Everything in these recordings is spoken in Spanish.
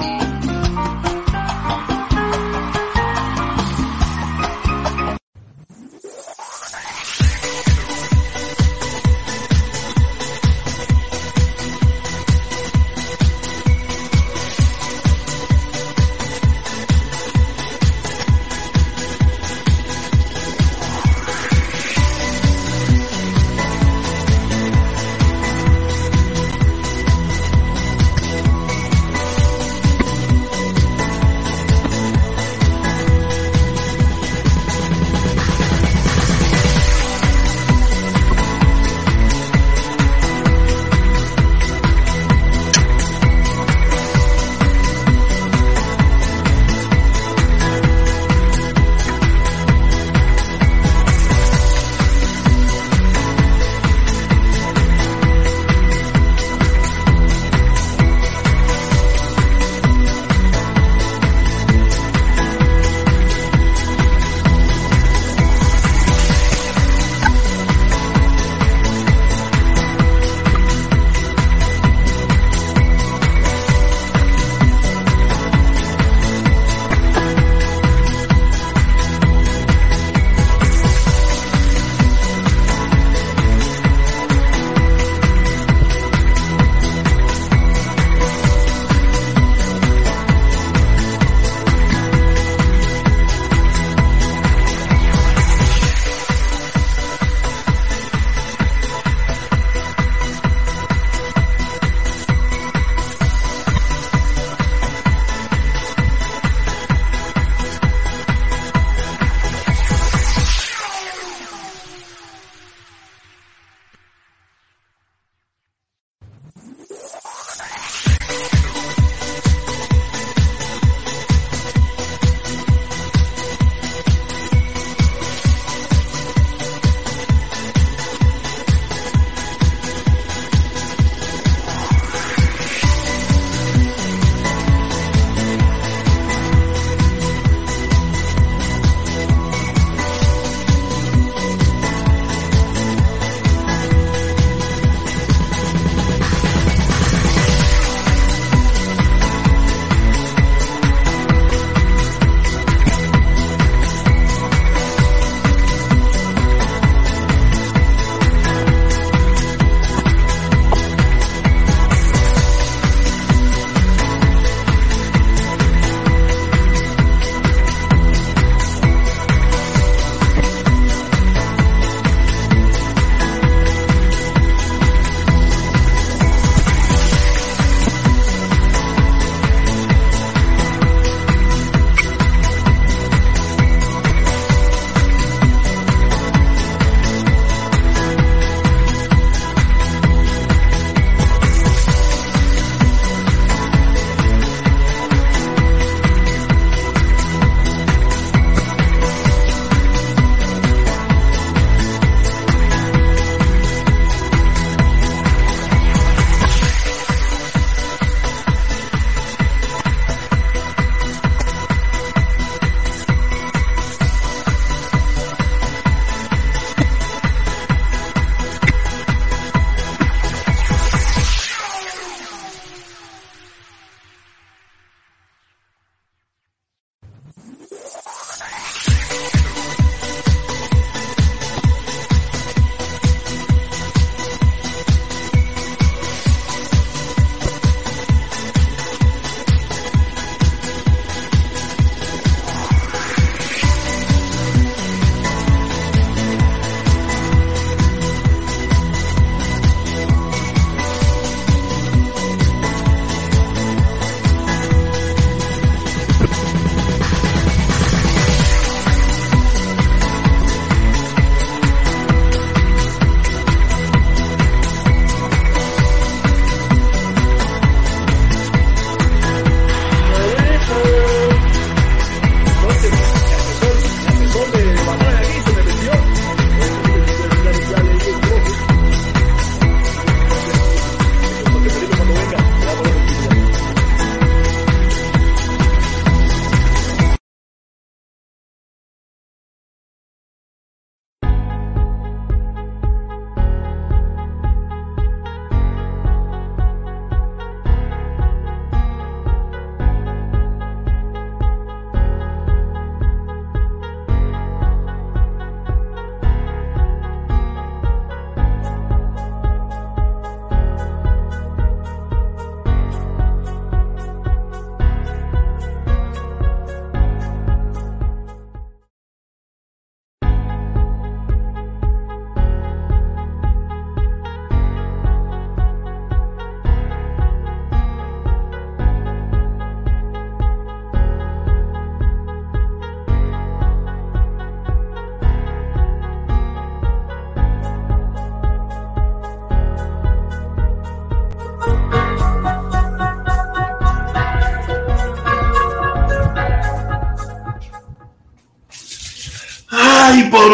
Bye.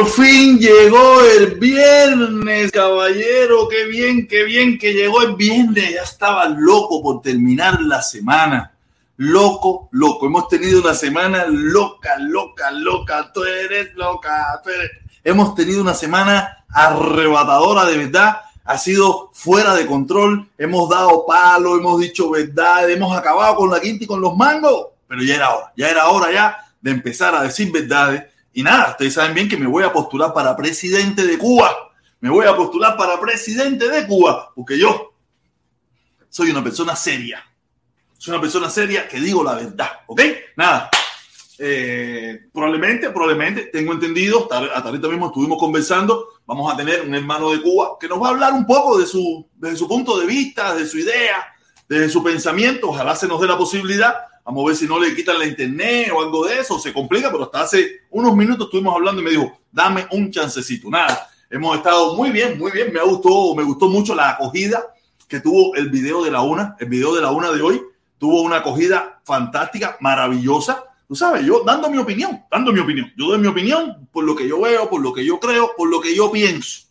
Por fin llegó el viernes, caballero. Qué bien, qué bien que llegó el viernes. Ya estaba loco por terminar la semana. Loco, loco. Hemos tenido una semana loca, loca, loca. Tú eres loca. Tú eres... Hemos tenido una semana arrebatadora de verdad. Ha sido fuera de control. Hemos dado palo, hemos dicho verdad, hemos acabado con la quinta y con los mangos. Pero ya era hora, ya era hora ya de empezar a decir verdades y nada, ustedes saben bien que me voy a postular para presidente de Cuba. Me voy a postular para presidente de Cuba, porque yo soy una persona seria. Soy una persona seria que digo la verdad, ¿ok? Nada. Eh, probablemente, probablemente, tengo entendido, hasta ahorita mismo estuvimos conversando, vamos a tener un hermano de Cuba que nos va a hablar un poco de su, de su punto de vista, de su idea, de su pensamiento. Ojalá se nos dé la posibilidad Vamos a ver si no le quitan la internet o algo de eso, se complica, pero hasta hace unos minutos estuvimos hablando y me dijo, dame un chancecito. Nada, hemos estado muy bien, muy bien. Me gustó, me gustó mucho la acogida que tuvo el video de la una, el video de la una de hoy. Tuvo una acogida fantástica, maravillosa. Tú sabes, yo dando mi opinión, dando mi opinión. Yo doy mi opinión por lo que yo veo, por lo que yo creo, por lo que yo pienso.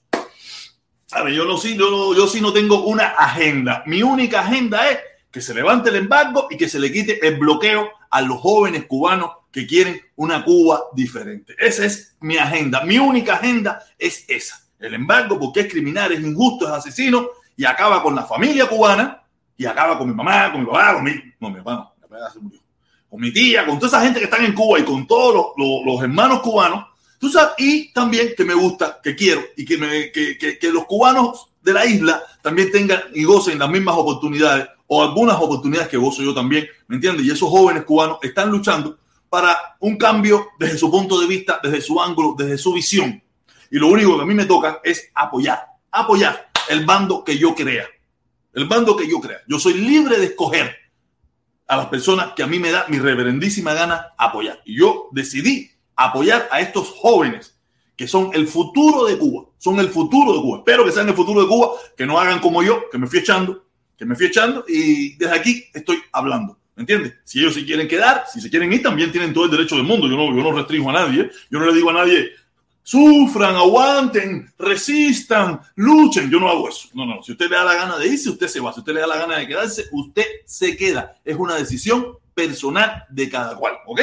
ver, yo no, sí, yo, yo sí no tengo una agenda. Mi única agenda es que se levante el embargo y que se le quite el bloqueo a los jóvenes cubanos que quieren una Cuba diferente. Esa es mi agenda. Mi única agenda es esa. El embargo porque es criminal, es injusto, es asesino y acaba con la familia cubana y acaba con mi mamá, con mi papá, con mi... No, mi papá no, Con mi tía, con toda esa gente que están en Cuba y con todos los, hermanos cubanos. Tú sabes, y también que me gusta, que quiero y que los cubanos de la isla también tengan y gocen las mismas oportunidades o algunas oportunidades que gozo yo también, ¿me entiendes? Y esos jóvenes cubanos están luchando para un cambio desde su punto de vista, desde su ángulo, desde su visión. Y lo único que a mí me toca es apoyar, apoyar el bando que yo crea, el bando que yo crea. Yo soy libre de escoger a las personas que a mí me da mi reverendísima gana apoyar. Y yo decidí apoyar a estos jóvenes que son el futuro de Cuba, son el futuro de Cuba. Espero que sean el futuro de Cuba, que no hagan como yo, que me fui echando, que me fui echando y desde aquí estoy hablando. ¿Me entiendes? Si ellos se quieren quedar, si se quieren ir, también tienen todo el derecho del mundo. Yo no, yo no restringo a nadie. Yo no le digo a nadie, sufran, aguanten, resistan, luchen. Yo no hago eso. No, no. Si usted le da la gana de irse, usted se va. Si usted le da la gana de quedarse, usted se queda. Es una decisión personal de cada cual. ¿Ok?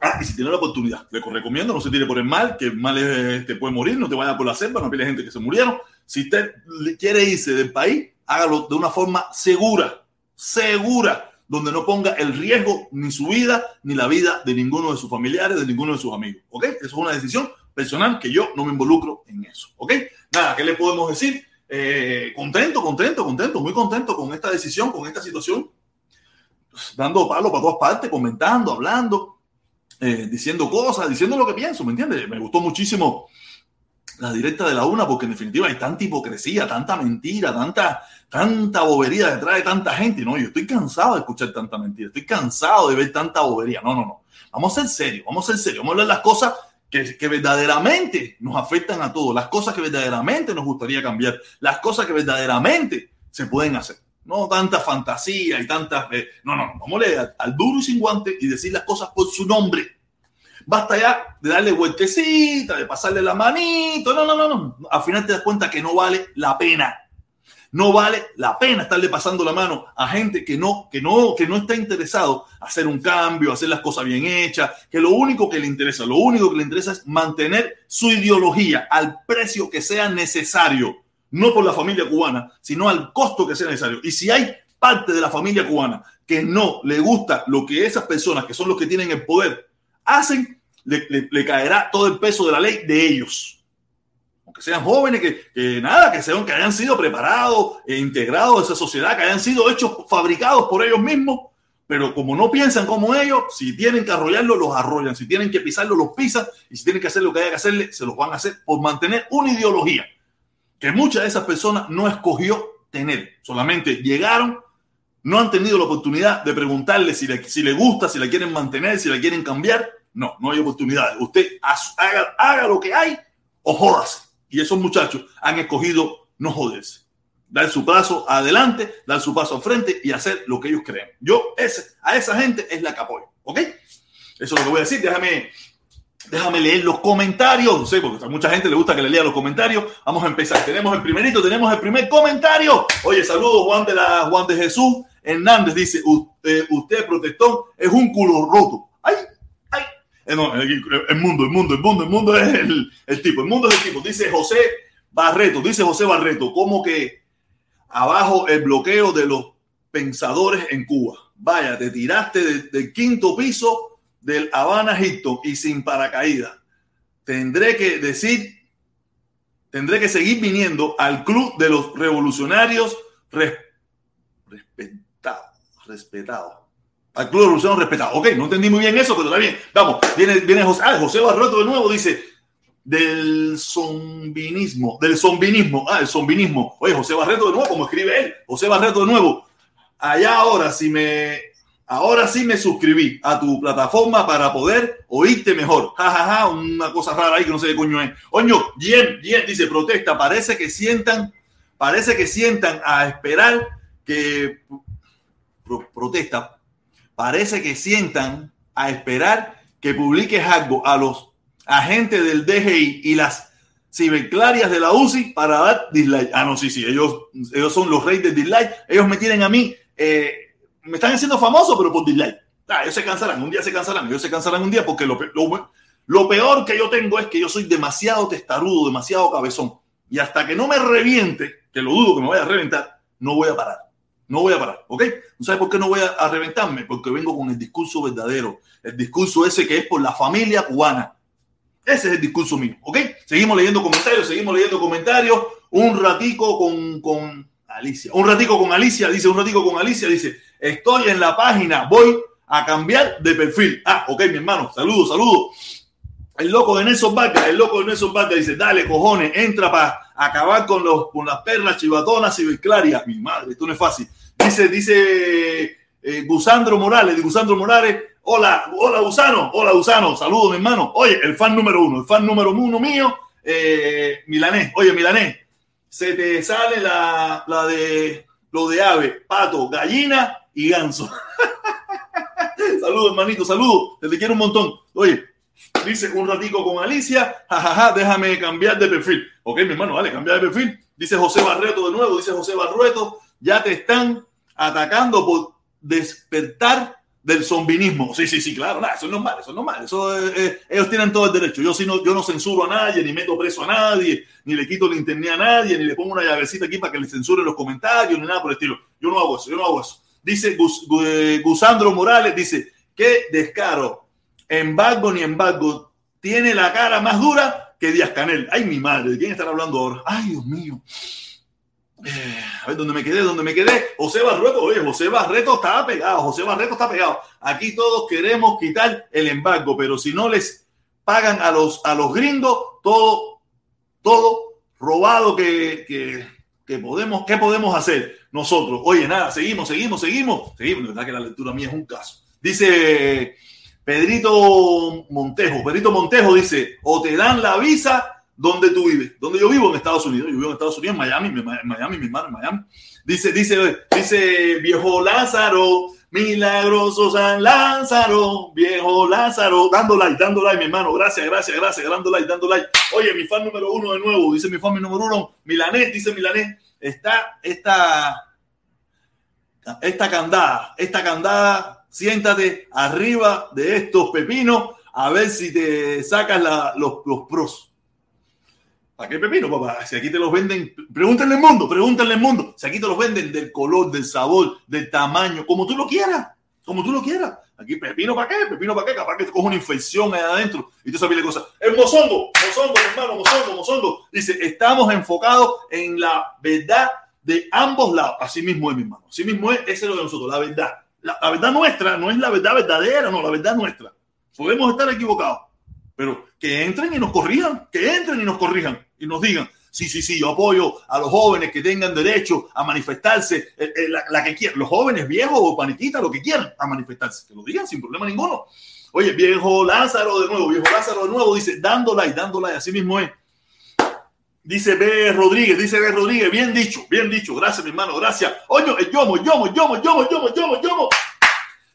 Ah, y si tiene la oportunidad, le recomiendo, no se tire por el mal, que el mal es, te puede morir, no te vaya por la selva, no pide gente que se murieron. Si usted quiere irse del país, hágalo de una forma segura, segura, donde no ponga el riesgo ni su vida ni la vida de ninguno de sus familiares, de ninguno de sus amigos. ¿Ok? Eso es una decisión personal que yo no me involucro en eso. ¿Ok? Nada, ¿qué le podemos decir? Eh, contento, contento, contento, muy contento con esta decisión, con esta situación. Pues, dando palo para todas partes, comentando, hablando, eh, diciendo cosas, diciendo lo que pienso, ¿me entiendes? Me gustó muchísimo la directa de la una, porque en definitiva hay tanta hipocresía, tanta mentira, tanta, tanta bobería detrás de tanta gente. No, yo estoy cansado de escuchar tanta mentira, estoy cansado de ver tanta bobería. No, no, no. Vamos a ser serios, vamos a ser serios, vamos a hablar las cosas que, que, verdaderamente nos afectan a todos, las cosas que verdaderamente nos gustaría cambiar, las cosas que verdaderamente se pueden hacer. No tanta fantasía y tantas... Eh, no, no, no, vamos a leer al duro y sin guante y decir las cosas por su nombre Basta ya de darle vueltecita, de pasarle la manito. No, no, no, no. Al final te das cuenta que no vale la pena. No vale la pena estarle pasando la mano a gente que no, que no, que no está interesado a hacer un cambio, hacer las cosas bien hechas, que lo único que le interesa, lo único que le interesa es mantener su ideología al precio que sea necesario, no por la familia cubana, sino al costo que sea necesario. Y si hay parte de la familia cubana que no le gusta lo que esas personas, que son los que tienen el poder, hacen, le, caerá todo el peso de la ley de ellos. Aunque sean jóvenes, que, nada, que sean, que hayan sido preparados e integrados a esa sociedad, que hayan sido hechos, fabricados por ellos mismos, pero como no piensan como ellos, si tienen que arrollarlo, los arrollan, si tienen que pisarlo, los pisan, y si tienen que hacer lo que haya que hacerle, se los van a hacer por mantener una ideología que muchas de esas personas no escogió tener, solamente llegaron, no han tenido la oportunidad de preguntarle si le, si le gusta, si la quieren mantener, si la quieren cambiar, no, no hay oportunidades. Usted haga, haga lo que hay o jódase. Y esos muchachos han escogido no joderse. Dar su paso adelante, dar su paso al frente y hacer lo que ellos creen. Yo ese, a esa gente es la que apoyo. ¿Ok? Eso es lo que voy a decir. Déjame Déjame leer los comentarios. Sé, porque a mucha gente le gusta que le lea los comentarios. Vamos a empezar. Tenemos el primerito, tenemos el primer comentario. Oye, saludos Juan de la Juan de Jesús Hernández. Dice, usted, usted protestón, es un culo roto. Ay, ay. Eh, el, mundo, el mundo, el mundo, el mundo es el, el tipo. El mundo es el tipo. Dice José Barreto, dice José Barreto, como que abajo el bloqueo de los pensadores en Cuba. Vaya, te tiraste del quinto piso del Habana Egipto y sin paracaídas, tendré que decir, tendré que seguir viniendo al club de los revolucionarios respetados, respetados. Al club de revolucionarios respetados. Ok, no entendí muy bien eso, pero está bien. Vamos, viene, viene José, ah, José Barroto de nuevo, dice, del zombinismo, del zombinismo, ah, el zombinismo. Oye, José Barreto de nuevo, como escribe él, José Barreto de nuevo. Allá ahora, si me Ahora sí me suscribí a tu plataforma para poder oírte mejor. Ja, ja, ja, una cosa rara ahí que no sé qué coño es. Oño, bien, bien, dice protesta. Parece que sientan, parece que sientan a esperar que protesta. Parece que sientan a esperar que publiques algo a los agentes del DGI y las ciberclarias de la UCI para dar dislike. Ah, no, sí, sí, ellos, ellos son los reyes del dislike. Ellos me tienen a mí. Eh, me están haciendo famoso, pero por dislike. Ah, ellos se cansarán, un día se cansarán, ellos se cansarán un día porque lo, lo, peor que yo tengo es que yo soy demasiado testarudo, demasiado cabezón. Y hasta que no me reviente, que lo dudo que me vaya a reventar, no voy a parar. No voy a parar, ¿ok? ¿No sabes por qué no voy a, reventarme? Porque vengo con el discurso verdadero, el discurso ese que es por la familia cubana. Ese es el discurso mío, ¿ok? Seguimos leyendo comentarios, seguimos leyendo comentarios. Un ratico con, con Alicia. Un ratico con Alicia, dice, un ratico con Alicia, dice, Estoy en la página, voy a cambiar de perfil. Ah, ok, mi hermano, saludos, saludos. El loco de Nelson Vargas, el loco de Nelson Vargas dice, dale, cojones, entra para acabar con, los, con las perlas chivatonas y beclarias. Mi madre, esto no es fácil. Dice, dice eh, Gusandro Morales, de Gusandro Morales, hola, hola Gusano, hola Gusano, saludos mi hermano. Oye, el fan número uno, el fan número uno mío, eh, Milanés. Oye, Milanés, se te sale la, la de lo de ave, pato, gallina y ganso. saludos, hermanito, saludos. Te quiero un montón. Oye, dice un ratico con Alicia, jajaja, déjame cambiar de perfil. Ok, mi hermano, vale, cambiar de perfil. Dice José Barreto de nuevo, dice José Barreto, ya te están atacando por despertar del zombinismo. Sí, sí, sí, claro, nada, eso es normal, eso es normal. Eso, ellos tienen todo el derecho. Yo, si no, yo no censuro a nadie, ni meto preso a nadie, ni le quito el internet a nadie, ni le pongo una llavecita aquí para que le censuren los comentarios, ni nada por el estilo. Yo no hago eso, yo no hago eso. Dice Gusandro Morales, dice, qué descaro. Embargo ni embargo. Tiene la cara más dura que Díaz Canel. Ay, mi madre, ¿de quién están hablando ahora? Ay, Dios mío. Eh, a ver, ¿dónde me quedé? ¿Dónde me quedé? José Barreto, oye, José Barreto estaba pegado, José Barreto está pegado. Aquí todos queremos quitar el embargo, pero si no les pagan a los, a los gringos, todo, todo robado que, que podemos, ¿qué podemos hacer nosotros? Oye, nada, seguimos, seguimos, seguimos. Seguimos, la verdad que la lectura mía es un caso. Dice Pedrito Montejo, Pedrito Montejo dice, o te dan la visa donde tú vives. Donde yo vivo en Estados Unidos. Yo vivo en Estados Unidos, en Miami, en Miami, mi hermano, en Miami. Dice, dice, dice, viejo Lázaro, milagroso San Lázaro, viejo Lázaro, dando like, dando like, mi hermano, gracias, gracias, gracias, dando like, dando like. Oye, mi fan número uno de nuevo, dice mi fan número uno, Milanés, dice Milanés, está esta, esta candada, esta candada, siéntate arriba de estos pepinos a ver si te sacas los, los pros. ¿Para qué pepino, papá? Si aquí te los venden, pregúntale al mundo, pregúntale al mundo. Si aquí te los venden del color, del sabor, del tamaño, como tú lo quieras, como tú lo quieras. Aquí pepino para qué, pepino para qué, capaz que te coge una infección ahí adentro y tú sabes cosas. El mozongo, mozongo, hermano, mozongo, mozongo. Dice, estamos enfocados en la verdad de ambos lados. Así mismo es, mi hermano. Así mismo es, ese es lo de nosotros, la verdad. La, la verdad nuestra no es la verdad verdadera, no, la verdad nuestra. Podemos estar equivocados, pero que entren y nos corrijan, que entren y nos corrijan y nos digan, sí, sí, sí, yo apoyo a los jóvenes que tengan derecho a manifestarse, eh, eh, la, que quieran, los jóvenes, viejos o paniquitas, lo que quieran, a manifestarse, que lo digan sin problema ninguno. Oye, viejo Lázaro de nuevo, viejo Lázaro de nuevo, dice, dando like, dando like, así mismo es. Dice B. Rodríguez, dice B. Rodríguez, bien dicho, bien dicho, gracias mi hermano, gracias. Oye, yomo, yomo, yomo, yomo, yomo, yomo, yomo.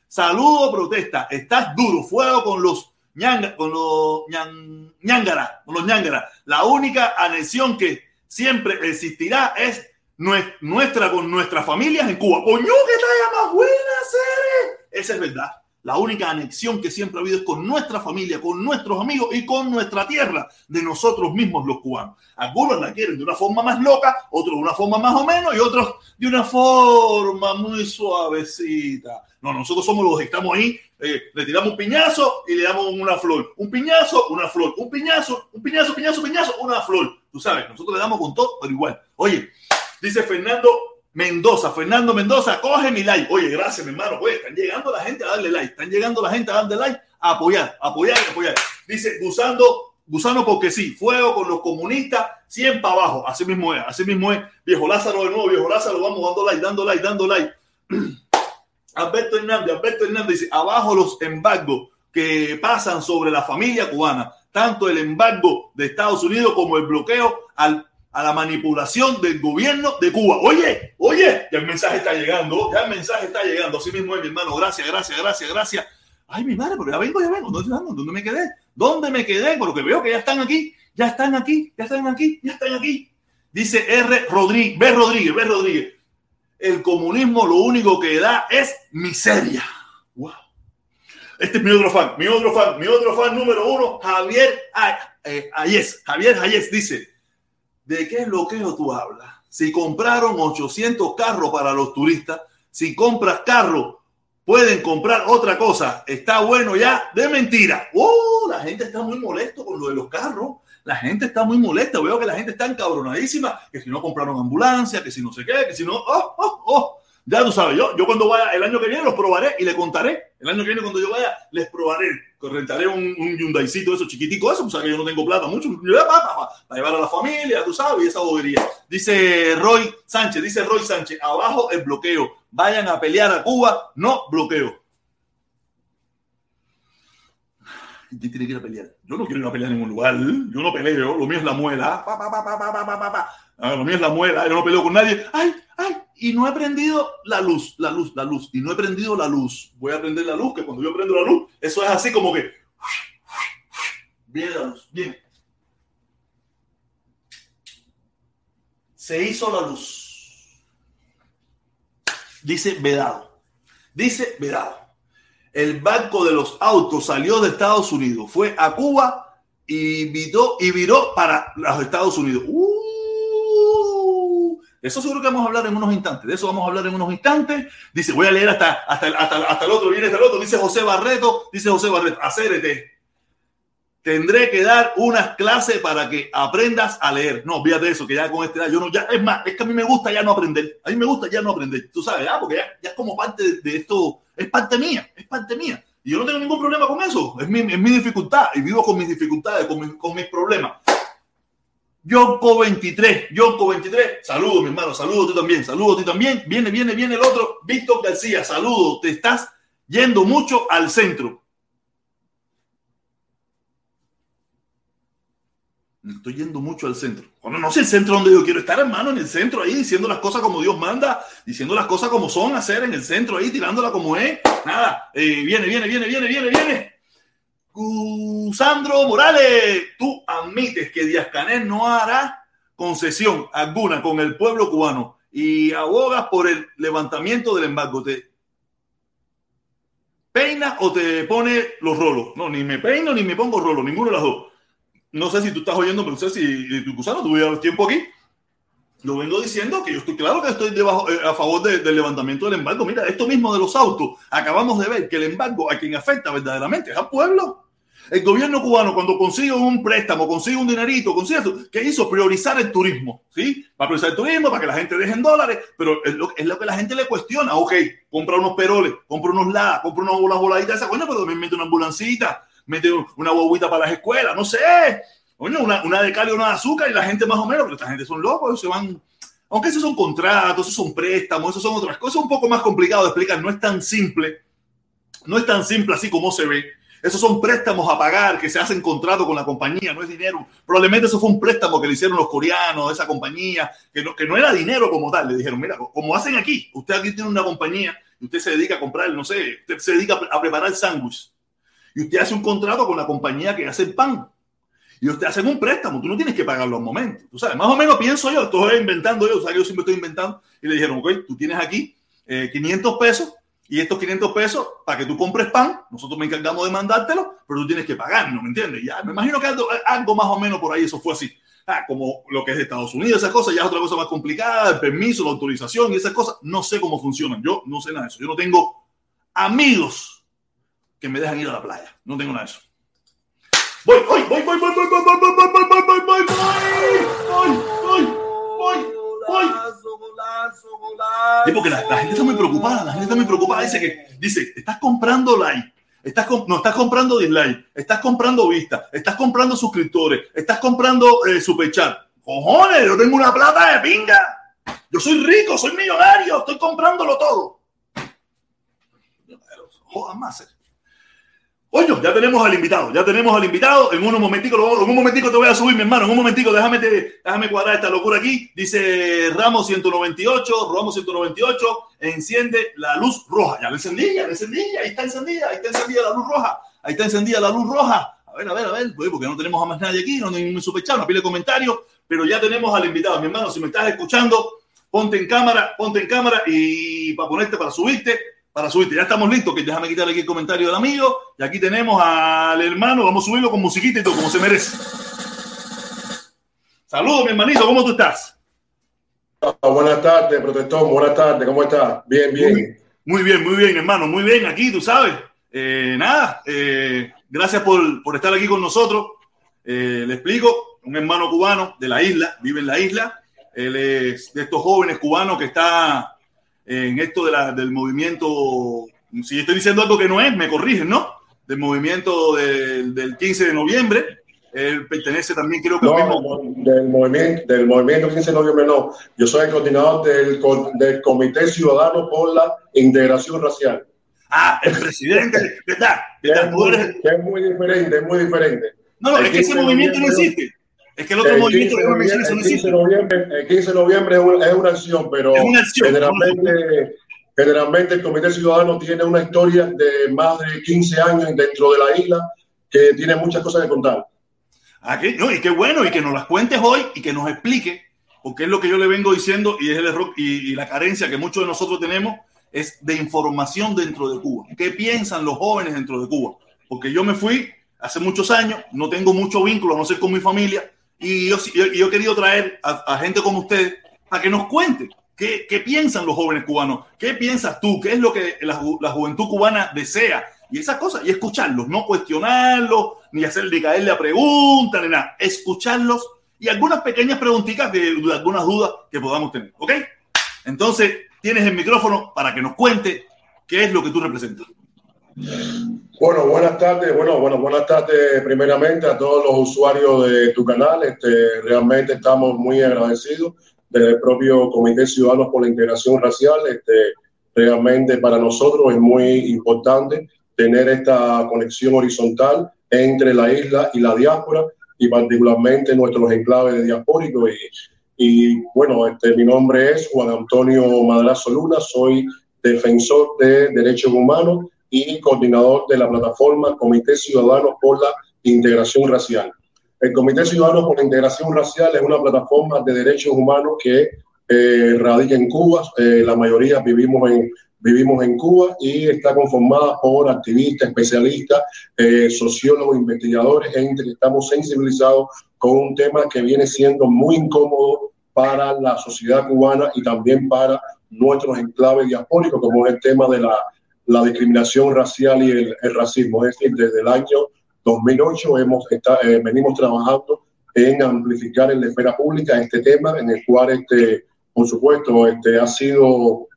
Saludo, protesta, estás duro, fuego con los ñanga, con los ñangara, con los ñangara. La única anexión que siempre existirá es nuestra con nuestras familias en Cuba. Coño, que talla más buena, serie. Esa es verdad. La única anexión que siempre ha habido es con nuestra familia, con nuestros amigos y con nuestra tierra, de nosotros mismos los cubanos. Algunos la quieren de una forma más loca, otros de una forma más o menos y otros de una forma muy suavecita. No, nosotros somos los que estamos ahí, eh, le tiramos un piñazo y le damos una flor. Un piñazo, una flor. Un piñazo, un piñazo, piñazo, piñazo, una flor. Tú sabes, nosotros le damos con todo, pero igual. Oye, dice Fernando Mendoza, Fernando Mendoza, coge mi like. Oye, gracias, mi hermano. Oye, están llegando la gente a darle like. Están llegando la gente a darle like, a apoyar, apoyar apoyar. Dice, Gusando, Gusano porque sí, fuego con los comunistas, 100 para abajo. Así mismo es, así mismo es. Viejo Lázaro de nuevo, viejo Lázaro, vamos dando like, dando like, dando like. Alberto Hernández, Alberto Hernández dice, abajo los embargos que pasan sobre la familia cubana, tanto el embargo de Estados Unidos como el bloqueo a la manipulación del gobierno de Cuba. Oye, oye, ya el mensaje está llegando, ya el mensaje está llegando. Así mismo es, mi hermano. Gracias, gracias, gracias, gracias. Ay, mi madre, pero ya vengo, ya vengo. ¿Dónde, ¿Dónde me quedé? ¿Dónde me quedé? Porque veo que ya están aquí, ya están aquí, ya están aquí, ya están aquí. Dice R. Rodríguez, B. Rodríguez, B. Rodríguez. El comunismo lo único que da es miseria. Wow. Este es mi otro fan, mi otro fan, mi otro fan número uno, Javier eh, Ayes. Javier Ayes dice, ¿De qué bloqueo tú hablas? Si compraron 800 carros para los turistas, si compras carro, pueden comprar otra cosa. Está bueno ya, de mentira. ¡Oh! La gente está muy molesto con lo de los carros. La gente está muy molesta. Veo que la gente está encabronadísima. Que si no compraron ambulancia, que si no sé qué, que si no. ¡Oh, oh, oh! Ya tú sabes, yo, yo cuando vaya el año que viene los probaré y le contaré. El año que viene cuando yo vaya les probaré. Rentaré un, un Hyundaicito, eso chiquitico, eso, pues que yo no tengo plata mucho, para, llevar a la familia, tú sabes, y esa bobería. Dice Roy Sánchez, dice Roy Sánchez, abajo el bloqueo. Vayan a pelear a Cuba, no bloqueo. ¿Quién tiene que ir a pelear? Yo no quiero ir a pelear en ningún lugar. Yo no peleo, lo mío es la muela. Lo mío es la muela, yo no peleo con nadie. ¡Ay, ay! Y no he prendido la luz, la luz, la luz. Y no he prendido la luz. Voy a prender la luz, que cuando yo prendo la luz, eso es así como que. Viene la luz, bien. Se hizo la luz. Dice vedado. Dice vedado. El banco de los autos salió de Estados Unidos, fue a Cuba y viró, y viró para los Estados Unidos. ¡Uh! Eso seguro que vamos a hablar en unos instantes. De eso vamos a hablar en unos instantes. Dice, voy a leer hasta, hasta, hasta, el otro, viene hasta el otro. Dice José Barreto, dice José Barreto, acérete. Tendré que dar unas clases para que aprendas a leer. No, fíjate eso, que ya con este yo no, ya, es más, es que a mí me gusta ya no aprender. A mí me gusta ya no aprender. Tú sabes, porque ya, es como parte de, esto, es parte mía, es parte mía. Y yo no tengo ningún problema con eso. Es mi, es mi dificultad. Y vivo con mis dificultades, con, con mis problemas. Yonko 23, Yonko 23, saludos mi hermano, saludos tú también, saludos tú también. Viene, viene, viene el otro, Víctor García, saludos, te estás yendo mucho al centro. Estoy yendo mucho al centro. Bueno, no sé el centro donde yo quiero estar, hermano, en el centro ahí, diciendo las cosas como Dios manda, diciendo las cosas como son, hacer en el centro ahí, tirándola como es. Nada, eh, viene, viene, viene, viene, viene, viene. Sandro Morales, tú admites que Díaz Canel no hará concesión alguna con el pueblo cubano y abogas por el levantamiento del embargo. ¿Te peina o te pone los rolos? No, ni me peino ni me pongo rolos, ninguno de los dos. No sé si tú estás oyendo, pero no sé si tu Gusano, el tiempo aquí. Lo vengo diciendo que yo estoy claro que estoy debajo, eh, a favor del levantamiento del embargo. Mira, esto mismo de los autos, acabamos de ver que el embargo a quien afecta verdaderamente es al pueblo. El gobierno cubano, cuando consigue un préstamo, consigue un dinerito, consigue eso, ¿qué hizo? Priorizar el turismo, ¿sí? Para priorizar el turismo, para que la gente deje en dólares, pero es lo, que la gente le cuestiona. Ok, compra unos peroles, compra unos la, compra unas, unas voladitas de esa coña, pero también mete una ambulancita, mete una bobita para las escuelas, no sé. Bueno, una, una de cal y una de azúcar y la gente más o menos, pero esta gente son locos, se van aunque esos son contratos, esos son préstamos, esos son otras cosas un poco más complicado de explicar, no es tan simple, no es tan simple así como se ve. Esos son préstamos a pagar que se hacen contrato con la compañía, no es dinero. Probablemente eso fue un préstamo que le hicieron los coreanos, de esa compañía, que no, que no era dinero como tal. Le dijeron, mira, como hacen aquí, usted aquí tiene una compañía y usted se dedica a comprar, no sé, usted se dedica a preparar sándwich. Y usted hace un contrato con la compañía que hace el pan. Y usted hace un préstamo, tú no tienes que pagarlo al momento. Tú sabes, más o menos pienso yo, estoy inventando yo, o sea, yo siempre estoy inventando. Y le dijeron, ok, tú tienes aquí 500 eh, pesos y estos 500 pesos para que tú compres pan, nosotros me encargamos de mandártelo, pero tú tienes que pagar, ¿no me entiendes? Ya, me imagino que algo, algo más o menos por ahí eso fue así. Ah, como lo que es Estados Unidos, esas cosas ya es otra cosa más complicada, el permiso, la autorización y esas cosas, no sé cómo funcionan. Yo no sé nada de eso. Yo no tengo amigos que me dejan ir a la playa. No tengo nada de eso. Voy, voy, voy, voy, voy, voy, voy, voy, voy, voy, voy, voy, voy, voy, voy, voy, voy. Sí, porque la, la, gente está muy preocupada, la gente está muy preocupada. Dice que, dice, estás comprando like, estás no estás comprando dislike, estás comprando vista, estás comprando suscriptores, estás comprando eh, superchat. Cojones, yo tengo una plata de pinga. Yo soy rico, soy millonario, estoy comprándolo todo. Joder, más. Oye, ya tenemos al invitado, ya tenemos al invitado. En un momentico, en un momentico te voy a subir, mi hermano. En un momentico, déjame, déjame cuadrar esta locura aquí. Dice Ramos 198, Ramos 198, enciende la luz roja. Ya la encendí, ya la encendí, ahí está encendida, ahí está encendida la luz roja. Ahí está encendida la luz roja. A ver, a ver, a ver, pues, porque no tenemos a más nadie aquí, no hay ningún superchat, no pide comentarios, pero ya tenemos al invitado. Mi hermano, si me estás escuchando, ponte en cámara, ponte en cámara y para ponerte, para subirte para subirte. Ya estamos listos, que déjame quitarle aquí el comentario del amigo. Y aquí tenemos al hermano, vamos a subirlo con musiquita y todo, como se merece. Saludos, mi hermanito, ¿cómo tú estás? Buenas tardes, protector, buenas tardes, ¿cómo estás? Bien, bien. Muy, bien, muy bien, hermano, muy bien, aquí, tú sabes. Eh, nada, eh, gracias por, por, estar aquí con nosotros. Eh, le explico, un hermano cubano de la isla, vive en la isla. Él es de estos jóvenes cubanos que está en esto de la, del movimiento, si estoy diciendo algo que no es, me corrigen, ¿no? Del movimiento del, del 15 de noviembre. Él pertenece también, creo que no, mismo... del, movimiento, del movimiento 15 de noviembre, no. Yo soy el coordinador del, del Comité Ciudadano por la Integración Racial. Ah, el presidente, ¿verdad? Es, muy, es muy diferente, es muy diferente. No, no, es que ese movimiento no existe. Es que el otro el movimiento que noviembre, el 15 de noviembre, el 15 de noviembre es una, es una acción, pero una acción, generalmente, generalmente el Comité Ciudadano tiene una historia de más de 15 años dentro de la isla que tiene muchas cosas que contar. Aquí, no, y qué bueno, y que nos las cuentes hoy y que nos explique, porque es lo que yo le vengo diciendo y es el error y, y la carencia que muchos de nosotros tenemos es de información dentro de Cuba. ¿Qué piensan los jóvenes dentro de Cuba? Porque yo me fui hace muchos años, no tengo mucho vínculo, no sé con mi familia, y yo, yo, he querido traer a, gente como usted para que nos cuente qué, qué, piensan los jóvenes cubanos, qué piensas tú, qué es lo que la, la juventud cubana desea y esas cosas, y escucharlos, no cuestionarlos, ni hacerle caerle a preguntas, ni nada, escucharlos y algunas pequeñas preguntitas de, de algunas dudas que podamos tener, ¿ok? Entonces, tienes el micrófono para que nos cuente qué es lo que tú representas. Bueno, buenas tardes. Bueno, bueno, buenas tardes primeramente a todos los usuarios de tu canal. Este, realmente estamos muy agradecidos del propio Comité Ciudadanos por la Integración Racial. Este, realmente para nosotros es muy importante tener esta conexión horizontal entre la isla y la diáspora y particularmente nuestros enclaves diaspóricos. Y, y bueno, este, mi nombre es Juan Antonio Madrazo Luna, soy defensor de derechos humanos y coordinador de la plataforma Comité Ciudadanos por la Integración Racial. El Comité Ciudadanos por la Integración Racial es una plataforma de derechos humanos que eh, radica en Cuba. Eh, la mayoría vivimos en, vivimos en Cuba y está conformada por activistas, especialistas, eh, sociólogos, investigadores, gente que estamos sensibilizados con un tema que viene siendo muy incómodo para la sociedad cubana y también para nuestros enclaves diaspóricos, como es el tema de la la discriminación racial y el, racismo. Es decir, desde el año 2008 hemos eh, venimos trabajando en amplificar en la esfera pública este tema, en el cual, este, por supuesto, este, ha sido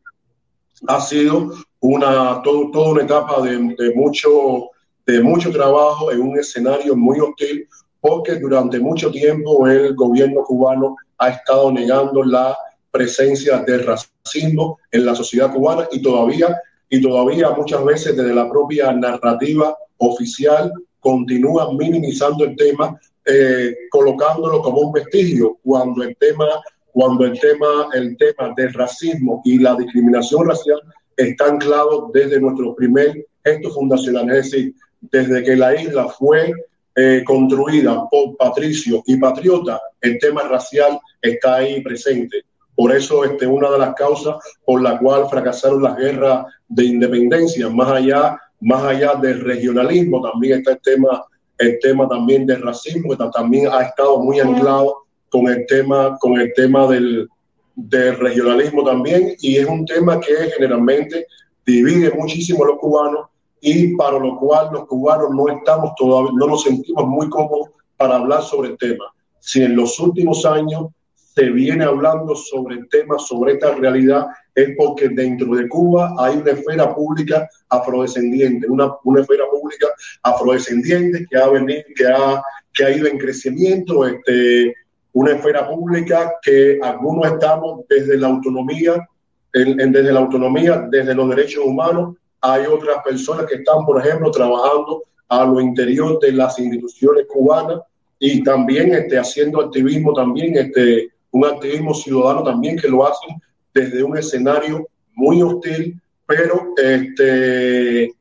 ha sido una todo, toda una etapa de, de, mucho de mucho trabajo en un escenario muy hostil, porque durante mucho tiempo el gobierno cubano ha estado negando la presencia del racismo en la sociedad cubana y todavía y todavía muchas veces desde la propia narrativa oficial continúa minimizando el tema, eh, colocándolo como un vestigio, cuando el tema, cuando el tema, el tema del racismo y la discriminación racial está anclado desde nuestro primer gesto fundacional, es decir, desde que la isla fue eh, construida por patricios y patriotas, el tema racial está ahí presente. Por eso, este, una de las causas por la cual fracasaron las guerras de independencia, más allá, más allá del regionalismo, también está el tema, el tema también del racismo, que también ha estado muy anclado con el tema, con el tema del, del regionalismo también, y es un tema que generalmente divide muchísimo a los cubanos y para lo cual los cubanos no estamos todavía, no nos sentimos muy cómodos para hablar sobre el tema. Si en los últimos años se viene hablando sobre el tema, sobre esta realidad, es porque dentro de Cuba hay una esfera pública afrodescendiente, una, una esfera pública afrodescendiente que ha, venido, que, ha, que ha ido en crecimiento, este, una esfera pública que algunos estamos desde la autonomía, desde la autonomía, desde los derechos humanos, hay otras personas que están, por ejemplo, trabajando a lo interior de las instituciones cubanas y también este, haciendo activismo también, este, un activismo ciudadano también que lo hacen desde un escenario muy hostil, pero este,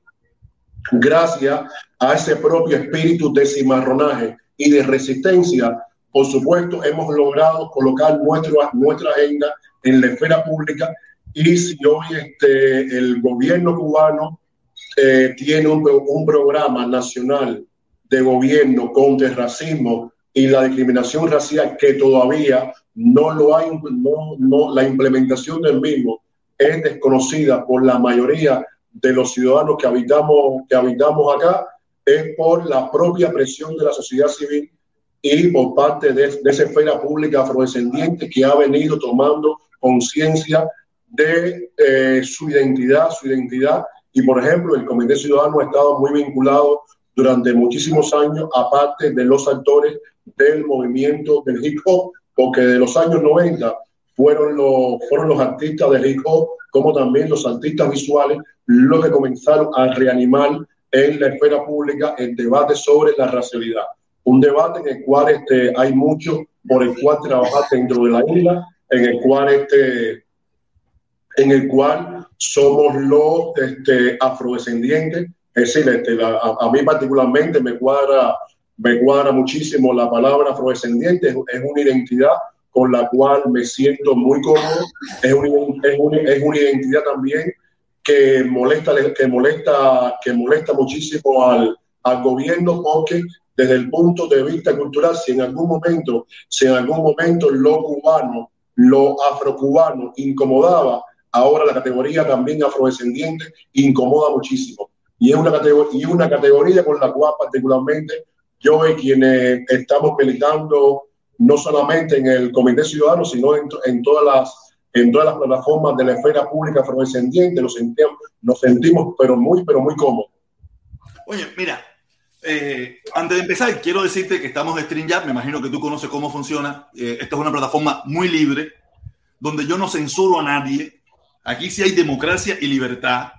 gracias a ese propio espíritu de cimarronaje y de resistencia, por supuesto, hemos logrado colocar nuestra, nuestra agenda en la esfera pública. Y si hoy este, el gobierno cubano eh, tiene un, un, programa nacional de gobierno contra el racismo y la discriminación racial que todavía no lo hay, no, no, la implementación del mismo es desconocida por la mayoría de los ciudadanos que habitamos, que habitamos acá, es por la propia presión de la sociedad civil y por parte de, esa esfera pública afrodescendiente que ha venido tomando conciencia de eh, su identidad, su identidad. Y por ejemplo, el Comité Ciudadano ha estado muy vinculado durante muchísimos años, aparte de los actores del movimiento del hip hop, porque de los años 90 fueron los, fueron los artistas hip hop, como también los artistas visuales, los que comenzaron a reanimar en la esfera pública el debate sobre la racialidad. Un debate en el cual este, hay mucho por el cual trabajar dentro de la isla, en el cual este, en el cual somos los este, afrodescendientes. Es decir, este, a, mí particularmente me cuadra, me cuadra muchísimo la palabra afrodescendiente, es, una identidad con la cual me siento muy cómodo, es una, es una, es una identidad también que molesta, que molesta, que molesta muchísimo al, al gobierno porque desde el punto de vista cultural, si en algún momento, si en algún momento lo cubano, lo afrocubano incomodaba ahora la categoría también afrodescendiente incomoda muchísimo. Y es una, categoría, y una categoría con la cual particularmente yo y quienes estamos militando no solamente en el Comité Ciudadano, sino en, en, todas, las, en todas las plataformas de la esfera pública afrodescendiente, nos sentimos, nos sentimos pero muy, pero muy cómodos. Oye, mira, eh, antes de empezar, quiero decirte que estamos en StreamYard, me imagino que tú conoces cómo funciona. Eh, esta es una plataforma muy libre, donde yo no censuro a nadie, Aquí sí hay democracia y libertad.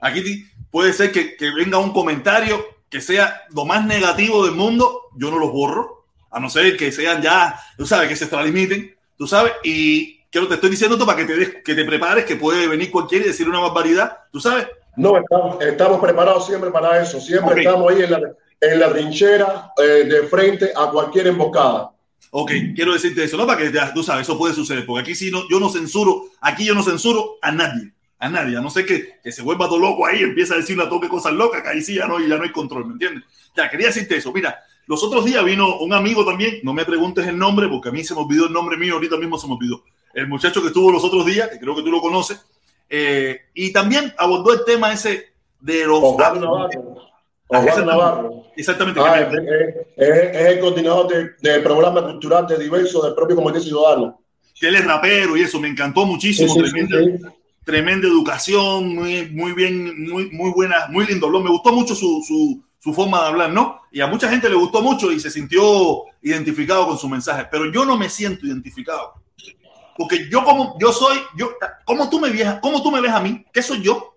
Aquí puede ser que, venga un comentario que sea lo más negativo del mundo, yo no los borro, a no ser que sean ya, tú sabes, que se extralimiten, tú sabes, y quiero te estoy diciendo esto para que te, que te prepares, que puede venir cualquiera y decir una barbaridad, tú sabes. No, estamos, preparados siempre para eso, siempre estamos ahí en la, en la trinchera eh, de frente a cualquier emboscada. Ok, quiero decirte eso, ¿no? Para que tú sabes, eso puede suceder, porque aquí sí no, yo no censuro, aquí yo no censuro a nadie, a nadie, a no ser que, que se vuelva todo loco ahí, empieza a decir una toque cosas locas, que ahí sí ya no, ya no hay control, ¿me entiendes? Ya, quería decirte eso, mira, los otros días vino un amigo también, no me preguntes el nombre, porque a mí se me olvidó el nombre mío, ahorita mismo se me olvidó, el muchacho que estuvo los otros días, que creo que tú lo conoces, eh, y también abordó el tema ese de los... Juan Navarro. Exactamente. Ah, es, el coordinador del programa cultural de diverso del propio Comité Ciudadano. Él es rapero y eso, me encantó muchísimo. tremenda, educación, muy, muy bien, muy, muy buena, muy lindo. Me gustó mucho su, su, su, forma de hablar, ¿no? Y a mucha gente le gustó mucho y se sintió identificado con su mensaje, pero yo no me siento identificado. Porque yo como yo soy, yo, ¿cómo tú me ves, cómo tú me ves a mí? ¿Qué soy yo?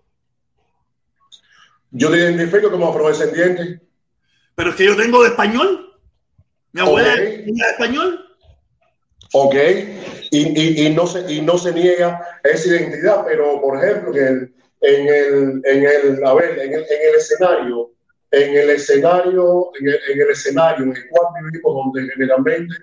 Yo te identifico como afrodescendiente. Pero es que yo tengo de español. Mi abuela es de español. Ok, y, y, no se, y no se niega esa identidad, pero por ejemplo, en el, en el, en el, a ver, en el, en el escenario en el escenario, en el, escenario en el cual vivimos, donde generalmente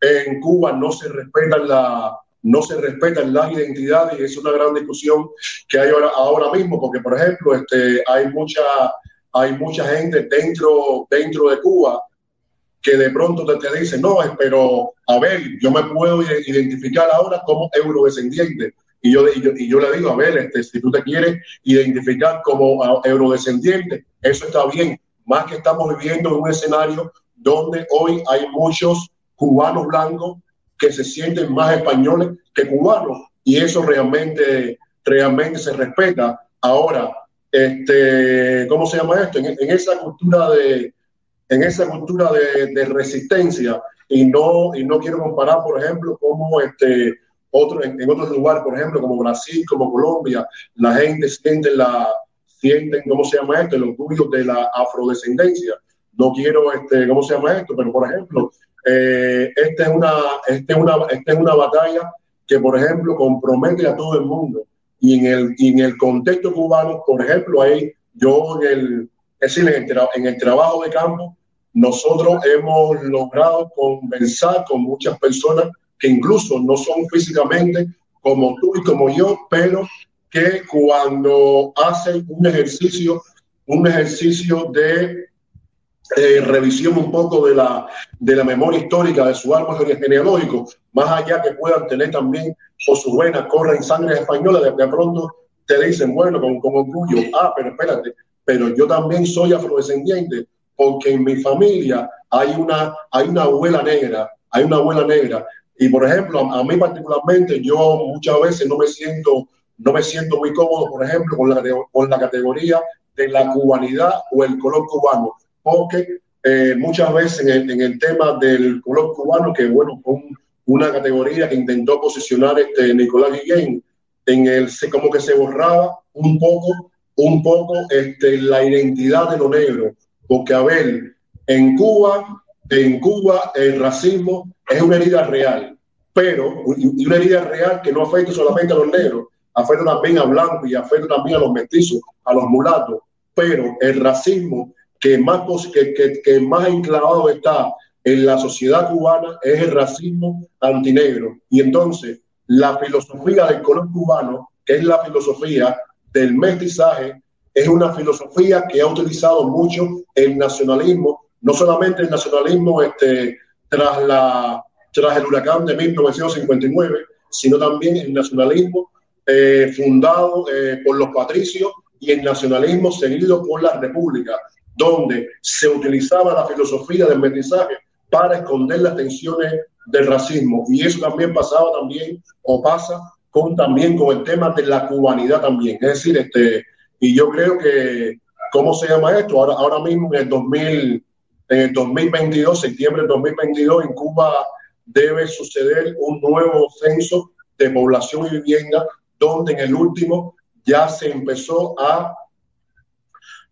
en Cuba no se respetan la no se respetan las identidades y es una gran discusión que hay ahora, ahora mismo, porque por ejemplo este, hay mucha hay mucha gente dentro, dentro de Cuba que de pronto te, te dice, no, pero a ver, yo me puedo identificar ahora como eurodescendiente. Y yo, y yo, y yo le digo, a ver, este, si tú te quieres identificar como eurodescendiente, eso está bien, más que estamos viviendo en un escenario donde hoy hay muchos cubanos blancos que se sienten más españoles que cubanos y eso realmente, realmente se respeta. Ahora, este, ¿cómo se llama esto? En, esa cultura de, en esa cultura de, de, resistencia y no, y no quiero comparar, por ejemplo, como este, otro, en, en, otros lugares, por ejemplo, como Brasil, como Colombia, la gente siente la, sienten, ¿cómo se llama esto? El orgullo de la afrodescendencia. No quiero, este, ¿cómo se llama esto? Pero, por ejemplo, eh, esta, es una, esta, es una, esta es una batalla que, por ejemplo, compromete a todo el mundo. Y en el, y en el contexto cubano, por ejemplo, ahí yo en el, es decir, en el, en el trabajo de campo, nosotros hemos logrado conversar con muchas personas que incluso no son físicamente como tú y como yo, pero que cuando hacen un ejercicio, un ejercicio de eh, revisión un poco de la, de la memoria histórica de su árbol genealógico, más allá que puedan tener también por sus venas, corren sangre española, de, de pronto te dicen, bueno, con, con orgullo, ah, pero espérate, pero yo también soy afrodescendiente, porque en mi familia hay una, hay una abuela negra, hay una abuela negra. Y por ejemplo, a, a mí particularmente, yo muchas veces no me siento no me siento muy cómodo, por ejemplo, con la, con la categoría de la cubanidad o el color cubano, porque eh, muchas veces en el, tema del color cubano, que bueno, una categoría que intentó posicionar este Nicolás Guillén, en el como que se borraba un poco, un poco este, la identidad de lo negro, porque a ver, en Cuba, en Cuba el racismo es una herida real, pero y una herida real que no afecta solamente a los negros, afecta también a blancos y afecta también a los mestizos, a los mulatos, pero el racismo que más, que, que, que más enclavado está en la sociedad cubana es el racismo antinegro. Y entonces la filosofía del color cubano, que es la filosofía del mestizaje, es una filosofía que ha utilizado mucho el nacionalismo, no solamente el nacionalismo este, tras, la, tras el huracán de 1959, sino también el nacionalismo eh, fundado eh, por los patricios y el nacionalismo seguido por la república, donde se utilizaba la filosofía del mestizaje para esconder las tensiones del racismo. Y eso también pasaba también, o pasa con también con el tema de la cubanidad también. Es decir, este, y yo creo que, ¿cómo se llama esto? Ahora, ahora mismo en el 2000, en el 2022, septiembre del 2022, en Cuba debe suceder un nuevo censo de población y vivienda donde en el último ya se empezó a,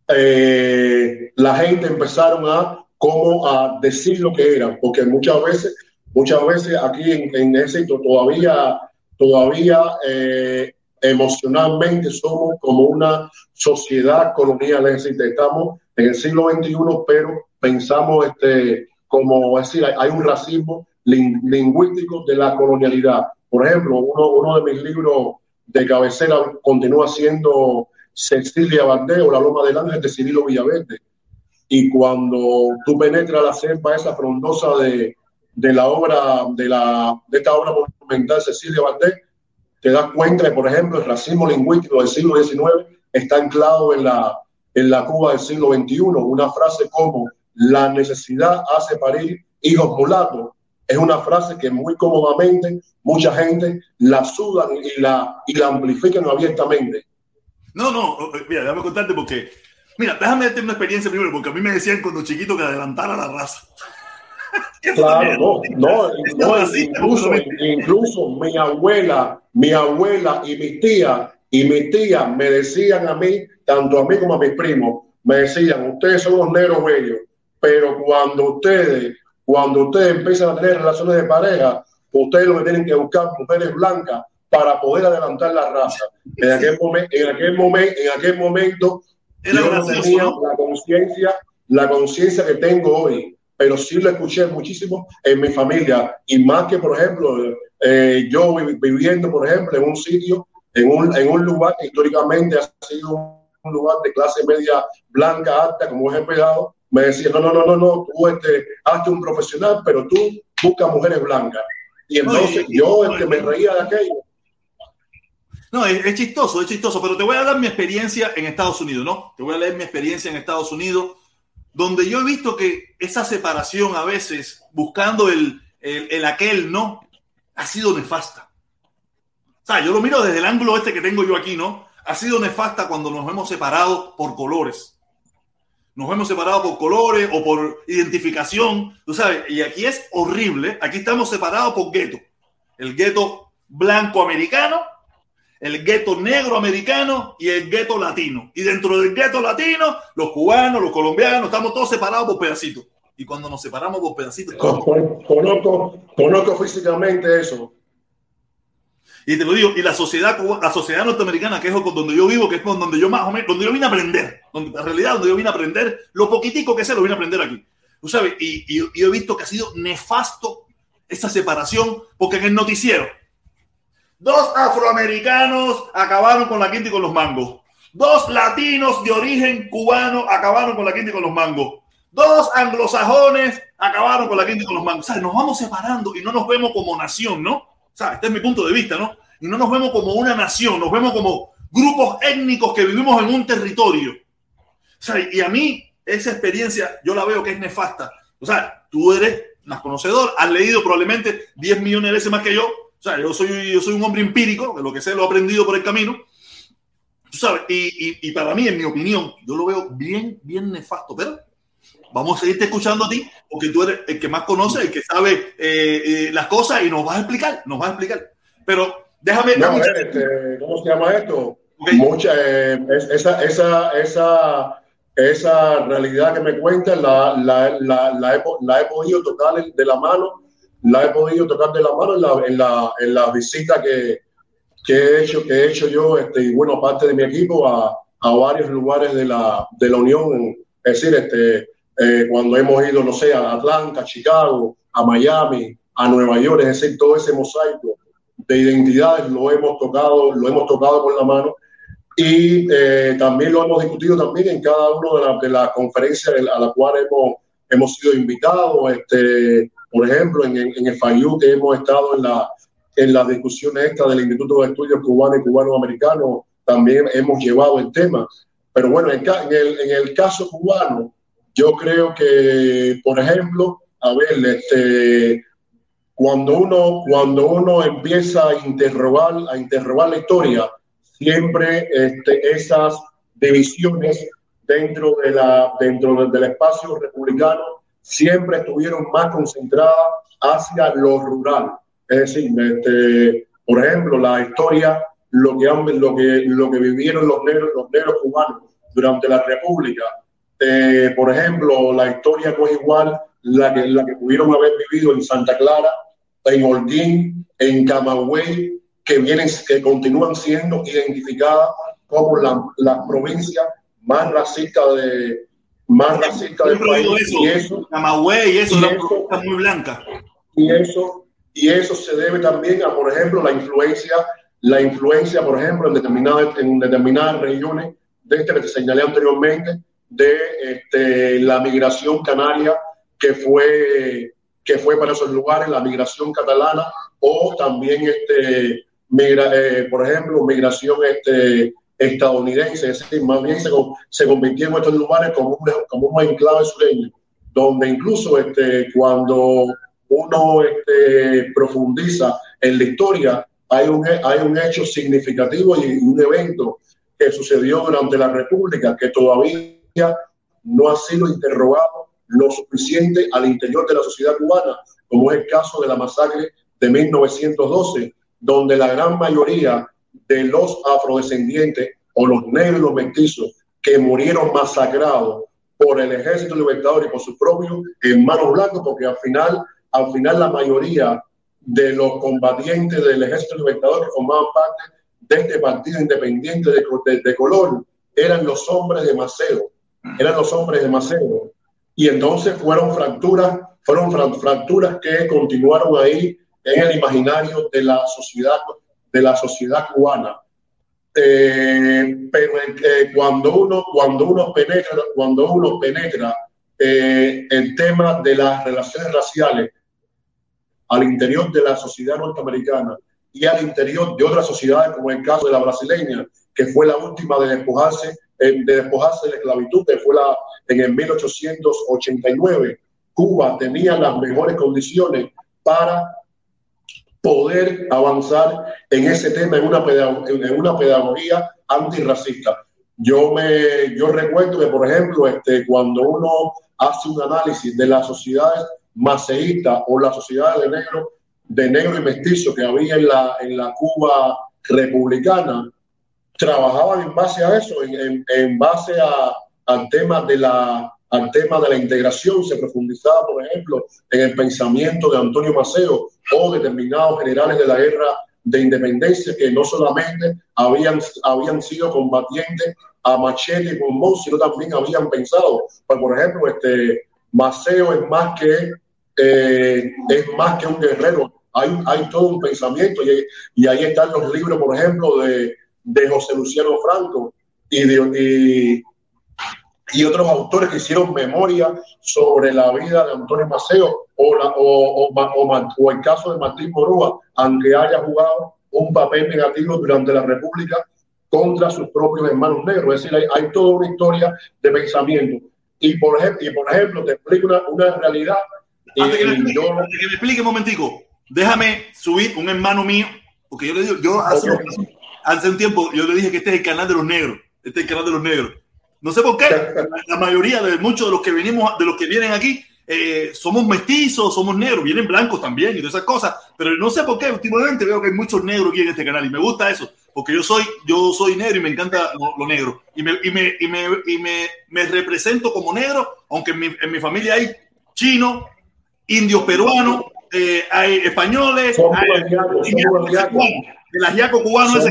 eh, la gente empezaron a como a decir lo que eran, porque muchas veces, muchas veces aquí en, en ese todavía, todavía eh, emocionalmente somos como una sociedad colonial, es decir, estamos en el siglo XXI, pero pensamos este, como decir, hay, un racismo lingüístico de la colonialidad. Por ejemplo, uno, de mis libros de cabecera continúa siendo Cecilia Valdés o La Loma del Ángel de Cirilo Villaverde. Y cuando tú penetras la selva esa frondosa de, de la obra, de, la, de esta obra monumental Cecilia Valdés, te das cuenta que, por ejemplo, el racismo lingüístico del siglo XIX está anclado en la, en la Cuba del siglo XXI. Una frase como la necesidad hace parir hijos mulatos es una frase que muy cómodamente mucha gente la sudan y la, y la amplifican abiertamente. No, no, mira, déjame contarte porque, mira, déjame darte una experiencia primero, porque a mí me decían cuando chiquito que adelantara la raza. Claro, no, no, incluso, incluso mi abuela, mi abuela y mi tía y mi tía me decían a mí, tanto a mí como a mis primos, me decían, ustedes son los negros bellos, pero cuando ustedes cuando ustedes empiezan a tener relaciones de pareja, ustedes lo que tienen que buscar mujeres blancas para poder adelantar la raza. En aquel, momento, en aquel, momento, en aquel momento yo no tenía la conciencia, la conciencia que tengo hoy, pero sí lo escuché muchísimo en mi familia y más que, por ejemplo, eh, yo viviendo, por ejemplo, en un sitio, en un, en un lugar que históricamente ha sido un lugar de clase media blanca alta, como es empleado, me decía, no, no, no, no, no, tú este, hazte un profesional, pero tú busca mujeres blancas. Y entonces yo este, me reía de aquello. No, es, chistoso, es chistoso, pero te voy a dar mi experiencia en Estados Unidos, ¿no? Te voy a leer mi experiencia en Estados Unidos, donde yo he visto que esa separación a veces, buscando el, el, el aquel, ¿no? Ha sido nefasta. O sea, yo lo miro desde el ángulo este que tengo yo aquí, ¿no? Ha sido nefasta cuando nos hemos separado por colores nos hemos separado por colores o por identificación, tú sabes, y aquí es horrible, aquí estamos separados por gueto, el gueto blanco americano, el gueto negro americano y el gueto latino. Y dentro del gueto latino, los cubanos, los colombianos, estamos todos separados por pedacitos. Y cuando nos separamos por pedacitos... Conozco, conozco físicamente eso. Y te lo digo, y la sociedad, la sociedad norteamericana, que es donde yo vivo, que es donde yo más o menos, donde yo vine a aprender, donde, en realidad donde yo vine a aprender, lo poquitico que sé lo vine a aprender aquí. Tú sabes, y, y, he visto que ha sido nefasto esa separación, porque en el noticiero, dos afroamericanos acabaron con la quinta y con los mangos. Dos latinos de origen cubano acabaron con la quinta y con los mangos. Dos anglosajones acabaron con la quinta y con los mangos. O sea, nos vamos separando y no nos vemos como nación, ¿no? O este es mi punto de vista, ¿no? Y no nos vemos como una nación, nos vemos como grupos étnicos que vivimos en un territorio. O sea, y a mí esa experiencia yo la veo que es nefasta. O sea, tú eres más conocedor, has leído probablemente 10 millones de veces más que yo. O sea, yo soy, yo soy un hombre empírico, de lo que sé lo he aprendido por el camino. Tú sabes, y, y, y para mí, en mi opinión, yo lo veo bien, bien nefasto, pero vamos a seguirte escuchando a ti, porque tú eres el que más conoce, el que sabe eh, eh, las cosas y nos vas a explicar, nos vas a explicar. Pero déjame... No, este, ¿Cómo se llama esto? Mucha, eh, esa, esa, esa, esa realidad que me cuentas la, la, la, la, he, la he podido tocar de la mano, la he podido tocar de la mano en la, en la, en la visita que, que, he hecho, que he hecho yo, este, y bueno, parte de mi equipo, a, a varios lugares de la, de la Unión. Es decir, este, eh, cuando hemos ido, no sé, a Atlanta, a Chicago, a Miami, a Nueva York, es decir, todo ese mosaico de identidades lo hemos tocado, lo hemos tocado con la mano y eh, también lo hemos discutido también en cada una de las conferencias a las cuales hemos, hemos sido invitados, este, por ejemplo, en, el FAYU que hemos estado en la en las discusiones esta del Instituto de Estudios Cubano y Cubano-Americano, también hemos llevado el tema. Pero bueno, en, el, caso cubano, yo creo que, por ejemplo, a ver, este, cuando uno, cuando uno empieza a interrogar, a interrogar la historia, siempre este, esas divisiones dentro, de la, dentro del espacio republicano siempre estuvieron más concentradas hacia lo rural. Es decir, este, por ejemplo, la historia, lo que, lo que, lo que vivieron los negros, los negros cubanos durante la República, eh, por ejemplo, la historia no es igual la que, la que pudieron haber vivido en Santa Clara, en Holguín, en Camagüey, que, vienen, que continúan siendo identificadas como la, la provincia más racista de más racista del país. y eso, Camagüey, eso, y eso muy blanca. Y eso, y eso se debe también a, por ejemplo, la influencia, la influencia, por ejemplo, en determinadas, en determinadas regiones de este que te señalé anteriormente, de este, la migración canaria que fue, que fue para esos lugares, la migración catalana, o también, este, migra, eh, por ejemplo, migración este, estadounidense, es decir, más bien se, se convirtió en estos lugares como como un enclave sureño, donde incluso este, cuando uno este, profundiza en la historia, hay un, hay un hecho significativo y un evento que sucedió durante la República que todavía no ha sido interrogado lo suficiente al interior de la sociedad cubana, como es el caso de la masacre de 1912, donde la gran mayoría de los afrodescendientes o los negros los mestizos que murieron masacrados por el ejército libertador y por sus propios hermanos blancos, porque al final, al final la mayoría de los combatientes del ejército libertador que formaban parte de este partido independiente de, de color eran los hombres de Maceo, eran los hombres de Maceo. Y entonces fueron fracturas, fueron fracturas que continuaron ahí en el imaginario de la sociedad, de la sociedad cubana. Eh, pero eh, cuando uno cuando uno penetra cuando uno penetra eh, el tema de las relaciones raciales al interior de la sociedad norteamericana y al interior de otras sociedades como el caso de la brasileña que fue la última de despojarse de despojarse de la esclavitud que fue la en el 1889 Cuba tenía las mejores condiciones para poder avanzar en ese tema, en una, pedagogía, en una pedagogía antirracista. Yo, me, yo recuerdo que, por ejemplo, este, cuando uno hace un análisis de las sociedades maceístas o las sociedades de negro, de negro y mestizo que había en la, en la Cuba republicana, trabajaban en base a eso, en, en, base a, al tema de la al tema de la integración, se profundizaba, por ejemplo, en el pensamiento de Antonio Maceo o determinados generales de la guerra de independencia que no solamente habían, habían sido combatientes a machete y bombón, sino también habían pensado, pues, por ejemplo, este, Maceo es más que, eh, es más que un guerrero, hay, hay todo un pensamiento y, y, ahí están los libros, por ejemplo, de, de José Luciano Franco y de, y, y otros autores que hicieron memoria sobre la vida de Antonio Maceo o, la, o, o, o, el caso de Martín Morúa, aunque haya jugado un papel negativo durante la República contra sus propios hermanos negros. Es decir, hay, hay toda una historia de pensamiento. Y por ejemplo, y por ejemplo te explico una, una realidad. Antes que, me explique, yo, antes que me explique un momentico, déjame subir un hermano mío, porque yo le digo, yo hace, okay. hace un tiempo yo le dije que este es el canal de los negros, este es el canal de los negros no sé por qué. La mayoría de muchos de los que venimos, de los que vienen aquí, eh, somos mestizos, somos negros, vienen blancos también y todas esas cosas. Pero no sé por qué últimamente veo que hay muchos negros aquí en este canal y me gusta eso, porque yo soy, yo soy negro y me encanta lo, lo negro. Y, me, y, me, y, me, y me, me, represento como negro, aunque en mi, en mi familia hay chinos, indios peruanos, eh, hay españoles, hay, el ajiaco cubano. Ese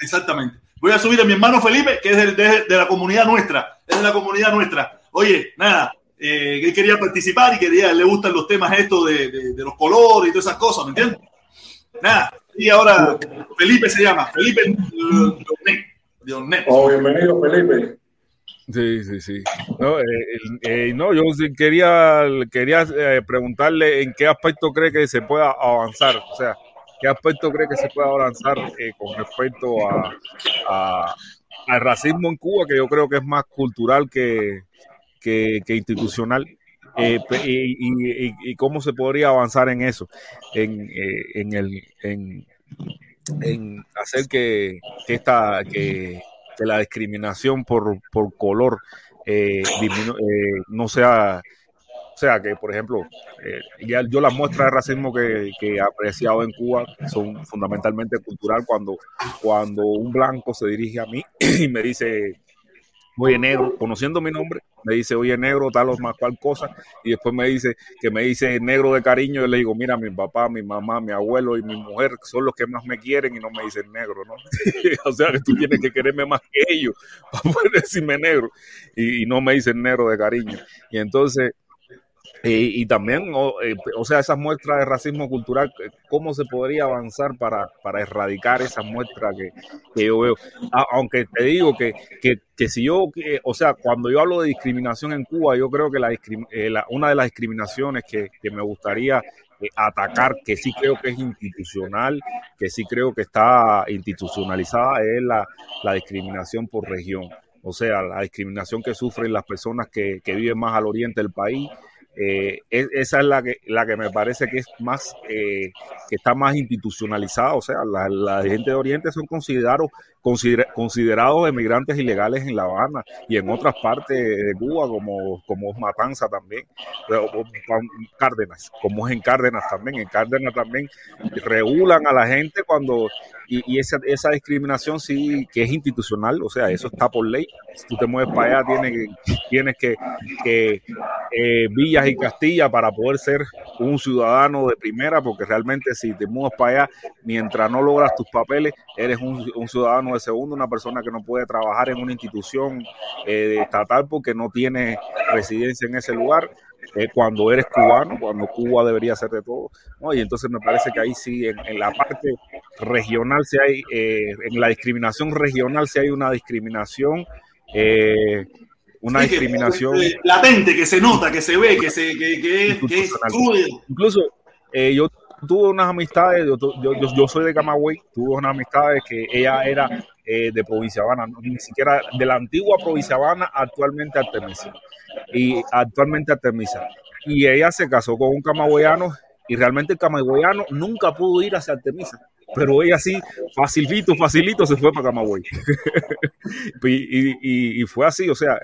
Exactamente. Voy a subir a mi hermano Felipe, que es de, de, de la comunidad nuestra. Es de la comunidad nuestra. Oye, nada, eh, él quería participar y quería, le gustan los temas estos de, de, de, los colores y todas esas cosas, ¿me entiendes? Nada, y ahora Felipe se llama, Felipe Leonet. Oh, bienvenido, Felipe. Sí, sí, sí. No, eh, eh, no yo quería, quería eh, preguntarle en qué aspecto cree que se pueda avanzar. O sea, ¿Qué aspecto cree que se puede avanzar eh, con respecto a, al racismo en Cuba, que yo creo que es más cultural que, que, que institucional? Eh, y, y, y, cómo se podría avanzar en eso, en, eh, en, el, en, hacer que, que, esta, que, la discriminación por, por color eh, eh, no sea sea que, por ejemplo, eh, ya yo las muestras de racismo que, he apreciado en Cuba son fundamentalmente cultural cuando, cuando un blanco se dirige a mí y me dice, oye negro, conociendo mi nombre, me dice, oye negro, tal o más cual cosa, y después me dice que me dice negro de cariño, y le digo, mira, mi papá, mi mamá, mi abuelo y mi mujer son los que más me quieren y no me dicen negro, ¿no? o sea que tú tienes que quererme más que ellos para poder decirme negro, y no me dicen negro de cariño. Y entonces y, y también, o, eh, o, sea, esas muestras de racismo cultural, eh, ¿cómo se podría avanzar para, para erradicar esas muestras que, que yo veo? Aunque te digo que, que, que si yo, que, o sea, cuando yo hablo de discriminación en Cuba, yo creo que la, eh, la una de las discriminaciones que, que me gustaría eh, atacar, que sí creo que es institucional, que sí creo que está institucionalizada, es la, la discriminación por región. O sea, la discriminación que sufren las personas que, que viven más al oriente del país, eh, esa es la que, la que me parece que es más, eh, que está más institucionalizada. O sea, la gente de Oriente son considerados, consider, considerados emigrantes ilegales en La Habana y en otras partes de Cuba, como, como Matanza también, Cárdenas, como es en Cárdenas también. En Cárdenas también regulan a la gente cuando, y, y esa, esa discriminación sí que es institucional, o sea, eso está por ley. Si tú te mueves para allá, tienes, tienes que, que eh, villas y Castilla para poder ser un ciudadano de primera, porque realmente si te mudas para allá, mientras no logras tus papeles, eres un, ciudadano de segundo, una persona que no puede trabajar en una institución eh, estatal porque no tiene residencia en ese lugar. Eh, cuando eres cubano, cuando Cuba debería ser de todo. Y entonces me parece que ahí sí, en, la parte regional, si hay, en la discriminación regional, si hay una discriminación eh, una discriminación latente que se nota, que se ve, que se que, es Incluso eh, yo tuve unas amistades, yo, soy de Camagüey, tuve unas amistades que ella era eh, de Provincia Habana, ni siquiera de la antigua Provincia Habana, actualmente Artemisa. Y actualmente Artemisa. Y ella se casó con un camagüeyano y realmente el camagüeyano nunca pudo ir hacia Artemisa pero ella sí, facilito, facilito, se fue para Camagüey. y, y, fue así, o sea,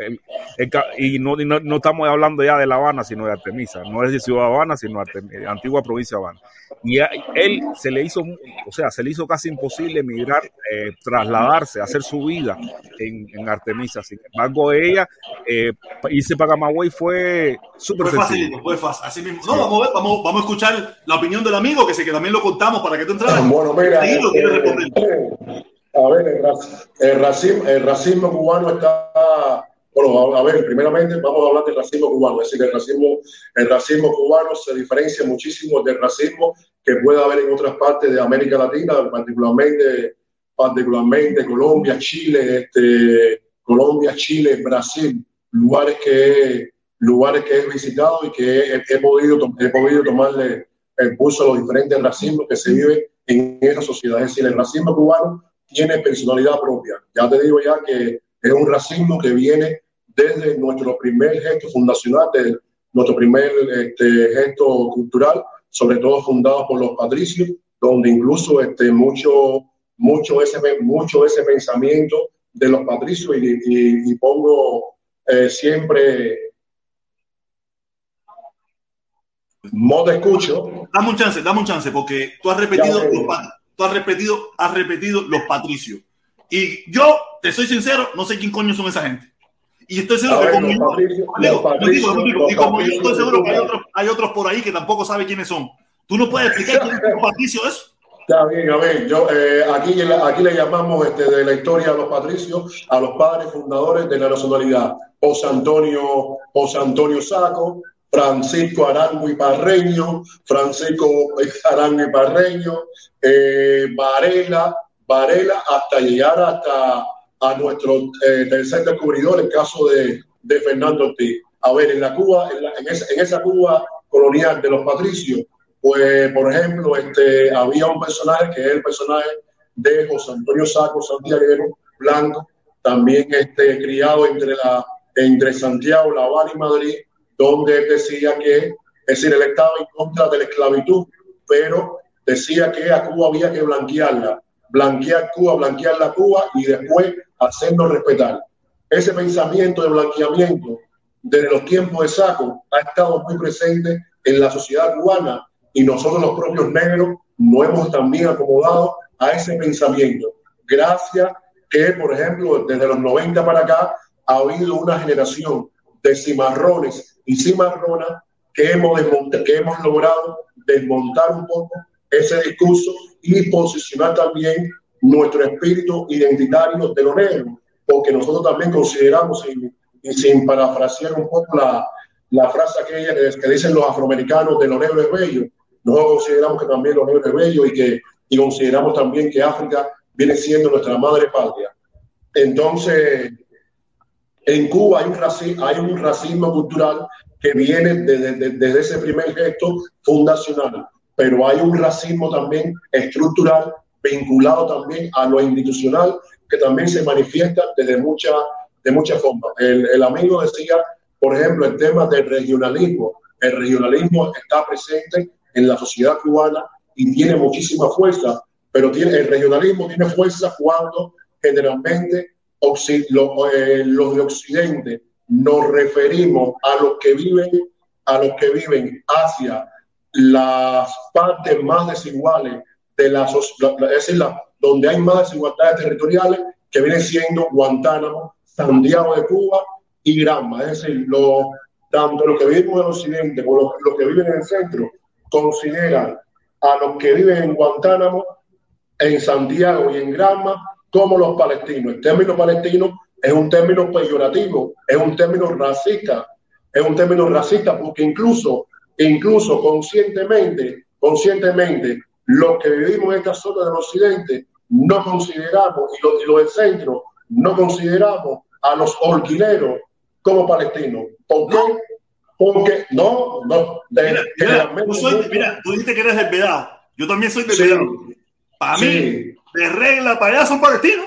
y no, no, estamos hablando ya de La Habana, sino de Artemisa, no es de Ciudad Habana, sino de antigua provincia de Habana. Y él se le hizo, o sea, se le hizo casi imposible emigrar, eh, trasladarse, hacer su vida en, en Artemisa. Sin embargo, ella eh, irse para Camagüey fue súper fácil. Fue fácil, así mismo. No, vamos a ver, vamos, vamos a escuchar la opinión del amigo, que sé que también lo contamos para que tú entraras. Bueno, mira, eh, a ver, el, racismo, el racismo cubano está bueno, a ver, primeramente vamos a hablar del racismo cubano. Es decir, el racismo, el racismo cubano se diferencia muchísimo del racismo que puede haber en otras partes de América Latina, particularmente, particularmente Colombia, Chile, este, Colombia, Chile, Brasil, lugares que, lugares que he visitado y que he, podido, he podido tomarle el pulso a los diferentes racismos que se vive en esa sociedad. Es decir, el racismo cubano tiene personalidad propia. Ya te digo ya que es un racismo que viene desde nuestro primer gesto fundacional, desde nuestro primer este, gesto cultural, sobre todo fundado por los patricios, donde incluso este, mucho, mucho, ese, mucho ese pensamiento de los patricios y, pongo eh, siempre modo escucho. Dame un chance, dame un chance, porque tú has repetido, los, tú has repetido, has repetido los patricios. Y yo, te soy sincero, no sé quién coño son esa gente. Y estoy seguro que como, yo estoy seguro que hay otros, hay otros por ahí que tampoco sabe quiénes son. ¿Tú no puedes explicar quién es Patricio eso? Está bien, a ver, yo, eh, aquí, aquí le llamamos este, de la historia a los patricios, a los padres fundadores de la nacionalidad. José Antonio, José Antonio Saco, Francisco Arango y Parreño, Francisco Arango y Parreño, eh, Varela, Varela, hasta llegar hasta a nuestro eh, tercer descubridor, el caso de, de, Fernando Ortiz. A ver, en la Cuba, en, esa, en, esa, Cuba colonial de los patricios, pues, por ejemplo, este, había un personaje que es el personaje de José Antonio Saco Santiago Blanco, también este, criado entre, la, entre Santiago, La Habana y Madrid, donde él decía que, es decir, él estaba en contra de la esclavitud, pero decía que a Cuba había que blanquearla, blanquear Cuba, blanquear la Cuba y después hacernos respetar. Ese pensamiento de blanqueamiento desde los tiempos de Saco ha estado muy presente en la sociedad cubana y nosotros los propios negros no hemos también acomodado a ese pensamiento. Gracias que, por ejemplo, desde los 90 para acá ha habido una generación de cimarrones y cimarronas que hemos, que hemos logrado desmontar un poco ese discurso y posicionar también nuestro espíritu identitario de lo negro, porque nosotros también consideramos, y, sin parafrasear un poco la, la frase que, que, dicen los afroamericanos de lo negro es bello, nosotros consideramos que también lo negro es bello y que y consideramos también que África viene siendo nuestra madre patria. Entonces, en Cuba hay un, racismo, cultural que viene desde, desde ese primer gesto fundacional, pero hay un racismo también estructural vinculado también a lo institucional, que también se manifiesta desde muchas de muchas formas. El, el, amigo decía, por ejemplo, el tema del regionalismo. El regionalismo está presente en la sociedad cubana y tiene muchísima fuerza, pero tiene, el regionalismo tiene fuerza cuando generalmente eh, los de Occidente nos referimos a los que viven, a los que viven hacia las partes más desiguales de la sociedad, es decir, donde hay más desigualdades territoriales, que viene siendo Guantánamo, Santiago de Cuba y Granma. Es decir, los, tanto los que vivimos en el occidente como los, que viven en el centro, consideran a los que viven en Guantánamo, en Santiago y en Granma como los palestinos. El término palestino es un término peyorativo, es un término racista, es un término racista porque incluso, incluso conscientemente, conscientemente, los que vivimos en esta zona del occidente no consideramos, y los, y del centro, no consideramos a los orquileros como palestinos. ¿Por qué? Porque no, no. mira, mira, tú, dijiste que eres Vedado. Yo también soy del sí, Para mí, de regla, para allá son palestinos.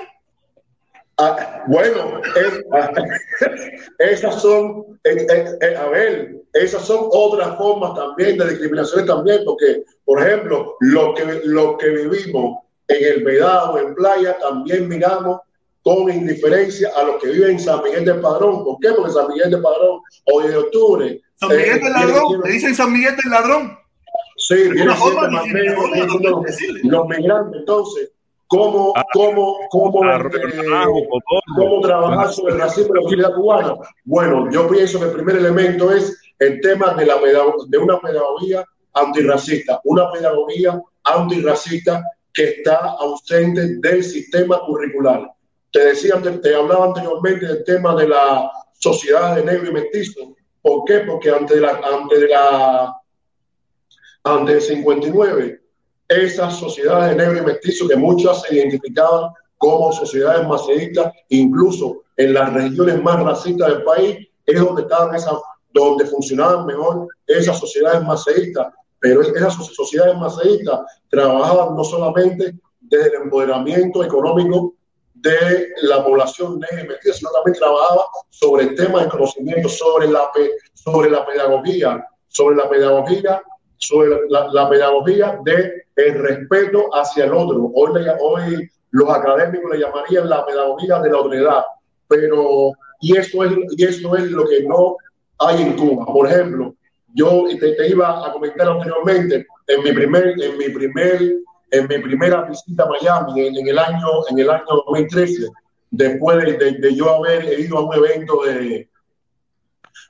Ah, bueno, esas son, eh, eh, eh, a ver, esas son otras formas también de discriminación también, porque, por ejemplo, lo que, lo que vivimos en el Vedado, en playa, también miramos con indiferencia a los que viven en San Miguel del Padrón. ¿Por qué? Porque San Miguel del Padrón, hoy de octubre. San Miguel del Ladrón, le dicen San Miguel del Ladrón. Sí, más los migrantes. Entonces, cómo, ah, cómo, cómo, eh, cómo trabajar sobre el racismo en la sociedad cubana. Bueno, yo pienso que el primer elemento es el tema de, la de una pedagogía antirracista, una pedagogía antirracista que está ausente del sistema curricular. Te decía, te hablaba anteriormente del tema de la sociedad de negro y mestizo. ¿Por qué? Porque ante la, ante la, ante el 59 esas sociedades de negro y mestizo que muchas se identificaban como sociedades maceístas, incluso en las regiones más racistas del país, es donde estaban esas, donde funcionaban mejor esas sociedades maceístas. Pero esas sociedades maceístas trabajaban no solamente desde el empoderamiento económico de la población negra y mestiza, sino también trabajaba sobre el tema del conocimiento, sobre la, sobre la pedagogía, sobre la pedagogía sobre la, pedagogía de el respeto hacia el otro. Hoy, hoy los académicos le llamarían la pedagogía de la otredad, pero y eso es y eso es lo que no hay en Cuba. Por ejemplo, yo te, iba a comentar anteriormente en mi primer en mi primer en mi primera visita a Miami en, el año en el año 2013 después de, de, yo haber ido a un evento de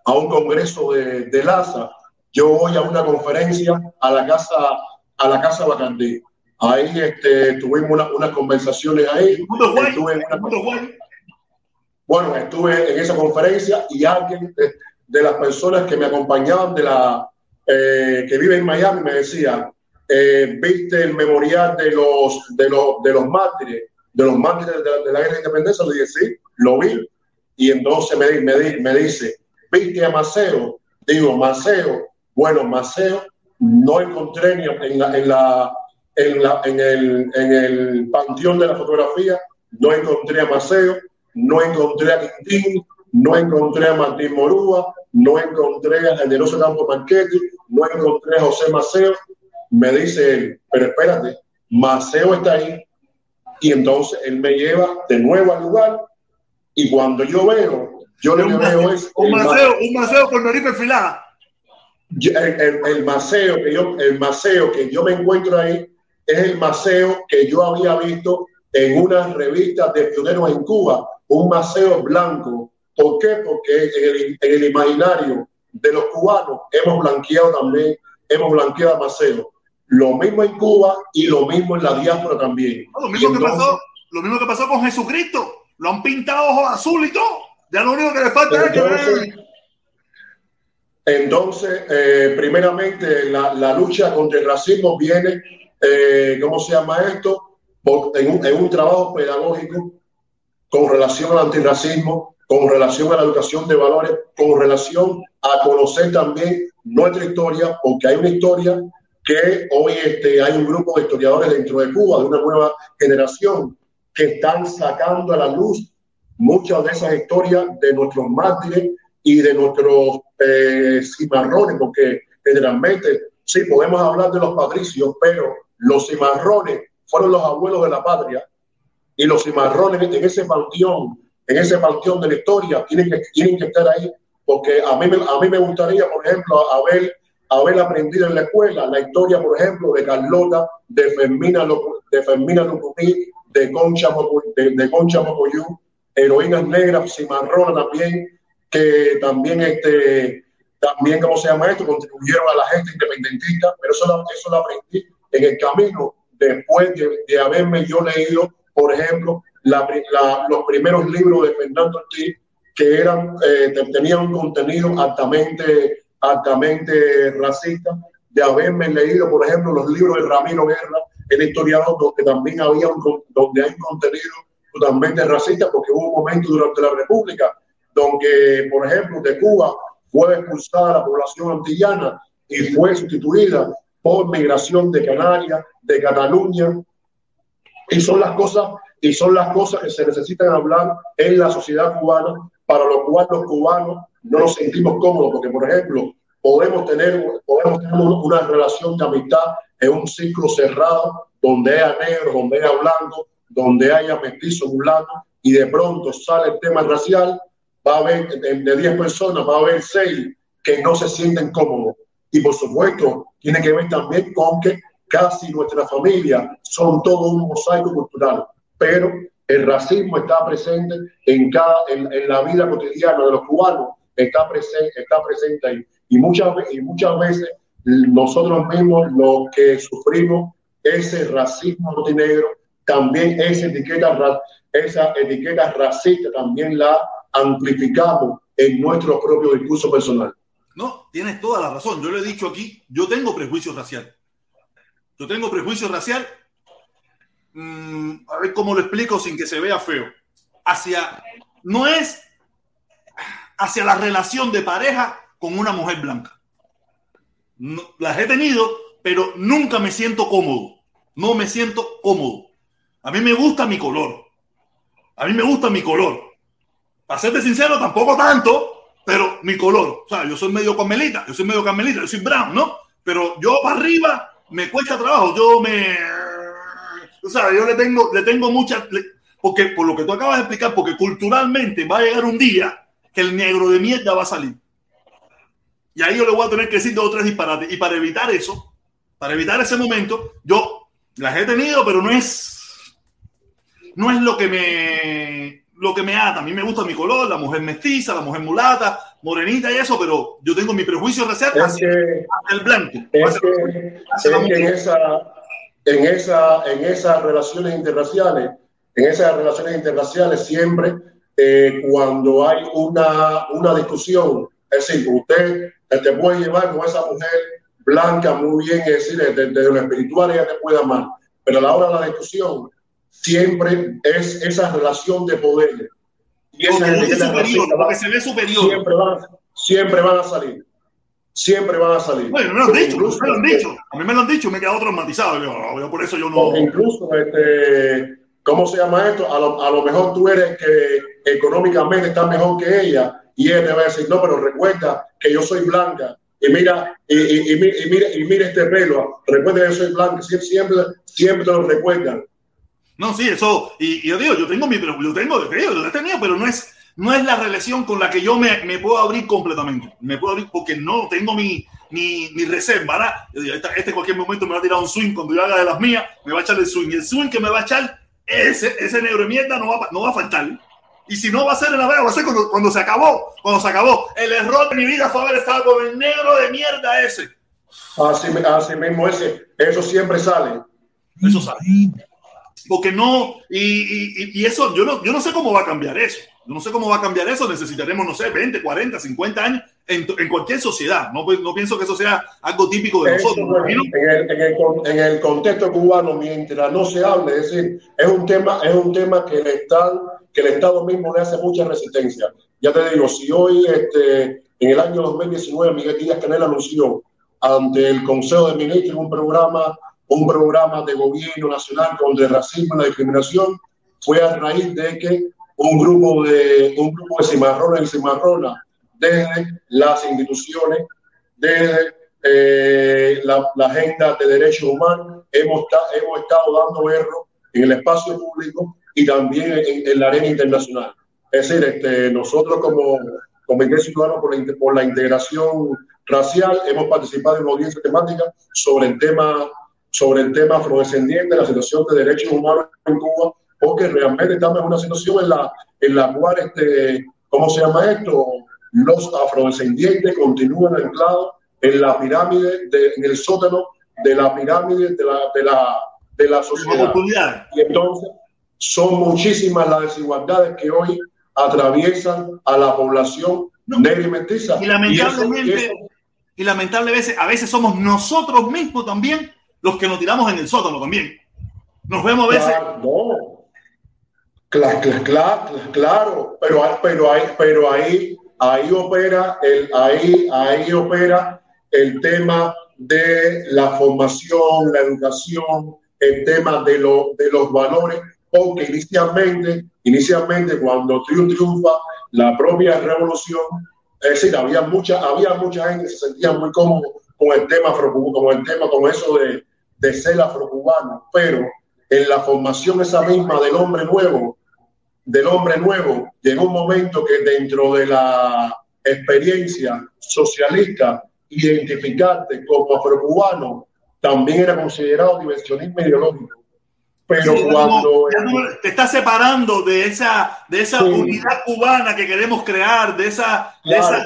a un congreso de, de LASA yo voy a una conferencia a la casa, a la casa Bacandí. Ahí este, tuvimos unas conversaciones ahí. Estuve bueno, estuve en esa conferencia y alguien de, las personas que me acompañaban de la eh, que vive en Miami me decía, eh, ¿viste el memorial de los de los de los mártires, de los mártires de, la guerra de independencia? Le dije, sí, lo vi. Y entonces me, me, me dice, ¿viste a Maceo? Digo, Maceo bueno, Maceo no encontré ni en, la, en, la, en, la, en, el, en el panteón de la fotografía, no encontré a Maceo, no encontré a Quintín, no encontré a Martín Morúa, no encontré a Generoso Campo Marchetti, no encontré a José Maceo. Me dice él, pero espérate, Maceo está ahí. Y entonces él me lleva de nuevo al lugar y cuando yo veo, yo lo que veo es... Un Maceo, un Maceo con nariz perfilada el, el, maceo que yo, el maceo que yo me encuentro ahí es el maceo que yo había visto en unas revistas de pioneros en Cuba, un maceo blanco. ¿Por qué? Porque en el, imaginario de los cubanos hemos blanqueado también, hemos blanqueado maceo. Lo mismo en Cuba y lo mismo en la diáspora también. lo, mismo que pasó, lo mismo que pasó con Jesucristo. Lo han pintado ojos azul y todo. Ya lo único que le falta es que entonces, eh, primeramente, la, lucha contra el racismo viene, eh, ¿cómo se llama esto? En un, trabajo pedagógico con relación al antirracismo, con relación a la educación de valores, con relación a conocer también nuestra historia, porque hay una historia que hoy este, hay un grupo de historiadores dentro de Cuba, de una nueva generación, que están sacando a la luz muchas de esas historias de nuestros mártires y de nuestros eh, cimarrones, porque generalmente sí podemos hablar de los patricios, pero los cimarrones fueron los abuelos de la patria y los cimarrones en ese panteón, en ese panteón de la historia, tienen que, tienen que estar ahí, porque a mí, a mí me gustaría, por ejemplo, haber, haber aprendido en la escuela la historia, por ejemplo, de Carlota, de Fermina, de Fermina de Concha, de, de Concha Mocoyú, heroínas negras, cimarronas también, que también este, también, ¿cómo se llama esto? Contribuyeron a la gente independentista, pero eso, eso lo aprendí en el camino después de, de haberme yo leído, por ejemplo, la, los primeros libros de Fernando Ortiz, que eran, eh, tenían un contenido altamente, altamente racista, de haberme leído, por ejemplo, los libros de Ramiro Guerra, el historiador, donde también había un, donde hay un contenido totalmente racista, porque hubo un momento durante la República donde, por ejemplo, de Cuba fue expulsada la población antillana y fue sustituida por migración de Canarias, de Cataluña, y son las cosas y son las cosas que se necesitan hablar en la sociedad cubana, para lo cual los cubanos no nos sentimos cómodos, porque, por ejemplo, podemos tener, podemos tener una relación de amistad en un ciclo cerrado, donde haya negro, donde haya blanco, donde haya mestizo, mulato, y de pronto sale el tema racial, va a haber de 10 personas, va a haber 6 que no se sienten cómodos. Y por supuesto, tiene que ver también con que casi nuestra familia son todo un mosaico cultural pero el racismo está presente en, cada, en, la vida cotidiana de los cubanos, está presente, está presente ahí. Y muchas, y muchas veces nosotros mismos los que sufrimos ese racismo negro, también esa etiqueta, esa etiqueta racista también la amplificamos en nuestro propio discurso personal. No, tienes toda la razón. Yo le he dicho aquí, yo tengo prejuicio racial. Yo tengo prejuicio racial Mm, a ver cómo lo explico sin que se vea feo, hacia, no es hacia la relación de pareja con una mujer blanca. las he tenido, pero nunca me siento cómodo. No me siento cómodo. A mí me gusta mi color. A mí me gusta mi color. Para serte sincero, tampoco tanto, pero mi color. O sea, yo soy medio carmelita, yo soy medio carmelita, yo soy brown, ¿no? Pero yo para arriba me cuesta trabajo. Yo me o sea, yo le tengo, le tengo mucha, porque por lo que tú acabas de explicar, porque culturalmente va a llegar un día que el negro de mierda va a salir. Y ahí yo le voy a tener que decir dos o tres disparates. Y para evitar eso, para evitar ese momento, yo las he tenido, pero no es, no es lo que me, lo que me ata. A mí me gusta mi color, la mujer mestiza, la mujer mulata, morenita y eso, pero yo tengo mi prejuicio racial hacia, el blanco. Es que, en esa en, esa, en esas relaciones interraciales, en esas relaciones interraciales siempre eh, cuando hay una, una discusión, es decir, usted te puede llevar con esa mujer blanca muy bien, es decir, desde, lo espiritual ella te puede amar, pero a la hora de la discusión siempre es esa relación de poder. Y esa superior, se ve superior. Siempre van, siempre van a salir siempre van a salir. Bueno, me lo han dicho, me lo han dicho. A mí me lo han dicho, me he quedado traumatizado. Yo, por eso yo no. incluso, este, ¿cómo se llama esto? A lo, a lo mejor tú eres que económicamente estás mejor que ella y ella te va a decir, no, pero recuerda que yo soy blanca. Y mira, y, y, y, mira, y mira este pelo, recuerda que yo soy blanca, siempre, siempre, siempre te lo recuerdan. No, sí, eso, y, yo digo, yo tengo mi, yo tengo, yo lo he tenido, pero no es, no es la relación con la que yo me, me, puedo abrir completamente. Me puedo abrir porque no tengo mi, mi, mi reserva. ¿verdad? Este, este cualquier momento me va a tirar un swing cuando yo haga de las mías, me va a echar el swing. Y el swing que me va a echar, ese, ese negro de mierda no va, no va a faltar. Y si no va a ser en la vera, va a ser cuando, cuando, se acabó. Cuando se acabó. El error de mi vida fue haber estado con el negro de mierda ese. Así, así mismo ese. Eso siempre sale. Eso sale. Porque no, y, y, y eso, yo no, yo no sé cómo va a cambiar eso. No sé cómo va a cambiar eso. Necesitaremos, no sé, 20, 40, 50 años en, en cualquier sociedad. No, no, pienso que eso sea algo típico de nosotros. en, el, en, el, en, el, contexto cubano, mientras no se hable, es decir, es un tema, es un tema que el Estado, que el Estado mismo le hace mucha resistencia. Ya te digo, si hoy, este, en el año 2019, Miguel Díaz Canel anunció ante el Consejo de Ministros un programa, un programa de gobierno nacional contra el racismo y la discriminación, fue a raíz de que un grupo de, un grupo de cimarrones y cimarronas desde las instituciones, desde eh, la, agenda de derechos humanos, hemos, hemos estado dando error en el espacio público y también en, la arena internacional. Es decir, este, nosotros como Comité Ciudadano por la, por la Integración Racial hemos participado en una audiencia temática sobre el tema sobre el tema afrodescendiente, la situación de derechos humanos en Cuba porque realmente estamos en una situación en la, en la cual, este, ¿cómo se llama esto? los afrodescendientes continúan anclados en la pirámide, de, en el sótano de la pirámide de la, de la, de la sociedad. Y entonces son muchísimas las desigualdades que hoy atraviesan a la población negra y mestiza. Y lamentablemente, y, lamentablemente a veces somos nosotros mismos también los que nos tiramos en el sótano también. Nos vemos a veces. Claro, claro, claro, pero, pero, ahí, pero ahí, ahí opera el, ahí, ahí opera el tema de la formación, la educación, el tema de, lo, de los valores, porque inicialmente, inicialmente cuando triunfa la propia revolución, es decir, había mucha, había mucha gente que se sentía muy cómodo con el tema con el tema, con eso de, de ser afrocubano, pero en la formación esa misma del hombre nuevo, del hombre nuevo, llegó un momento que dentro de la experiencia socialista, identificarte como afrocubano también era considerado diversionismo ideológico. Pero cuando... te estás separando de esa, de esa unidad cubana que queremos crear, de esa, de esa,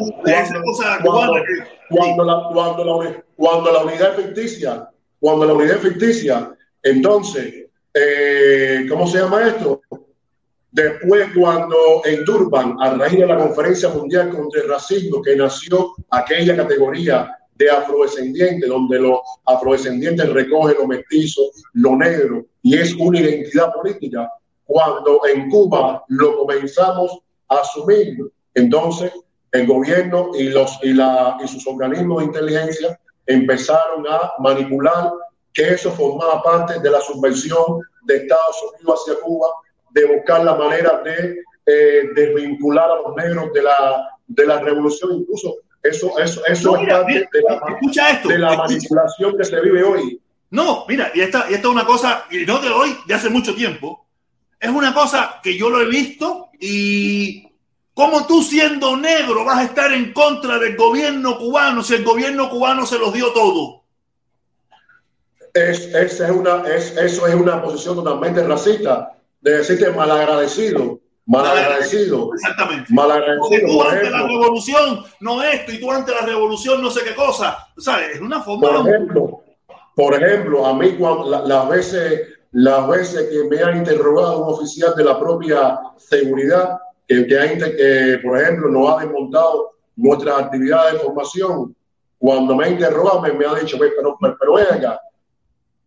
cosa cubana Cuando la, cuando, la, cuando la unidad es ficticia, cuando la unidad ficticia, entonces, eh, ¿cómo se llama esto? Después, cuando en Durban, a raíz de la Conferencia Mundial contra el Racismo, que nació aquella categoría de afrodescendientes, donde los afrodescendientes recogen lo mestizo, lo negro, y es una identidad política, cuando en Cuba lo comenzamos a asumir, entonces el gobierno y, los, y, la, y sus organismos de inteligencia empezaron a manipular que eso formaba parte de la subvención de Estados Unidos hacia Cuba de buscar la manera de eh, desvincular a los negros de la, de la revolución. Incluso eso, eso, eso es parte de la, de la manipulación que se vive hoy. No, mira, y esta, y esta es una cosa, y no de hoy, de hace mucho tiempo, es una cosa que yo lo he visto y ¿cómo tú siendo negro vas a estar en contra del gobierno cubano si el gobierno cubano se los dio todo? Es, es, es una, es, eso es una posición totalmente racista de decirte malagradecido, malagradecido. Exactamente. Malagradecido. tú ante la revolución no esto y tú ante la revolución no sé qué cosa. ¿Sabes? Es una forma. Por ejemplo, por ejemplo a mí cuando las veces las veces que me ha interrogado un oficial de la propia seguridad que, que, que por ejemplo, nos ha desmontado nuestras actividades de formación, cuando me ha interrogado me, me ha dicho, pero, pero, pero venga,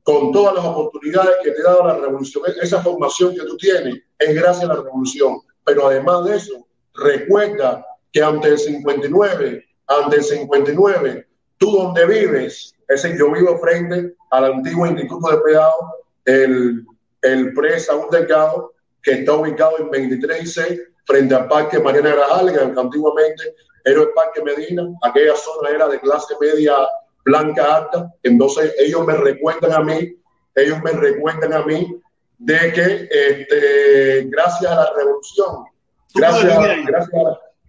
con todas las oportunidades que te ha dado la revolución. Esa formación que tú tienes es gracias a la revolución. Pero además de eso, recuerda que ante el 59, ante el 59, tú donde vives, es decir, yo vivo frente al antiguo Instituto de Pedado, el, el Presa un Delgado, que está ubicado en 23 6, frente al Parque Mariana Grajal, que antiguamente era el Parque Medina. Aquella zona era de clase media blanca alta. Entonces ellos me recuentan a mí, ellos me recuentan a mí de que este, gracias a la revolución, gracias, a,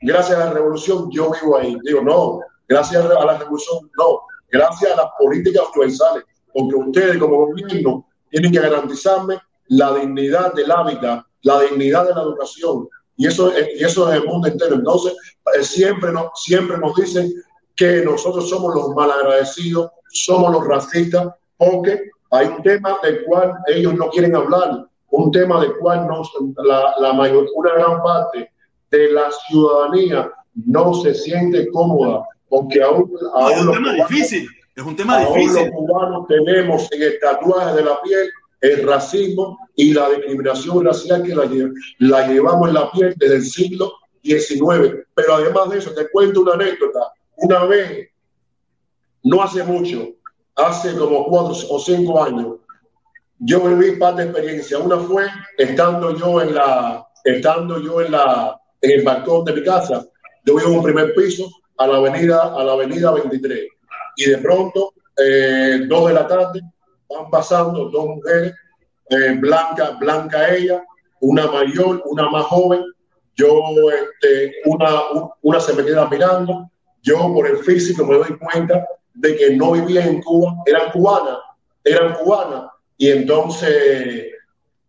gracias, a la, revolución yo vivo ahí. Digo, no, gracias a la revolución, no, gracias a las políticas universales, porque ustedes como gobierno tienen que garantizarme la dignidad del hábitat, la dignidad de la educación, y eso, y eso es el mundo entero. Entonces, eh, siempre, no, siempre nos dicen que nosotros somos los malagradecidos, somos los racistas, porque hay un tema del cual ellos no quieren hablar, un tema del cual no, la, la mayor, una gran parte de la ciudadanía no se siente cómoda, porque aún, aún es un tema difícil, es un tema difícil. los cubanos tenemos en el tatuaje de la piel el racismo y la discriminación racial que la, la llevamos en la piel desde el siglo XIX. Pero además de eso, te cuento una anécdota una vez, no hace mucho, hace como cuatro o cinco años, yo viví parte de experiencia. Una fue estando yo en la, estando yo en la, en el balcón de mi casa. Yo vivo en un primer piso a la avenida, a la avenida 23. Y de pronto, eh, dos de la tarde, van pasando dos mujeres, eh, blanca, blanca ella, una mayor, una más joven. Yo, este, una, una se me queda mirando, yo por el físico me doy cuenta de que no vivían en Cuba, eran cubanas, eran cubanas. Y entonces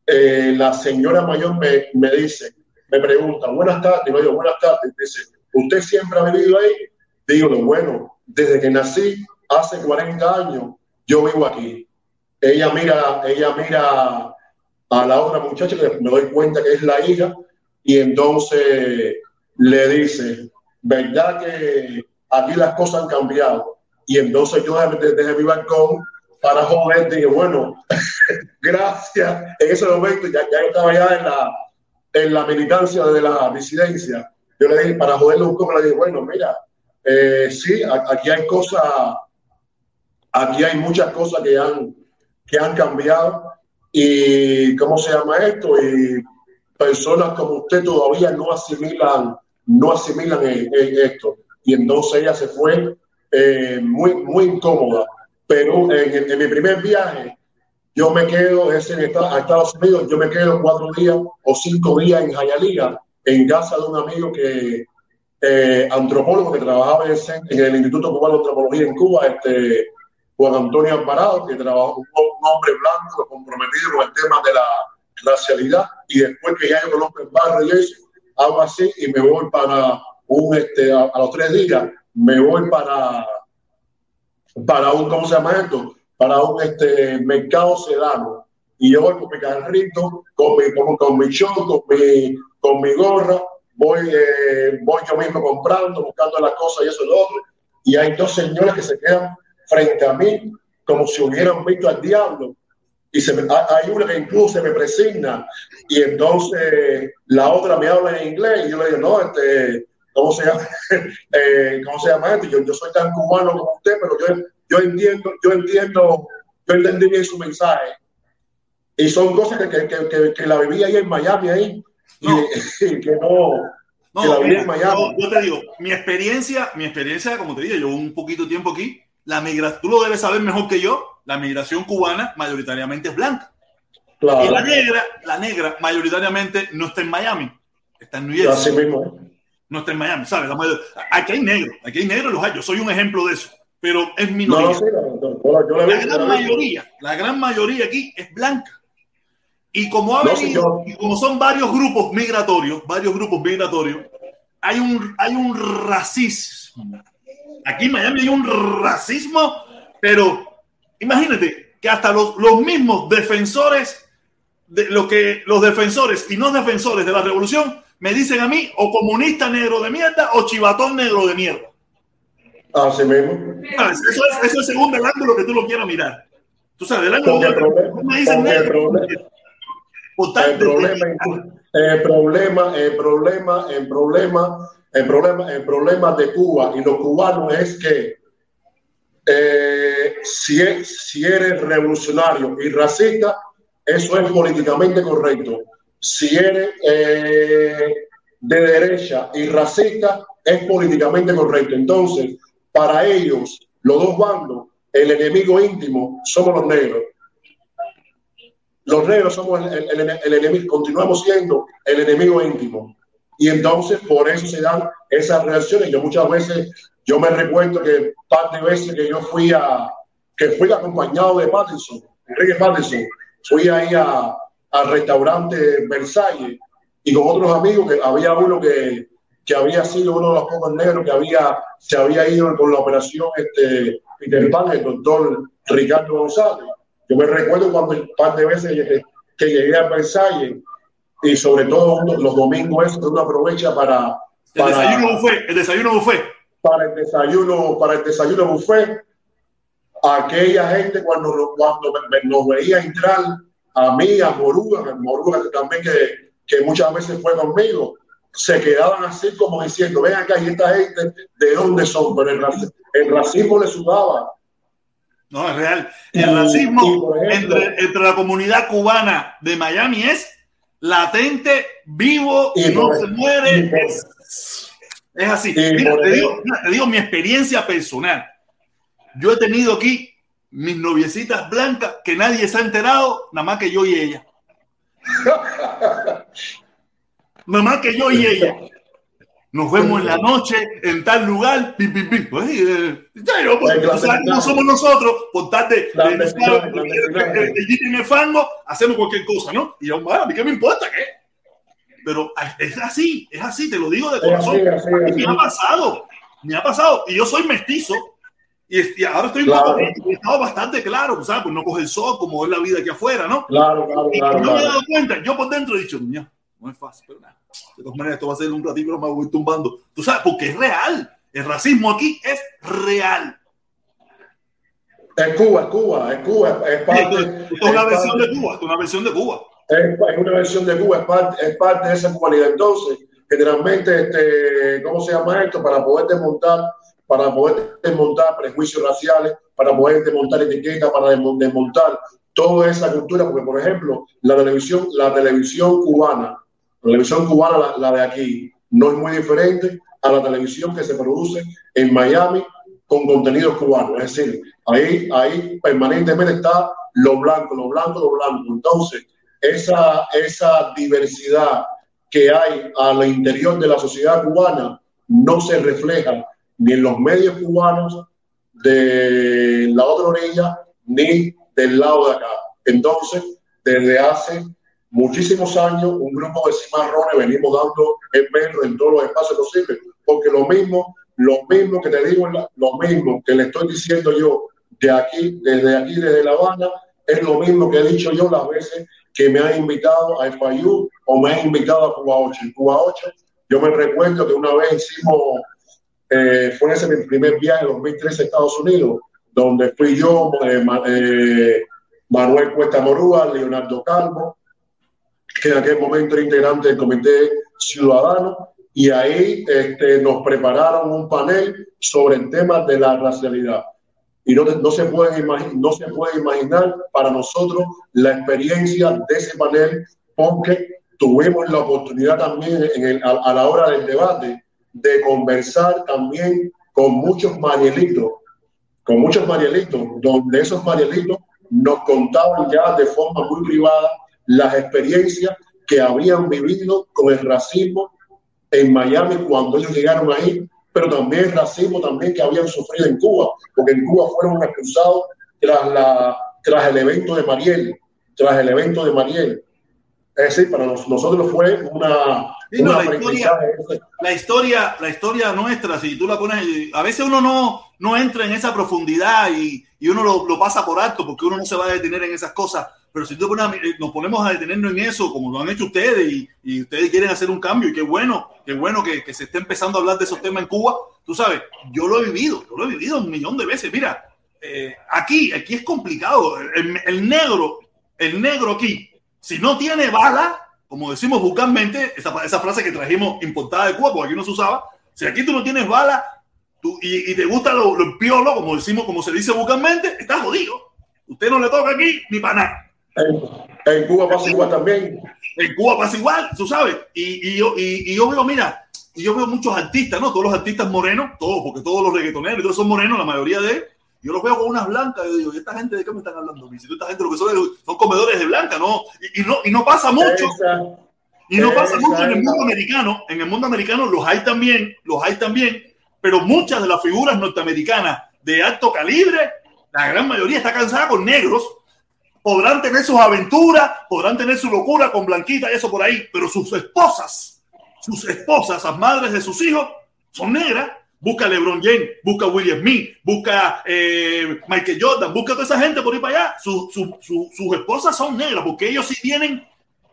eh, la señora mayor me, me, dice, me pregunta, buenas tardes, buenas tardes, dice, ¿usted siempre ha vivido ahí? Digo, bueno, desde que nací, hace 40 años, yo vivo aquí. Ella mira, ella mira a la otra muchacha, que me doy cuenta que es la hija, y entonces le dice, ¿verdad que aquí las cosas han cambiado? Y entonces yo desde, mi balcón para joder, dije, bueno, gracias. En ese momento ya, ya estaba ya en la, en la militancia de la disidencia. Yo le dije, para joderle un poco, le dije, bueno, mira, eh, sí, aquí hay cosas, aquí hay muchas cosas que han, que han cambiado y, ¿cómo se llama esto? Y personas como usted todavía no asimilan, no asimilan esto. Y entonces ella se fue eh, muy, muy incómoda. Pero en, en, mi primer viaje, yo me quedo es en Estados Unidos, yo me quedo cuatro días o cinco días en Jayalía, en casa de un amigo que eh, antropólogo que trabajaba en el, Instituto Cubano de Antropología en Cuba, este, Juan Antonio Alvarado, que trabajó un, un hombre blanco comprometido con el tema de la racialidad, y después que ya yo conozco el barrio y eso, hago así y me voy para un, este, a, a los tres días, me voy para, para un, ¿cómo se llama esto? Para un este, mercado sedano. Y yo voy con mi carrito, con mi, con, con mi short, con mi, con mi gorra, voy, eh, voy yo mismo comprando, buscando las cosas y eso y lo otro. Y hay dos señores que se quedan frente a mí como si hubieran visto al diablo. Y se me, hay una que incluso se me presigna y entonces la otra me habla en inglés y yo le digo, no, este, ¿cómo se llama? eh, ¿Cómo se llama esto? Yo, yo soy tan cubano como usted, pero yo, yo entiendo, yo entiendo, yo entendí bien su mensaje. Y son cosas que, que, que, que la viví ahí en Miami, ahí, no. Y, que no, no, que la viví en Miami. Yo, yo, te digo, mi experiencia, mi experiencia, como te digo, yo un poquito tiempo aquí, la migración, tú lo debes saber mejor que yo, la migración cubana mayoritariamente es blanca. Claro. Y la negra, la negra mayoritariamente no está en Miami, está en New York. Así mismo. No está en Miami, ¿sabes? Aquí hay negros, aquí hay negros los hay, yo soy un ejemplo de eso, pero es minoría. No, sí, no, no, la gran mayoría, la gran mayoría aquí es blanca. Y como, ha venido, y como son varios grupos migratorios, varios grupos migratorios, hay un, hay un racismo. Aquí en Miami hay un racismo, pero imagínate que hasta los, los mismos defensores, de lo que los defensores y no defensores de la revolución me dicen a mí o comunista negro de mierda o chivatón negro de mierda. Así mismo. Eso es, eso es según el ángulo que tú lo quieras mirar. Tú sabes, el ángulo el problema, me dicen negro. El problema, el problema, el problema, el problema, el problema, el problema de Cuba y los cubanos es que eh, si, si eres revolucionario y racista, eso es políticamente correcto. Si eres eh, de derecha y racista, es políticamente correcto. Entonces, para ellos, los dos bandos, el enemigo íntimo somos los negros los negros somos el, el, el, enemigo, continuamos siendo el enemigo íntimo. Y entonces por eso se dan esas reacciones. Yo muchas veces, yo me recuerdo que parte de veces que yo fui a, que fui acompañado de Patterson, Enrique Patterson, fui ahí a, al restaurante Versalles y con otros amigos, que había uno que, que había sido uno de los pocos negros que había, se había ido con la operación este, Peter Pan, el doctor Ricardo González yo me recuerdo cuando un par de veces que, que llegué a Versalles y sobre todo los domingos uno aprovecha para, para el desayuno buffet, el desayuno buffet. Para el desayuno, para el desayuno buffet, aquella gente cuando, cuando nos veía entrar a mí, a Moruga, a Moruga también que, que muchas veces fue conmigo, se quedaban así como diciendo, ven acá, y esta gente, ¿de dónde son? Pero el, el racismo le sudaba no, es real. El racismo entre, entre, la comunidad cubana de Miami es latente, vivo, y no se muere. Es, es así. Mira, te digo, mira, te digo mi experiencia personal. Yo he tenido aquí mis noviecitas blancas que nadie se ha enterado, nada más que yo y ella. nada más que yo y ella nos vemos en la noche en tal lugar, pim, pim, pim. Pues, eh, no, pues, no somos nosotros, por tal de, de, de, de, de, fango, hacemos cualquier cosa, ¿no? Y yo, a mí qué me importa, ¿qué? pero es así, es así, te lo digo de corazón. Me ha pasado, me ha pasado. Y yo soy mestizo y, ahora estoy claro. estado bastante claro, ¿sabes? Pues no coge el sol como es la vida aquí afuera, ¿no? Claro, claro, y claro. No me he dado cuenta, yo por dentro he dicho, niña, no es fácil, pero nada. De todas maneras, esto va a ser un ratito, me voy tumbando. Tú sabes, porque es real. El racismo aquí es real. Es Cuba, es Cuba, es Cuba, es parte. es una versión de Cuba, es una versión de Cuba. Es, una versión de Cuba, es parte, es parte de esa cualidad. Entonces, generalmente, este, ¿cómo se llama esto? Para poder desmontar para poder desmontar prejuicios raciales, para poder desmontar etiquetas, para desmontar toda esa cultura, porque por ejemplo, la televisión, la televisión cubana, la televisión cubana, la, de aquí, no es muy diferente a la televisión que se produce en Miami con contenidos cubanos. Es decir, ahí, ahí permanentemente está lo blanco, lo blanco, lo blanco. Entonces, esa, esa diversidad que hay al interior de la sociedad cubana no se refleja ni en los medios cubanos de la otra orilla, ni del lado de acá. Entonces, desde hace muchísimos años, un grupo de cimarrones venimos dando el metro en todos los espacios posibles, porque lo mismo, lo mismo que te digo, lo mismo que le estoy diciendo yo de aquí, desde aquí, desde La Habana, es lo mismo que he dicho yo las veces que me han invitado a FIU o me han invitado a Cuba 8. En Cuba 8, yo me recuerdo que una vez hicimos eh, fue ese mi primer viaje en 2013 a Estados Unidos, donde fui yo, eh, eh, Manuel Cuesta Morúa, Leonardo Calvo, que en aquel momento era integrante del Comité Ciudadano, y ahí este, nos prepararon un panel sobre el tema de la racialidad. Y no, no, se puede no se puede imaginar para nosotros la experiencia de ese panel, porque tuvimos la oportunidad también en el, a la hora del debate de conversar también con muchos marielitos, con muchos marielitos, donde esos marielitos nos contaban ya de forma muy privada las experiencias que habían vivido con el racismo en Miami cuando ellos llegaron ahí, pero también el racismo también que habían sufrido en Cuba, porque en Cuba fueron expulsados tras, la, tras el evento de Mariel, tras el evento de Mariel. Es decir, para nosotros fue una, la, historia, la, historia, la historia nuestra, si tú la pones, a veces uno no, no entra en esa profundidad y, y uno lo, lo, pasa por alto porque uno no se va a detener en esas cosas. Pero si eh, nos ponemos a detenernos en eso, como lo han hecho ustedes, y, ustedes quieren hacer un cambio, y qué bueno, qué bueno que, se esté empezando a hablar de esos temas en Cuba. Tú sabes, yo lo he vivido, yo lo he vivido un millón de veces. Mira, eh, aquí, aquí es complicado. El, negro, el negro aquí, si no tiene bala, como decimos bucalmente, esa, esa frase que trajimos importada de Cuba, porque aquí no se usaba, si aquí tú no tienes bala y, te gusta lo, lo piolo, como decimos, como se dice bucalmente, estás jodido. Usted no le toca aquí ni para nada. En, en, Cuba pasa igual también. En Cuba pasa igual, tú sabes. Y, y yo, y, yo veo, mira, y yo veo muchos artistas, ¿no? Todos los artistas morenos, todos, porque todos los reggaetoneros, todos son morenos, la mayoría de yo los veo con unas blancas, yo digo, ¿y esta gente de qué me están hablando? Si esta gente lo que son, son comedores de blanca, ¿no? Y, y no, y no pasa mucho. Esa, y no pasa esa, mucho en el mundo americano. En el mundo americano los hay también, los hay también, pero muchas de las figuras norteamericanas de alto calibre, la gran mayoría está cansada con negros. Podrán tener sus aventuras, podrán tener su locura con Blanquita y eso por ahí, pero sus esposas, sus esposas, las madres de sus hijos, son negras busca LeBron James, busca William Smith, busca eh, Michael Jordan, busca toda esa gente por ir para allá. Su, su, su, sus esposas son negras porque ellos sí tienen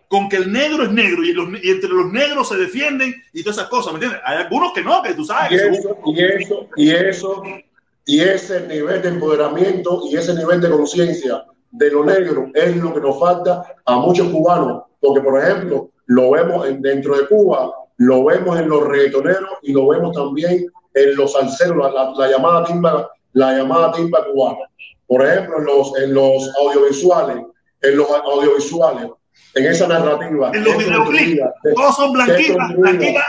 con que el negro es negro y, los, y, entre los negros se defienden y todas esas cosas, ¿me entiendes? Hay algunos que no, que tú sabes. Y eso, y eso, y eso, y ese nivel de empoderamiento y ese nivel de conciencia de lo negro es lo que nos falta a muchos cubanos, porque por ejemplo, lo vemos dentro de Cuba, lo vemos en los reggaetoneros y lo vemos también en los salseros, la, la, la, llamada timba, la llamada timba cubana. Por ejemplo, en los, en los audiovisuales, en los audiovisuales, en esa narrativa. En los videoclips, todos son blanquitas, blanquitas,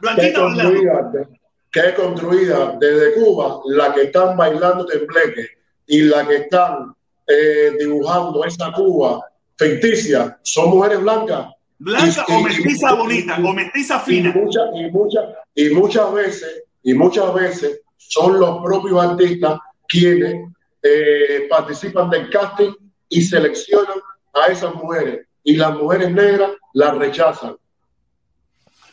blanquitas, que es construida desde Cuba, la que están bailando tembleque y la que están eh, dibujando esa Cuba ficticia, son mujeres blancas Blanca y, o mestiza y, bonita, y, o mestiza fina. Y, mucha, y, mucha, y muchas veces, y muchas veces son los propios artistas quienes eh, participan del casting y seleccionan a esas mujeres. Y las mujeres negras las rechazan.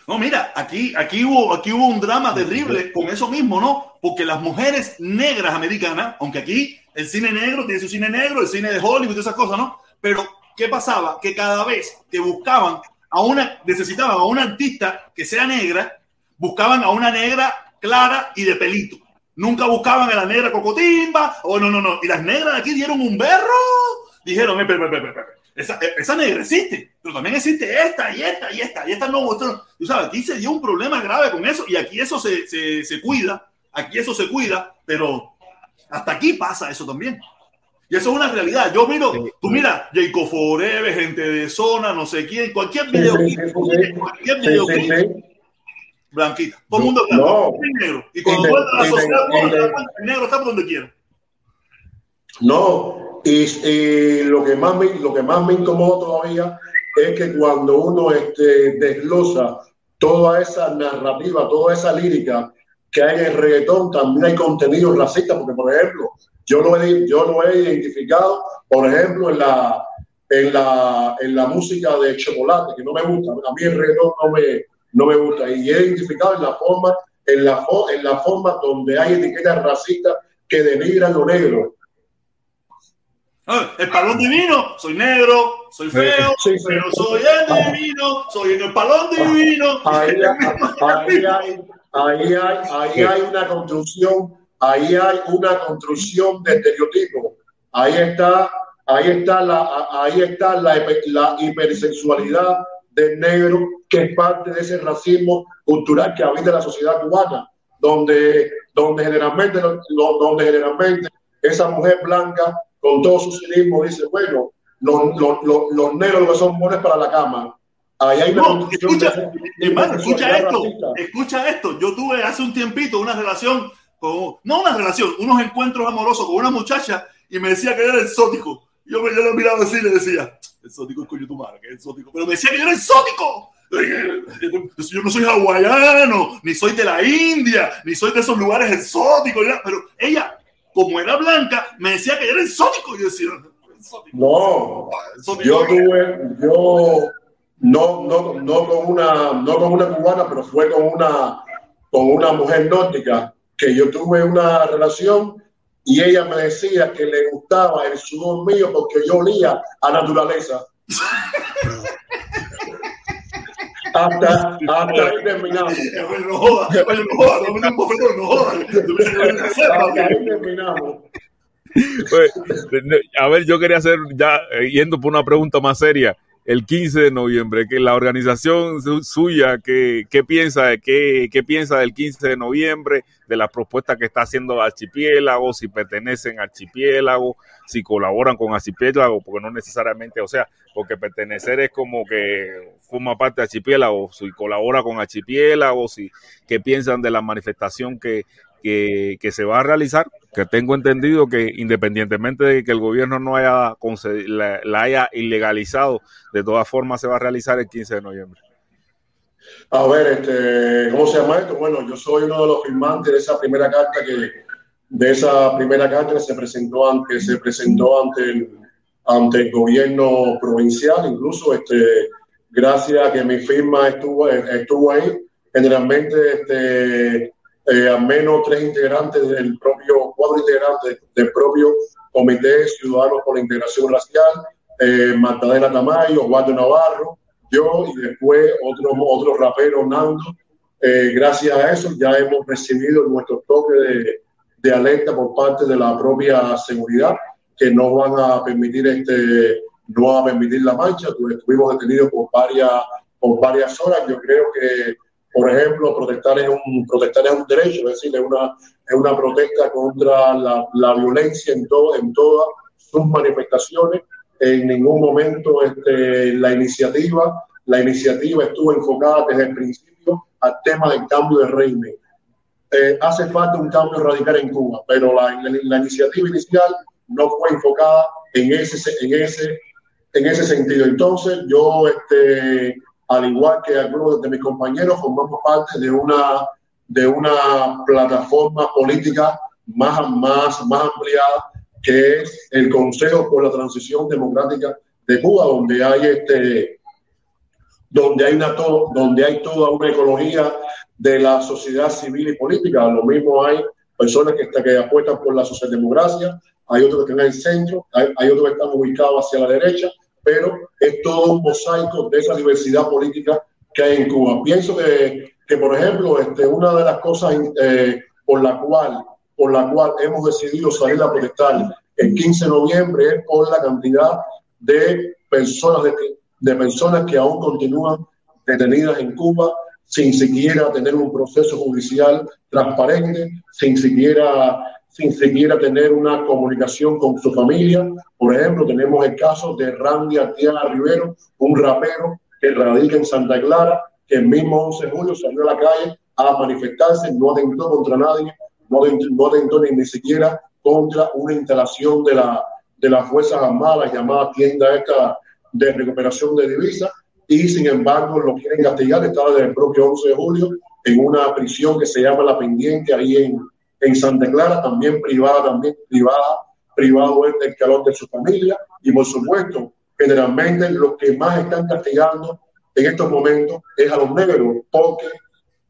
No, mira, aquí, aquí, hubo, aquí hubo un drama terrible con eso mismo, ¿no? Porque las mujeres negras americanas, aunque aquí el cine negro tiene su cine negro, el cine de Hollywood esas cosas, ¿no? Pero, ¿qué pasaba? Que cada vez que buscaban a una, necesitaban a una artista que sea negra, buscaban a una negra clara y de pelito. Nunca buscaban a la negra cocotimba, o no, no, no. Y las negras de aquí dieron un berro. Dijeron, eh, esa, eh, esa, negra existe, pero también existe esta y esta y esta y esta no. Tú sabes, aquí se dio un problema grave con eso y aquí eso se, se, se cuida, aquí eso se cuida, pero hasta aquí pasa eso también. Y eso es una realidad. Yo miro, tú mira, Jacob Forever, gente de zona, no sé quién, cualquier video, cualquier video, blanquita. Todo el mundo es blanco, negro. Y cuando vuelve a la sociedad, el negro está por donde quiera. No, y, lo, que más me, lo que más me incomoda todavía es que cuando uno este, desglosa toda esa narrativa, toda esa lírica que hay en el reggaetón, también hay contenido racista, porque por ejemplo, yo lo he, yo lo he identificado, por ejemplo, en la, en, la, en la música de chocolate, que no me gusta, a mí el reggaetón no me, no me gusta, y he identificado en la forma, en la, en la forma donde hay etiquetas racistas que denigran lo negro. Ah, el palón divino, soy negro, soy feo, pero soy el divino, soy el palón divino. Ahí, hay, ahí, hay, una construcción, ahí hay una construcción de estereotipos. Ahí está, ahí está la, ahí está la, la hipersexualidad del negro, que es parte de ese racismo cultural que habita la sociedad cubana, donde, donde generalmente, donde generalmente esa mujer blanca con todo su cinismo, dice, bueno, los, los, los, negros que son buenos para la cama. Ahí hay no, escucha, hermano, escucha esto, escucha esto. Yo tuve hace un tiempito una relación con, no una relación, unos encuentros amorosos con una muchacha y me decía que era exótico. Yo, me, yo lo miraba así y le decía, exótico es coño tu madre, que es exótico. Pero me decía que yo era exótico. Yo no soy hawaiano, ni soy de la India, ni soy de esos lugares exóticos. Pero ella como era blanca, me decía que era exótico. Y yo decía, no, yo tuve, yo no, no, no, con una, no con una cubana, pero fue con una, con una mujer nórdica que yo tuve una relación y ella me decía que le gustaba el sudor mío porque yo olía a naturaleza. hasta, hasta ahí terminamos. Hasta ahí terminamos. Pues, a ver, yo quería hacer, ya eh, yendo por una pregunta más seria, el 15 de noviembre, que la organización suya, ¿qué, qué piensa, qué, qué piensa del 15 de noviembre, de las propuestas que está haciendo Archipiélago, si pertenecen a Archipiélago, si colaboran con Archipiélago, porque no necesariamente, o sea, porque pertenecer es como que forma parte de Archipiélago, si colabora con Archipiélago, si qué piensan de la manifestación que, que, que, se va a realizar, que tengo entendido que independientemente de que el gobierno no haya la, la, haya ilegalizado, de todas formas se va a realizar el 15 de noviembre. A ver, este, ¿cómo se llama esto? Bueno, yo soy uno de los firmantes de esa primera carta que, de esa primera carta que se presentó ante, se presentó ante el, ante el gobierno provincial, incluso este, gracias a que mi firma estuvo, estuvo ahí, generalmente este, eh, al menos tres integrantes del propio, cuatro integrantes del propio Comité Ciudadanos por la Integración Racial, eh, Magdalena Tamayo, Waldo Navarro, yo y después otro, otro rapero, Nando. Eh, gracias a eso ya hemos recibido nuestro toque de, de, alerta por parte de la propia seguridad que no van a permitir este no a permitir la marcha. Estuvimos detenidos por varias, por varias horas. Yo creo que por ejemplo, protestar es un, protestar es un derecho, es decir, es una, es una protesta contra la, la violencia en, todo, en todas sus manifestaciones. En ningún momento este, la iniciativa, la iniciativa estuvo enfocada desde el principio al tema del cambio de régimen. Eh, hace falta un cambio radical en Cuba, pero la, la, la, iniciativa inicial no fue enfocada en ese, en ese, en ese sentido. Entonces, yo este, al igual que algunos de mis compañeros, formamos parte de una, de una plataforma política más, más, más ampliada, que es el Consejo por la Transición Democrática de Cuba, donde hay este donde hay, una donde hay toda una ecología de la sociedad civil y política. Lo mismo hay personas que, que apuestan por la socialdemocracia, hay otros que están en el centro, hay, hay otros que están ubicados hacia la derecha, pero es todo un mosaico de esa diversidad política que hay en Cuba. Pienso que, que por ejemplo, este, una de las cosas eh, por, la cual, por la cual hemos decidido salir a protestar el 15 de noviembre es por la cantidad de personas, de, de personas que aún continúan detenidas en Cuba sin siquiera tener un proceso judicial transparente, sin siquiera sin siquiera tener una comunicación con su familia. Por ejemplo, tenemos el caso de Randy Artiaga Rivero, un rapero que radica en Santa Clara, que el mismo 11 de julio salió a la calle a manifestarse, no atentó contra nadie, no atentó, ni, ni siquiera contra una instalación de, la, de las Fuerzas Armadas llamada tienda esta de recuperación de divisas y sin embargo lo quieren castigar, estaba desde el propio 11 de julio en una prisión que se llama La Pendiente ahí en, en Santa Clara, también privada, también privada, privado es del calor de su familia y por supuesto, generalmente los que más están castigando en estos momentos es a los negros, porque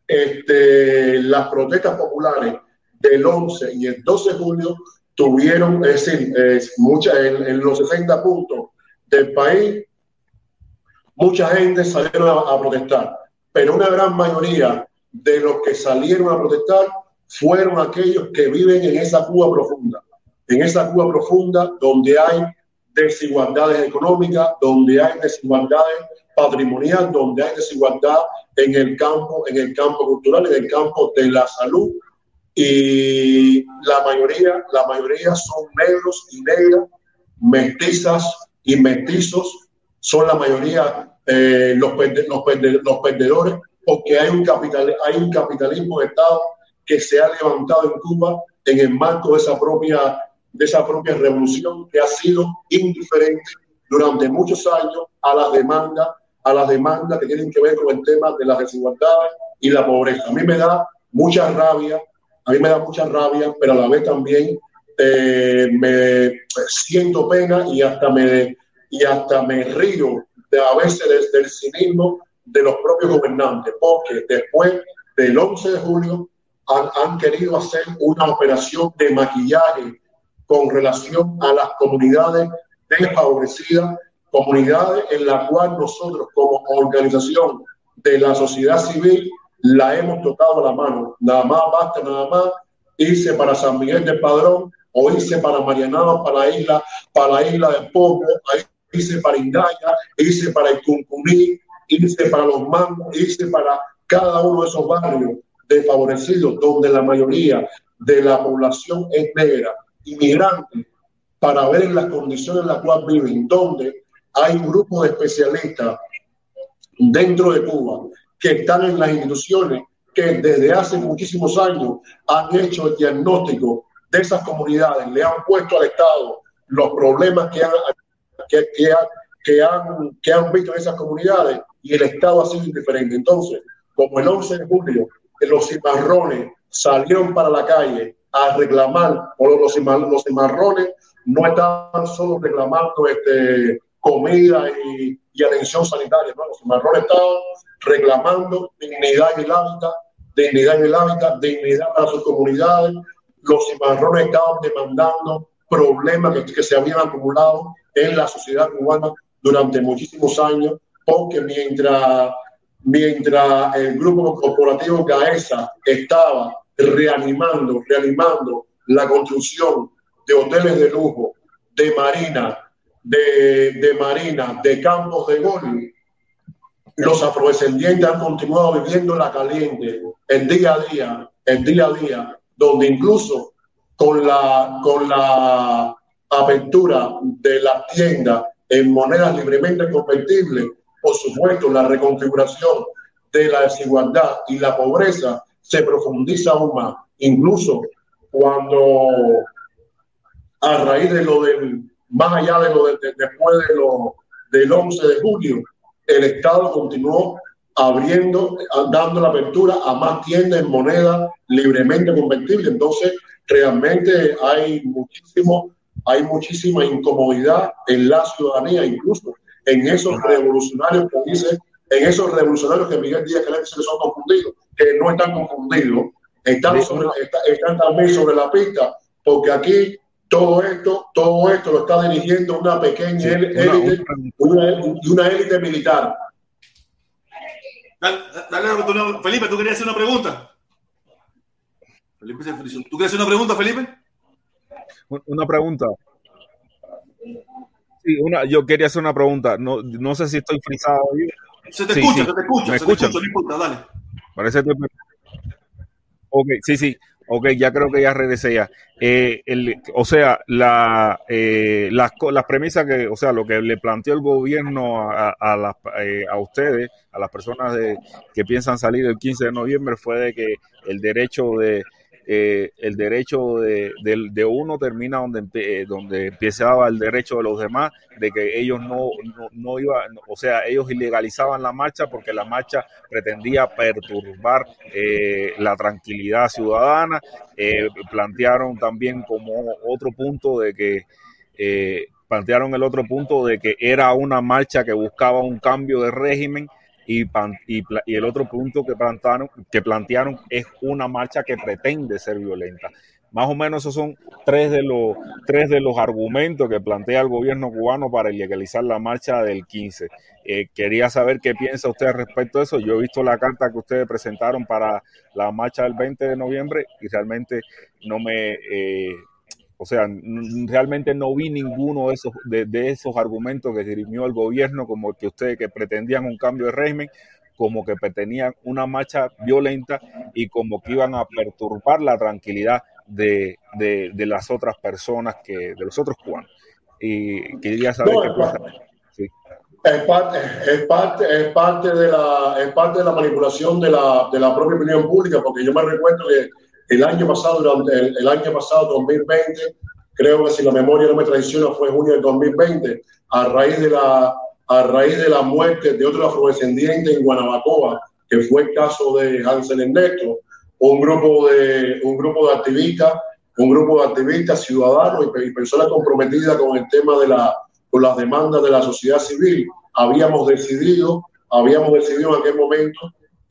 este, las protestas populares del 11 y el 12 de julio tuvieron, es decir, es mucha, en, los 60 puntos del país, mucha gente salieron a protestar, pero una gran mayoría de los que salieron a protestar fueron aquellos que viven en esa Cuba profunda, en esa Cuba profunda donde hay desigualdades económicas, donde hay desigualdades patrimoniales, donde hay desigualdad en el campo, en el campo cultural, en el campo de la salud. Y la mayoría, la mayoría son negros y negras, mestizas y mestizos, son la mayoría eh, los, los, los perdedores, porque hay un, capital, hay un capitalismo de Estado que se ha levantado en Cuba en el marco de esa propia, de esa propia revolución que ha sido indiferente durante muchos años a las demandas, a las demandas que tienen que ver con el tema de las desigualdades y la pobreza. A mí me da mucha rabia, a mí me da mucha rabia, pero a la vez también eh, me siento pena y hasta me, y hasta me río de a veces del cinismo de los propios gobernantes, porque después del 11 de julio han, querido hacer una operación de maquillaje con relación a las comunidades desfavorecidas, comunidades en las cuales nosotros como organización de la sociedad civil la hemos tocado la mano. Nada más, basta nada más irse para San Miguel del Padrón o irse para Marianao, para la isla, para la isla de Poco, irse para Indaya, irse para el Cuncuní, irse para los Mangos, irse para cada uno de esos barrios desfavorecidos, donde la mayoría de la población es negra, inmigrante, para ver las condiciones en las cuales viven, donde hay un grupo de especialistas dentro de Cuba que están en las instituciones que desde hace muchísimos años han hecho el diagnóstico de esas comunidades, le han puesto al Estado los problemas que han, que, que, han, que han visto en esas comunidades y el Estado ha sido indiferente. Entonces, como el 11 de julio los cimarrones salieron para la calle a reclamar, o los, los cimarrones no estaban solo reclamando este, comida y, atención sanitaria, ¿no? los cimarrones estaban reclamando dignidad en el hábitat, dignidad en el hábitat, dignidad para sus comunidades. Los cimarrones estaban demandando problemas que, que se habían acumulado en la sociedad cubana durante muchísimos años, porque mientras mientras el grupo corporativo CAESA estaba reanimando, reanimando la construcción de hoteles de lujo, de marina, de, de marina, de campos de golf, los afrodescendientes han continuado viviendo la caliente, el día a día, el día a día, donde incluso con la, con la apertura de la tienda en monedas libremente convertibles, por supuesto, la reconfiguración de la desigualdad y la pobreza se profundiza aún más. Incluso cuando a raíz de lo del, más allá de lo de, después de lo del 11 de julio, el Estado continuó abriendo, dando la apertura a más tiendas en moneda libremente convertible. Entonces, realmente hay muchísimo, hay muchísima incomodidad en la ciudadanía, incluso en esos revolucionarios que dice en esos revolucionarios que Miguel Díaz Canel se les son confundidos, que no están confundidos, están, están también sobre la pista, porque aquí todo esto, todo esto lo está dirigiendo una pequeña élite, una, élite militar. Dale, Felipe, ¿tú querías hacer una pregunta? Felipe se ¿Tú quieres hacer una pregunta, Felipe? Una pregunta. Sí, una, yo quería hacer una pregunta. No, no sé si estoy frisado. Se te escucha, se te escucha. ¿Me se escucha? Te escucha, dale. Parece que... Ok, sí, sí. Ok, ya creo que ya regresé ya. Eh, el, o sea, la, eh, las, las premisas que, o sea, lo que le planteó el gobierno a, a, eh, a ustedes, a las personas de, que piensan salir el 15 de noviembre, fue de que el derecho de, eh, el derecho de, de, uno termina donde, eh, donde empezaba el derecho de los demás, de que ellos no, no, iban, o sea, ellos ilegalizaban la marcha porque la marcha pretendía perturbar eh, la tranquilidad ciudadana. plantearon también como otro punto de que plantearon el otro punto de que era una marcha que buscaba un cambio de régimen y, y, el otro punto que plantearon, que plantearon es una marcha que pretende ser violenta. Más o menos esos son tres de los, tres de los argumentos que plantea el gobierno cubano para ilegalizar la marcha del 15. Eh, quería saber qué piensa usted respecto a eso. Yo he visto la carta que ustedes presentaron para la marcha del 20 de noviembre y realmente no me, eh, o sea, realmente no vi ninguno de esos, de, esos argumentos que dirimió el gobierno, como que ustedes que pretendían un cambio de régimen, como que pretendían una marcha violenta y como que iban a perturbar la tranquilidad de, de, las otras personas, que de los otros cubanos. Y quería saber qué pasa. Es parte, es parte, es parte de la, es parte de la manipulación de la, de la propia opinión pública, porque yo me recuerdo que el año pasado, durante el, año pasado, 2020, creo que si la memoria no me traiciona, fue junio del 2020, a raíz de la, a raíz de la muerte de otro afrodescendiente en Guanabacoa, que fue el caso de Hansel Ernesto, un grupo de, un grupo de activistas, un grupo de activistas ciudadanos y, personas comprometidas con el tema de la, con las demandas de la sociedad civil, habíamos decidido, habíamos decidido en aquel momento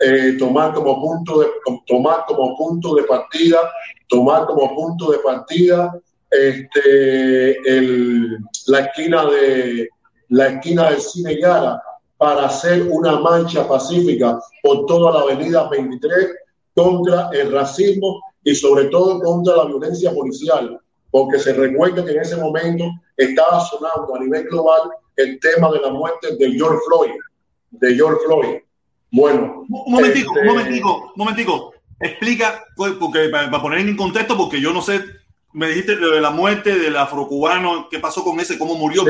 eh, tomar como punto de tomar como punto de partida tomar como punto de partida este, el, la esquina de la esquina del cine Gara para hacer una marcha pacífica por toda la avenida 23 contra el racismo y sobre todo contra la violencia policial, porque se recuerda que en ese momento estaba sonando a nivel global el tema de la muerte de George Floyd, de George Floyd. Bueno. Un momentico, un este, momentico, un momentico. Explica, pues, porque para poner en contexto, porque yo no sé, me dijiste de la muerte del afrocubano, qué pasó con ese, cómo murió,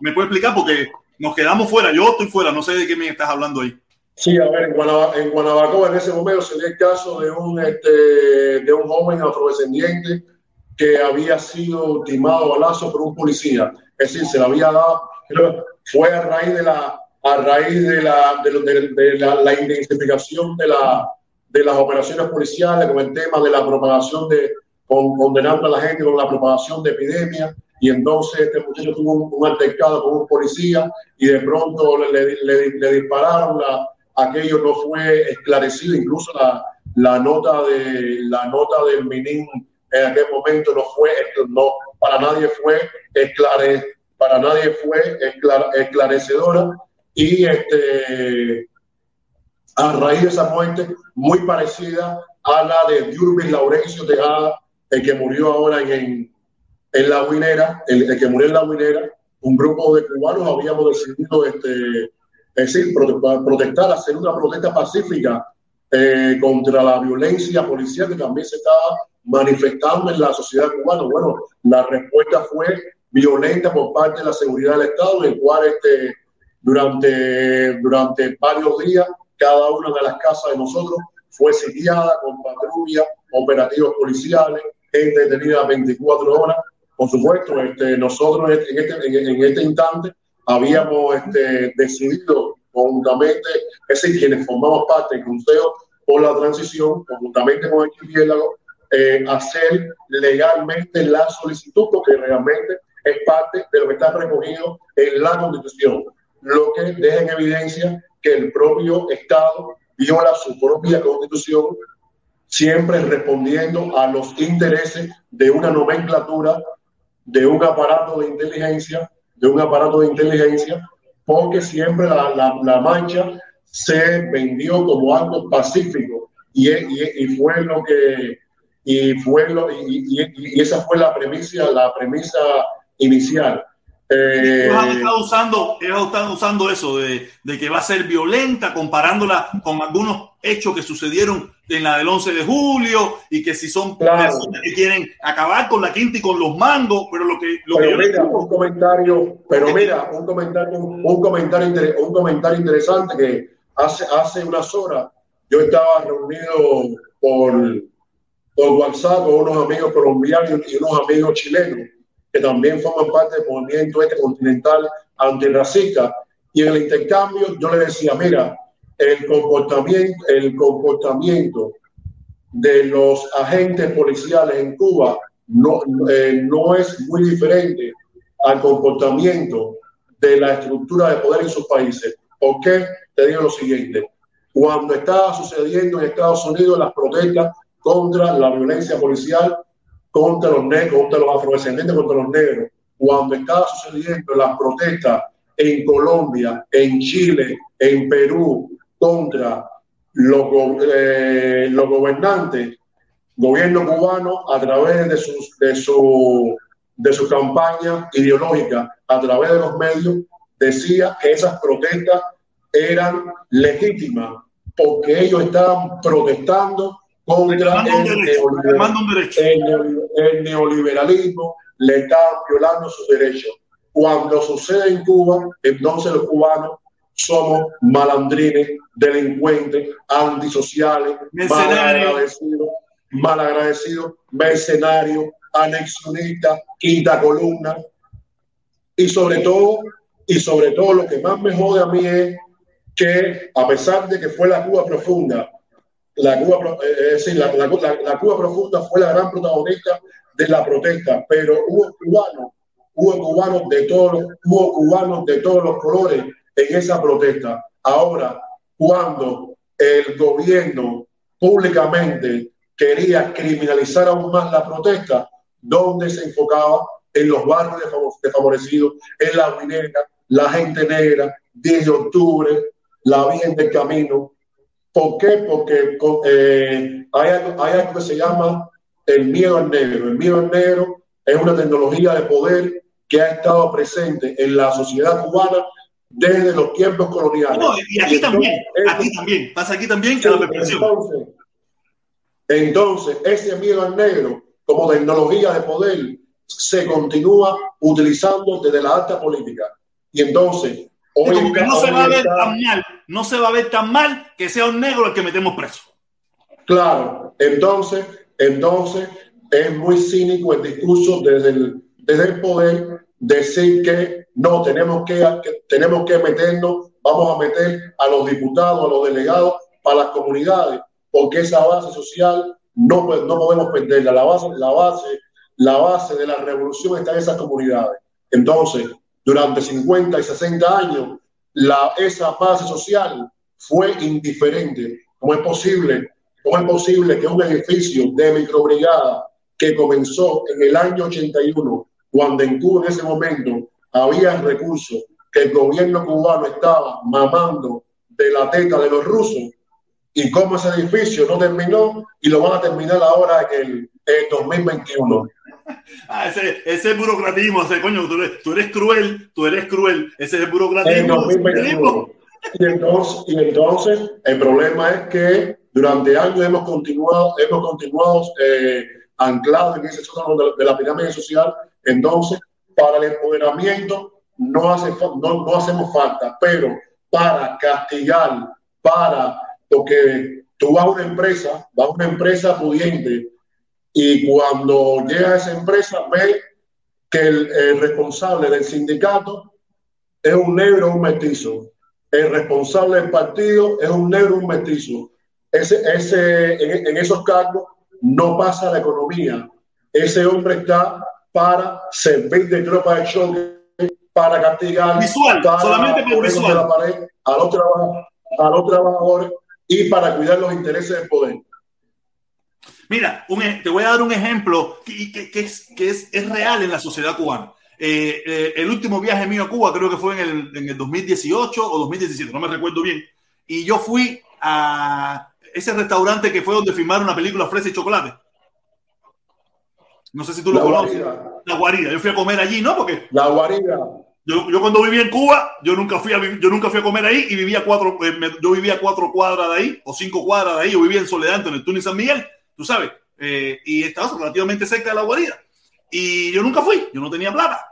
¿Me puede explicar? Porque nos quedamos fuera, yo estoy fuera, no sé de qué me estás hablando ahí. Sí, a ver, en, Guanabacoa en ese momento se dio el caso de un, este, de un joven afrodescendiente que había sido ultimado a lazo por un policía. Es decir, se le había dado, fue a raíz de la a raíz de la, de, la, la, intensificación de, la, de las operaciones policiales con el tema de la propagación de, condenando a la gente con la propagación de epidemias. Y entonces este muchacho tuvo un, altercado con un policía y de pronto le, le, dispararon. La, aquello no fue esclarecido, incluso la, la nota de la nota del Minin en aquel momento no fue, no, para nadie fue esclare, para nadie fue esclarecedora y este, a raíz de esa muerte muy parecida a la de Durbin Laurencio Tejada, el que murió ahora en, en la Guinera, el, que murió en la Guinera, un grupo de cubanos habíamos decidido este, es decir, protestar, hacer una protesta pacífica eh, contra la violencia policial que también se estaba manifestando en la sociedad cubana. Bueno, la respuesta fue violenta por parte de la seguridad del Estado, en el cual este, durante, durante varios días, cada una de las casas de nosotros fue sitiada con patrullas, operativos policiales, gente detenida 24 horas. Por supuesto, este, nosotros en este, en este instante habíamos este, decidido conjuntamente, es decir, quienes formamos parte del Consejo por la Transición, conjuntamente con el archipiélago, eh, hacer legalmente la solicitud, porque realmente es parte de lo que está recogido en la Constitución lo que deja en evidencia que el propio Estado viola su propia constitución, siempre respondiendo a los intereses de una nomenclatura, de un aparato de inteligencia, de un aparato de inteligencia, porque siempre la, la, mancha se vendió como algo pacífico. Y, y, y fue lo que y fue lo, y, y, esa fue la premisa la premisa inicial eh, estado usando, ellos están usando eso de, de, que va a ser violenta, comparándola con algunos hechos que sucedieron en la del 11 de julio y que si son claro. personas que quieren acabar con la quinta y con los mangos, pero lo que... Lo pero que mira, un comentario, pero mira, un comentario, un comentario, un comentario interesante que hace, hace unas horas yo estaba reunido por, por WhatsApp con unos amigos colombianos y unos amigos chilenos que también forman parte del movimiento este continental antirracista. Y en el intercambio yo le decía, mira, el comportamiento, el comportamiento de los agentes policiales en Cuba no, eh, no es muy diferente al comportamiento de la estructura de poder en sus países. ¿Por qué? Te digo lo siguiente. Cuando estaba sucediendo en Estados Unidos las protestas contra la violencia policial, contra los negros, contra los afrodescendientes, contra los negros, cuando estaba sucediendo las protestas en Colombia, en Chile, en Perú, contra los, eh, los gobernantes, gobierno cubano, a través de, sus, de, su, de su campaña ideológica, a través de los medios, decía que esas protestas eran legítimas porque ellos estaban protestando contra el, el, el, neoliberalismo, le estaban violando sus derechos. Cuando sucede en Cuba, entonces los cubanos somos malandrines, delincuentes, antisociales, malagradecidos, malagradecidos, mercenarios, anexionistas, quinta columna. Y sobre todo, y sobre todo lo que más me jode a mí es que a pesar de que fue la Cuba profunda la Cuba, eh, es decir, la, la, la, Cuba profunda fue la gran protagonista de la protesta, pero hubo cubanos, cubanos de todos, hubo cubanos de todos los colores en esa protesta. Ahora, cuando el gobierno públicamente quería criminalizar aún más la protesta, donde se enfocaba en los barrios desfavorecidos, en la minera, la gente negra, 10 de octubre, la Virgen del Camino, ¿Por qué? Porque eh, hay, algo, hay, algo, que se llama el miedo al negro. El miedo al negro es una tecnología de poder que ha estado presente en la sociedad cubana desde los tiempos coloniales. No, y aquí y también, aquí también, pasa aquí también que entonces, entonces, ese miedo al negro como tecnología de poder se continúa utilizando desde la alta política. Y entonces, Hoy no se va a ver tan mal, no se va a ver tan mal que sea un negro el que metemos preso. Claro, entonces, entonces es muy cínico el discurso desde el, desde el poder decir que no tenemos que, que, tenemos que meternos, vamos a meter a los diputados, a los delegados para las comunidades, porque esa base social no, no podemos perderla. La base, la base, la base de la revolución está en esas comunidades. Entonces, durante 50 y 60 años, la, esa base social fue indiferente. ¿Cómo es posible? ¿Cómo es posible que un edificio de microbrigada que comenzó en el año 81, cuando en Cuba en ese momento había recursos que el gobierno cubano estaba mamando de la teta de los rusos, y cómo ese edificio no terminó y lo van a terminar ahora en el, el 2021? Ah, ese, ese burocratismo, ese coño, tú eres, tú eres cruel, tú eres cruel, ese es burocratismo. Y entonces, y entonces el problema es que durante años hemos continuado, hemos continuado eh, anclados en ese sótano de, de, la pirámide social. Entonces, para el empoderamiento no, hace, no, no hacemos falta, pero para castigar, para, porque tú vas a una empresa, vas a una empresa pudiente, y cuando llega a esa empresa ve que el, el, responsable del sindicato es un negro un mestizo. El responsable del partido es un negro un mestizo. Ese, ese, en, en esos cargos no pasa la economía. Ese hombre está para servir de tropa de choque para castigar visual, solamente por visual. la pared a los, a los trabajadores y para cuidar los intereses del poder. Mira, e, te voy a dar un ejemplo que, que, es, que es, es, real en la sociedad cubana. Eh, eh, el último viaje mío a Cuba creo que fue en el, en el 2018 o 2017, no me recuerdo bien. Y yo fui a ese restaurante que fue donde filmaron la película Fresa y Chocolate. No sé si tú lo conoces. La guarida. Yo fui a comer allí, ¿no? Porque. La guarida. Yo, yo, cuando vivía en Cuba, yo nunca fui a yo nunca fui a comer ahí y vivía cuatro, eh, yo vivía cuatro cuadras de ahí o cinco cuadras de ahí. Yo vivía en Soledad, en el Túnez San Miguel, tú sabes, eh, y estaba relativamente cerca de la guarida. Y yo nunca fui, yo no tenía plata.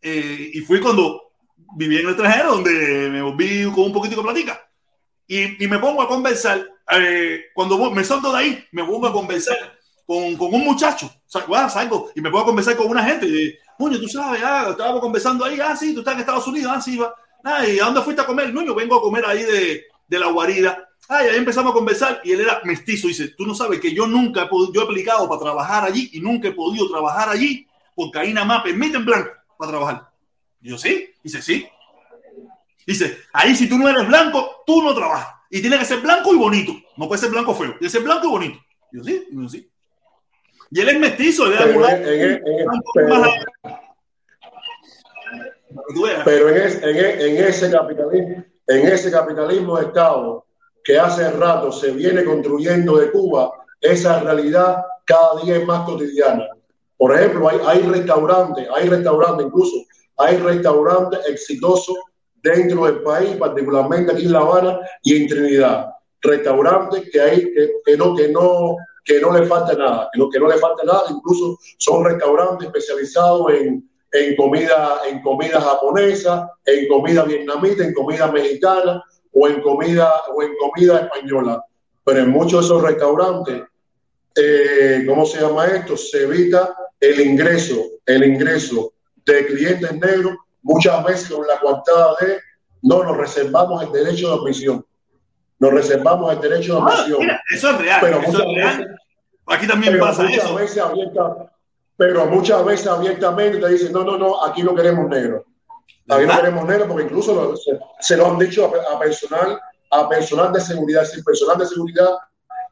Eh, y fui cuando viví en el extranjero, donde me volví con un poquito de platica. Y, y me pongo a conversar. cuando me salgo de ahí, me pongo a conversar con, con un muchacho. salgo y me pongo a conversar con una gente. Y, Nuño, tú sabes, ah, estábamos conversando ahí, ah, sí, tú estás en Estados Unidos, ah, sí, va. Ah, ¿y a dónde fuiste a comer? Nuño, vengo a comer ahí de, de la guarida. Ah, y ahí empezamos a conversar y él era mestizo. Dice, tú no sabes que yo nunca he podido, yo he aplicado para trabajar allí y nunca he podido trabajar allí porque ahí nada más permiten blanco para trabajar. Y yo, sí. Dice, sí. Dice, ahí si tú no eres blanco, tú no trabajas. Y tiene que ser blanco y bonito. No puede ser blanco feo. Tiene que ser blanco y bonito. Y yo, sí. Y yo, sí. Y él es mestizo, él era pero, en, en, pero, en, ese capitalismo, en ese capitalismo de Estado que hace rato se viene construyendo de Cuba, esa realidad cada día es más cotidiana. Por ejemplo, hay, hay restaurantes, hay restaurantes, incluso hay restaurantes exitosos dentro del país, particularmente aquí en La Habana y en Trinidad. Restaurantes que hay que, que no, que no que no le falta nada, que no, que no le falta nada, incluso son restaurantes especializados en, en comida, en comida japonesa, en comida vietnamita, en comida mexicana o en comida, o en comida española. Pero en muchos de esos restaurantes, eh, ¿cómo se llama esto? Se evita el ingreso, el ingreso de clientes negros, muchas veces con la coartada de no nos reservamos el derecho de admisión nos reservamos el derecho de ah, admisión. eso es real. Pero eso es real. aquí también pasa muchas eso. Veces pero muchas veces abiertamente te dicen, no, no, no, aquí no queremos negros. Aquí no queremos negros porque incluso se, lo han dicho a, personal, a personal de seguridad, sin personal de seguridad,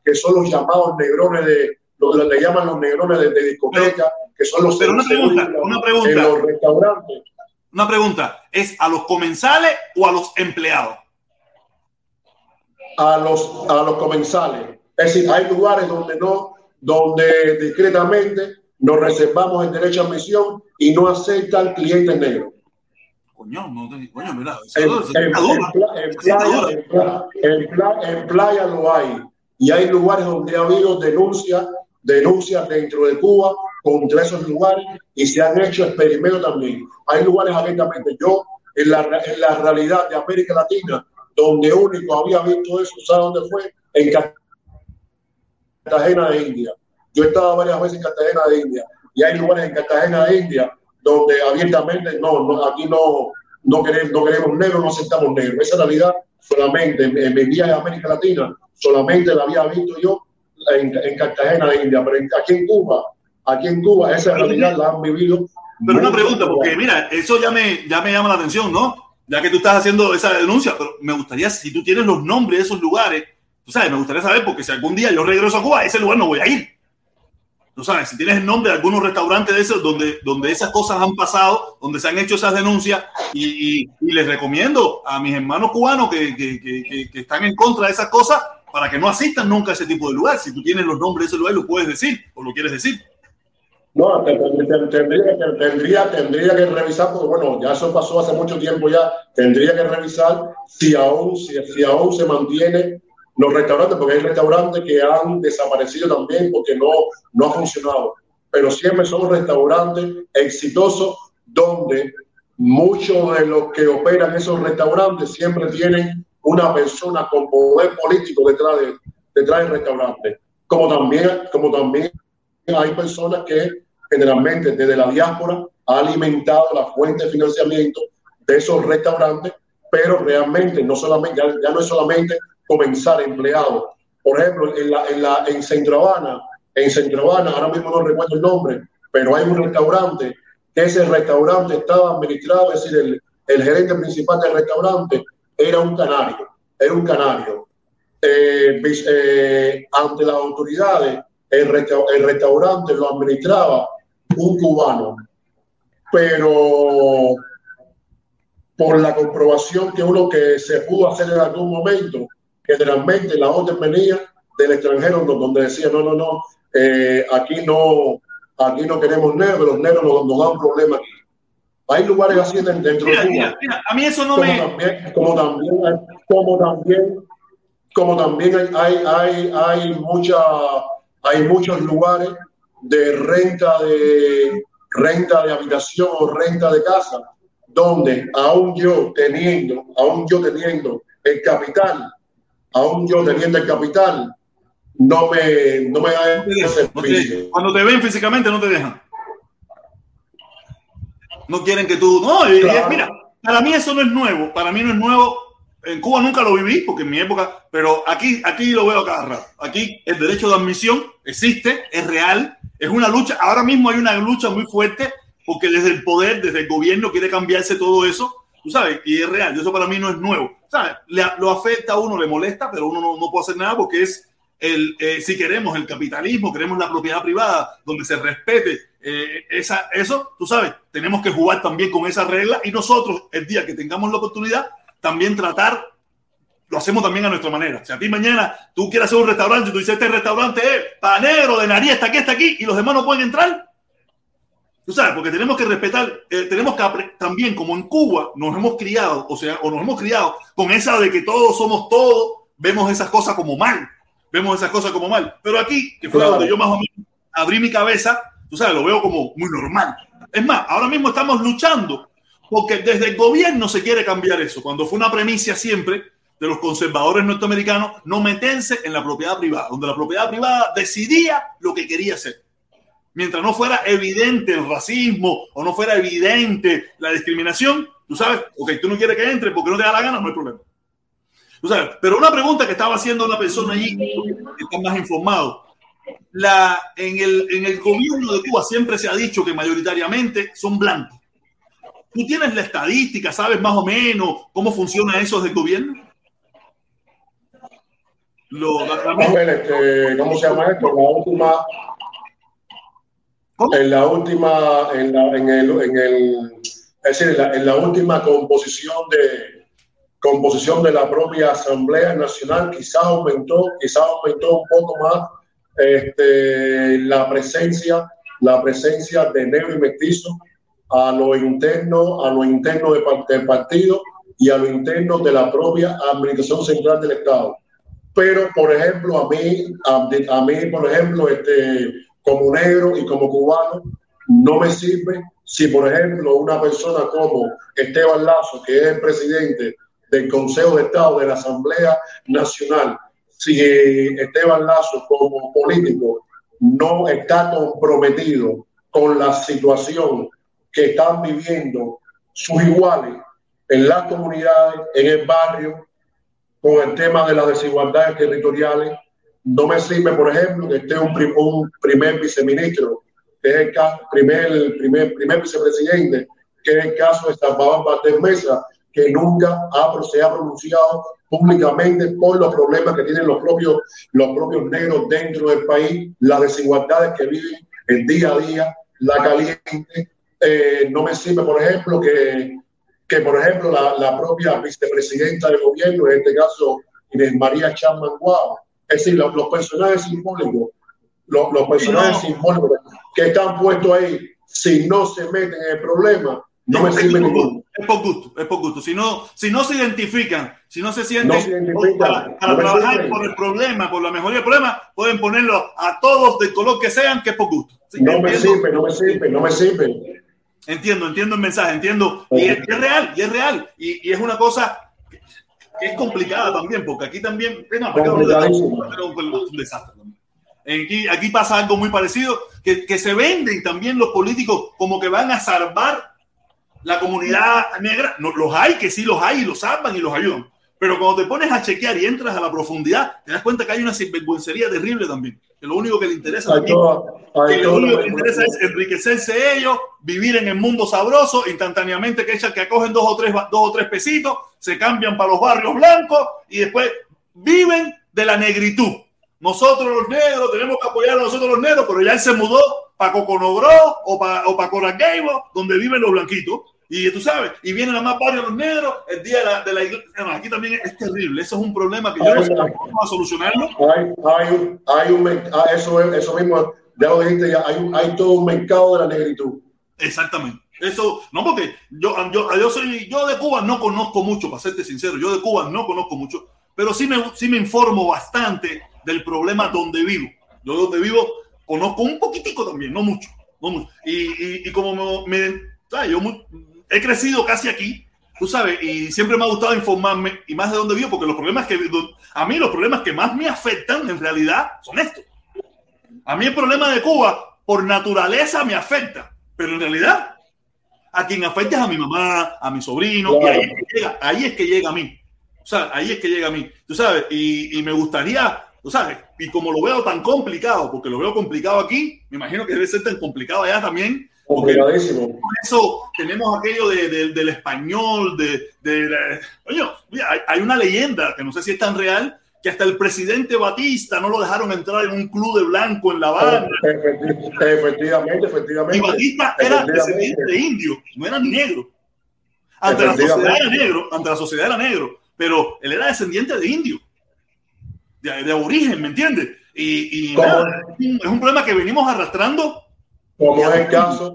que son los llamados negrones de, lo que le llaman los negrones de, discoteca, que son los pero una pregunta, una pregunta, en los restaurantes. Una pregunta, ¿es a los comensales o a los empleados? a los, a los comensales. Es decir, hay lugares donde no, donde discretamente nos reservamos el derecho a admisión y no aceptan clientes negros. Coño, no te coño, mira, en, playa, lo hay. Y hay lugares donde ha habido denuncias, denuncias dentro de Cuba contra esos lugares y se han hecho experimentos también. Hay lugares abiertamente. Yo, en la, en la realidad de América Latina, donde único había visto eso, ¿sabes dónde fue? En Cartagena de India. Yo he estado varias veces en Cartagena de India y hay lugares en Cartagena de India donde abiertamente no, aquí no, no, queremos, no queremos negros, no aceptamos negros. Esa realidad solamente en, en mi viaje a América Latina, solamente la había visto yo en, en Cartagena de India, pero aquí en Cuba, aquí en Cuba esa realidad la han vivido. Pero una pregunta, porque mira, eso ya me, ya me llama la atención, ¿no? ya que tú estás haciendo esa denuncia, pero me gustaría, si tú tienes los nombres de esos lugares, tú sabes, me gustaría saber, porque si algún día yo regreso a Cuba, a ese lugar no voy a ir. Tú sabes, si tienes el nombre de algunos restaurantes de esos donde, donde esas cosas han pasado, donde se han hecho esas denuncias, y, les recomiendo a mis hermanos cubanos que, que, que, están en contra de esas cosas para que no asistan nunca a ese tipo de lugar. Si tú tienes los nombres de ese lugar, lo puedes decir o lo quieres decir. No, tendría, tendría, tendría que revisar, porque bueno, ya eso pasó hace mucho tiempo ya, tendría que revisar si aún, si, si aún se mantiene los restaurantes, porque hay restaurantes que han desaparecido también porque no, no ha funcionado. Pero siempre son restaurantes exitosos donde muchos de los que operan esos restaurantes siempre tienen una persona con poder político detrás, de, detrás del restaurante. Como también, como también hay personas que generalmente desde la diáspora ha alimentado la fuente de financiamiento de esos restaurantes, pero realmente no solamente, ya, no es solamente comenzar empleados. Por ejemplo, en, la, en, la, en Centro Habana, en Centro Habana, ahora mismo no recuerdo el nombre, pero hay un restaurante que ese restaurante estaba administrado, es decir, el, el gerente principal del restaurante era un canario, era un canario. Eh, eh, ante las autoridades, el, restaurante lo administraba un cubano, pero por la comprobación que uno que se pudo hacer en algún momento, que realmente la orden venía del extranjero, donde decía, no, no, no, eh, aquí no, aquí no queremos negros, los negros nos, nos dan problemas aquí. Hay lugares así dentro de Cuba. a mí eso no como me... También, como también, como también, como también hay, hay, hay, mucha, hay muchos lugares de renta de renta de habitación o renta de casa, donde aún yo teniendo, aún yo teniendo el capital, aún yo teniendo el capital, no me, no me da ese Cuando te ven físicamente no te dejan no quieren que tú. No, mira, para mí eso no es nuevo. Para mí no es nuevo. En Cuba nunca lo viví, porque en mi época, pero aquí, aquí lo veo cada rato. Aquí el derecho de admisión existe, es real, es una lucha. Ahora mismo hay una lucha muy fuerte porque desde el poder, desde el gobierno quiere cambiarse todo eso, tú sabes, y es real. Eso para mí no es nuevo. ¿Sabes? lo afecta a uno, le molesta, pero uno no, no puede hacer nada porque es el, eh, si queremos el capitalismo, queremos la propiedad privada, donde se respete eh, esa, eso, tú sabes, tenemos que jugar también con esa regla y nosotros, el día que tengamos la oportunidad, también tratar, lo hacemos también a nuestra manera. Si a ti mañana tú quieres hacer un restaurante y tú dices, este restaurante es panero de nariz, está aquí, está aquí, y los demás no pueden entrar, Tú sabes, porque tenemos que respetar, eh, tenemos que también, como en Cuba, nos hemos criado, o sea, o nos hemos criado con esa de que todos somos todos, vemos esas cosas como mal vemos esas cosas como mal. Pero aquí, que fue donde yo más o menos abrí mi cabeza, tú sabes, lo veo como muy normal. Es más, ahora mismo estamos luchando porque desde el gobierno se quiere cambiar eso, cuando fue una premisa siempre de los conservadores norteamericanos no meterse en la propiedad privada, donde la propiedad privada decidía lo que quería hacer. Mientras no fuera evidente el racismo o no fuera evidente la discriminación, tú sabes, ok, tú no quieres que entre porque no te da la gana, no hay problema pero una pregunta que estaba haciendo una persona allí, que está más informado. La, en, el, en el gobierno de Cuba siempre se ha dicho que mayoritariamente son blancos. ¿Tú tienes la estadística? ¿Sabes más o menos cómo funciona eso del gobierno? Lo, este, ¿Cómo se llama esto? La última. En la última, en, la, en, el, en el, es decir, en la última composición de, composición de la propia Asamblea Nacional quizás aumentó, quizás aumentó un poco más este, la presencia, la presencia de negro y mestizo a lo interno, a lo interno del partido y a lo interno de la propia Administración Central del Estado. Pero, por ejemplo, a mí, a, mí, por ejemplo, este, como negro y como cubano, no me sirve. Si, por ejemplo, una persona como Esteban Lazo, que es el presidente del Consejo de Estado, de la Asamblea Nacional, si Esteban Lazo como político no está comprometido con la situación que están viviendo sus iguales en las comunidades, en el barrio, con el tema de las desigualdades territoriales, no me sirve, por ejemplo, que esté un, primer viceministro, que es el primer, primer, primer vicepresidente, que es el caso de Salvador Valdés Mesa, que nunca ha, se ha pronunciado públicamente por los problemas que tienen los propios, los propios negros dentro del país, las desigualdades que viven el día a día, la caliente. Eh, no me sirve, por ejemplo, que, que por ejemplo, la, la, propia vicepresidenta del gobierno, en este caso Inés María Chapman Guau, es decir, los, los personajes simbólicos, los, los personajes simbólicos que están puestos ahí, si no se meten en el problema, no me sirve ninguno. Es por gusto, es por gusto. Si no, si no se identifican, si no se sienten para, trabajar por el problema, por la mejoría del problema, pueden ponerlo a todos del color que sean, que es por gusto. no me sirve, no me sirve, no me sirve. Entiendo, entiendo el mensaje, entiendo. Y es, real, y es real. Y, y, es una cosa que, es complicada también, porque aquí también. No, un, desastre Aquí, aquí pasa algo muy parecido, que, que se venden también los políticos como que van a salvar la comunidad negra, no, los hay, que sí los hay, y los salvan y los ayudan. Pero cuando te pones a chequear y entras a la profundidad, te das cuenta que hay una sinvergüencería terrible también. Que lo único que le interesa, que lo único que le interesa es enriquecerse ellos, vivir en el mundo sabroso, instantáneamente que echan que acogen dos o tres dos o tres pesitos, se cambian para los barrios blancos y después viven de la negritud. Nosotros los negros tenemos que apoyar a nosotros los negros, pero ya él se mudó para Coconogró o para o para Coraqueibo, donde viven los blanquitos. Y tú sabes, y vienen a más barrios los negros el día de la, de la iglesia. aquí también es, terrible. Eso es un problema que yo no sé cómo a solucionarlo. Hay, hay, un, hay un, ah, eso, eso mismo, ya lo dijiste, ya hay, hay todo un mercado de la negritud. Exactamente. Eso, no, porque yo, yo, yo, soy, yo de Cuba no conozco mucho, para serte sincero, yo de Cuba no conozco mucho, pero sí me, sí me informo bastante del problema donde vivo. Yo donde vivo conozco un poquitico también, no mucho, no mucho. Y, y, como me, me yo he crecido casi aquí, tú sabes, y siempre me ha gustado informarme y más de dónde vivo, porque los problemas que a mí los problemas que más me afectan en realidad son estos. A mí el problema de Cuba por naturaleza me afecta, pero en realidad a quien afecta es a mi mamá, a mi sobrino, y ahí es, que llega, ahí es que llega a mí. O sea, ahí es que llega a mí, tú sabes, y, y me gustaría, tú sabes, y como lo veo tan complicado, porque lo veo complicado aquí, me imagino que debe ser tan complicado allá también, por eso tenemos aquello de, del español, de, de oye, hay, hay, una leyenda que no sé si es tan real, que hasta el presidente Batista no lo dejaron entrar en un club de blanco en La Habana. Efectivamente, efectivamente. Y Batista era descendiente de indio, no era negro. Ante la sociedad era negro, ante la sociedad era negro, pero él era descendiente de indio, de, de origen, ¿me entiendes? Y, y es un problema que venimos arrastrando como es el caso,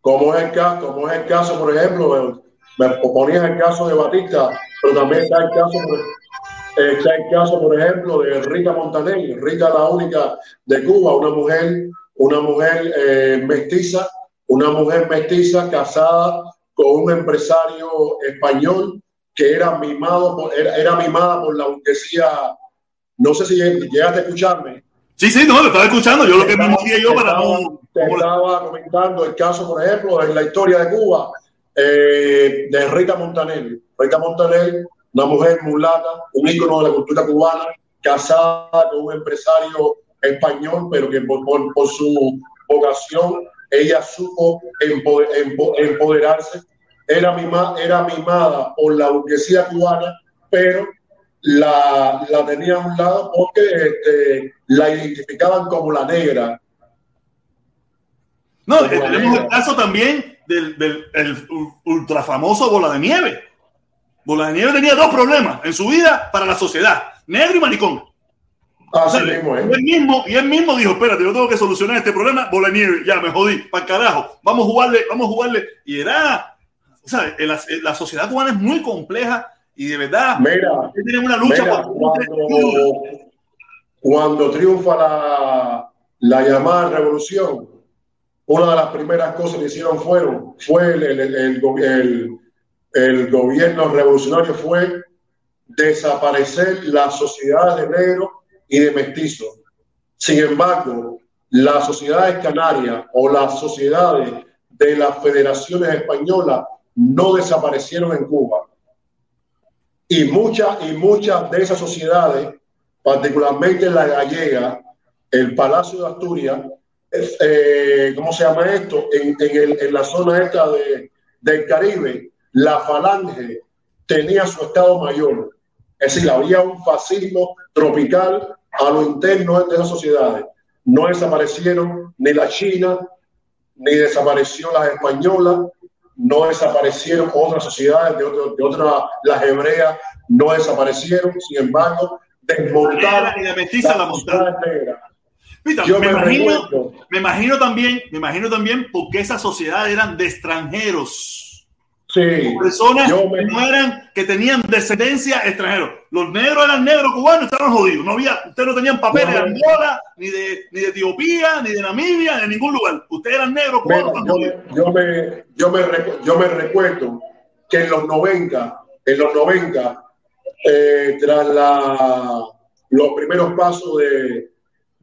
como es el caso, como es el caso, por ejemplo, me ponías el caso de Batista, pero también está el caso, está el caso, por ejemplo, de Rita Montaner. Rita la única de Cuba, una mujer, una mujer eh, mestiza, una mujer mestiza casada con un empresario español que era mimado, era, era mimada por la burguesía. No sé si llegaste a escucharme. Sí, sí, no, lo estaba escuchando. Yo lo que me moría yo para no. Te estaba comentando el caso, por ejemplo, en la historia de Cuba, eh, de Rita Montaner. Rita Montaner, una mujer mulata, un ícono de la cultura cubana, casada con un empresario español, pero que por, por, su vocación ella supo empoderarse. Era, mima, era mimada por la burguesía cubana, pero la, la tenía a un lado porque este, la identificaban como la negra. No, eh, tenemos el caso también del, del el ultra famoso Bola de Nieve. Bola de Nieve tenía dos problemas en su vida para la sociedad, negro y maricón. Así mismo, ¿eh? y, él mismo, y él mismo dijo, espérate, yo tengo que solucionar este problema, Bola de Nieve, ya me jodí, para carajo, vamos a jugarle, vamos a jugarle. Y era, o sea, la, la sociedad cubana es muy compleja y de verdad, mira, tienen una lucha cuando, cuando, triunfa la, la, llamada revolución, una de las primeras cosas que hicieron fueron, fue el, gobierno revolucionario fue desaparecer las sociedades de negro y de mestizo. Sin embargo, las sociedades canarias o las sociedades de las federaciones españolas no desaparecieron en Cuba y muchas y muchas de esas sociedades, particularmente la gallega, el Palacio de Asturias, eh, ¿cómo se llama esto? En, en, el, en la zona esta de, del Caribe, la falange tenía su estado mayor. Es decir, había un fascismo tropical a lo interno de esas sociedades. No desaparecieron ni la China, ni desapareció las españolas, no desaparecieron otras sociedades de, otro, de otra, las hebreas no desaparecieron, sin embargo, desmontaron la, mestiza la, la Yo me, me, imagino, me imagino también, me imagino también porque esas sociedades eran de extranjeros Sí, personas me... no eran que tenían descendencia extranjera. Los negros eran negros cubanos, estaban jodidos. No había, ustedes no tenían papeles de Angola, ni de, ni de Etiopía, ni de Namibia, de ningún lugar. Ustedes eran negros cubanos. yo, yo, me, yo, me, yo me recuerdo que en los 90, en los 90, eh, tras la, los primeros pasos de,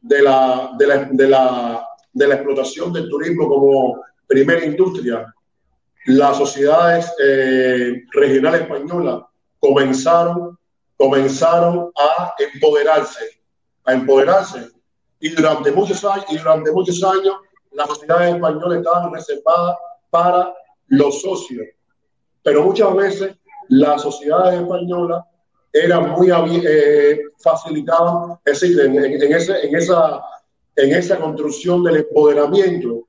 de, la, de, la, de, la, de la explotación del turismo como primera industria, las sociedades eh, regionales españolas comenzaron, comenzaron a empoderarse, a empoderarse. y durante muchos años, y durante muchos años las sociedades españolas estaban reservadas para los socios. Pero muchas veces las sociedades españolas eran muy eh, facilitadas, es decir, en, ese, en, esa, en esa construcción del empoderamiento,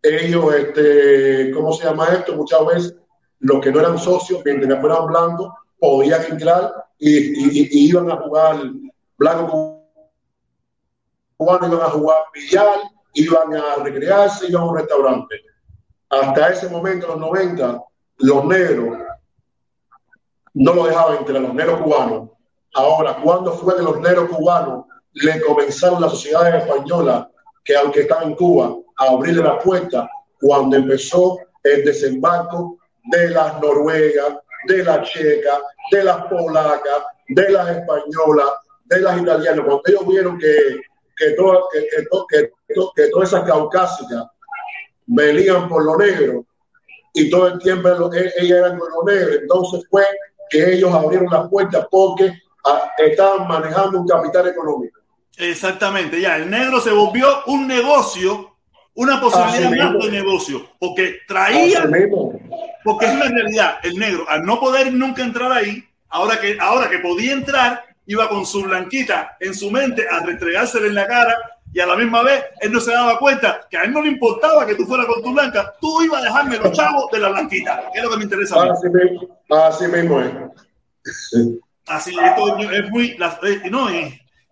ellos, este, ¿cómo se llama esto? Muchas veces los que no eran socios, mientras fueran blancos, podían entrar y, iban a jugar blanco cubano, iban a jugar billar, iban a recrearse, iban a un restaurante. Hasta ese momento, en los 90, los negros no lo dejaban entre los negros cubanos. Ahora, ¿cuándo fue que los negros cubanos le comenzaron las sociedades españolas, que aunque están en Cuba, a abrirle la puerta cuando empezó el desembarco de las noruegas, de las checas, de las polacas, de las españolas, de las italianas. Cuando ellos vieron que, que, todas, que, que, todas esas caucásicas venían por lo negro y todo el tiempo ellas eran con lo negro, entonces fue que ellos abrieron las puertas porque ah, estaban manejando un capital económico. Exactamente, ya el negro se volvió un negocio, una posibilidad de negocio, porque traía, porque es una realidad, el negro, al no poder nunca entrar ahí, ahora que, ahora que podía entrar, iba con su blanquita en su mente a restregársela en la cara y a la misma vez él no se daba cuenta que a él no le importaba que tú fueras con tu blanca, tú ibas a dejarme los chavos de la blanquita, que es lo que me interesa. Así mismo, así mismo es. Así, esto es muy, eh, no,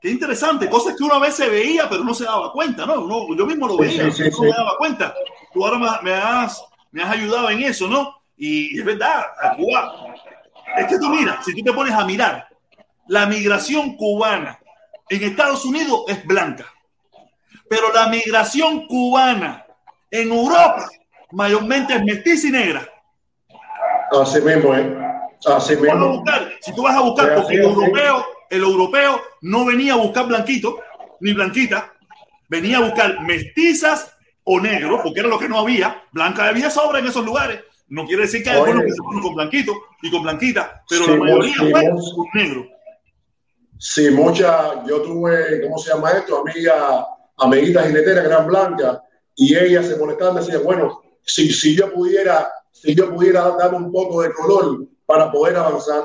qué interesante, cosas que una vez se veía pero no se daba cuenta, ¿no? yo mismo lo veía, no me daba cuenta. Tú ahora me has, me has ayudado en eso, ¿no? Y es verdad, Cuba, es que tú mira, si tú te pones a mirar, la migración cubana en Estados Unidos es blanca pero la migración cubana en Europa mayormente es mestiza y negra. Así mismo, ¿eh? Así mismo. si tú vas a buscar, porque el europeo, el europeo no venía a buscar blanquito ni blanquita, venía a buscar mestizas o negros, porque era lo que no había. Blanca había sobra en esos lugares. No quiere decir que hay algunos que se ponen con blanquito y con blanquita, pero la mayoría fue con negro. Sí, mucha, yo tuve, ¿cómo se llama esto? Amiga amiguita jinetera que eran blancas y ella se molestaban, decía, bueno, si, si yo pudiera, si yo pudiera dar un poco de color para poder avanzar,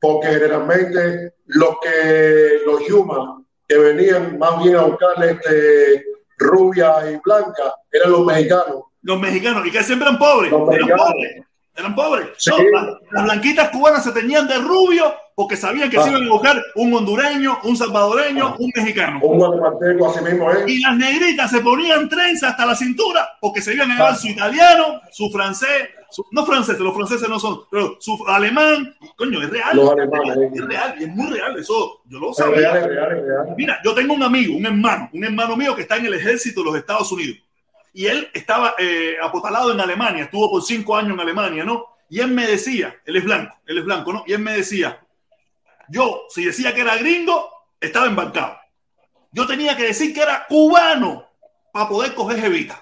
porque generalmente los que los Yuma que venían más bien a buscarle este, rubia y blanca eran los mexicanos. Los mexicanos, y que siempre eran pobres. eran pobres. Eran pobres. las blanquitas cubanas se tenían de rubio porque sabían que se iban a buscar un hondureño, un salvadoreño, un mexicano. Un guatemalteco, así mismo ¿eh? Y las negritas se ponían trenzas hasta la cintura porque se iban a llevar su italiano, su francés, no francés, los franceses no son, pero su alemán, coño, es real. Los alemanes. Es, real, es muy real, eso yo lo sabía. Es real, es real, Mira, yo tengo un amigo, un hermano, un hermano mío que está en el ejército de los Estados Unidos. Y él estaba eh, apotalado en Alemania, estuvo por cinco años en Alemania, ¿no? Y él me decía, él es blanco, él es blanco, ¿no? Y él me decía, yo, si decía que era gringo, estaba embarcado. Yo tenía que decir que era cubano para poder coger jevita.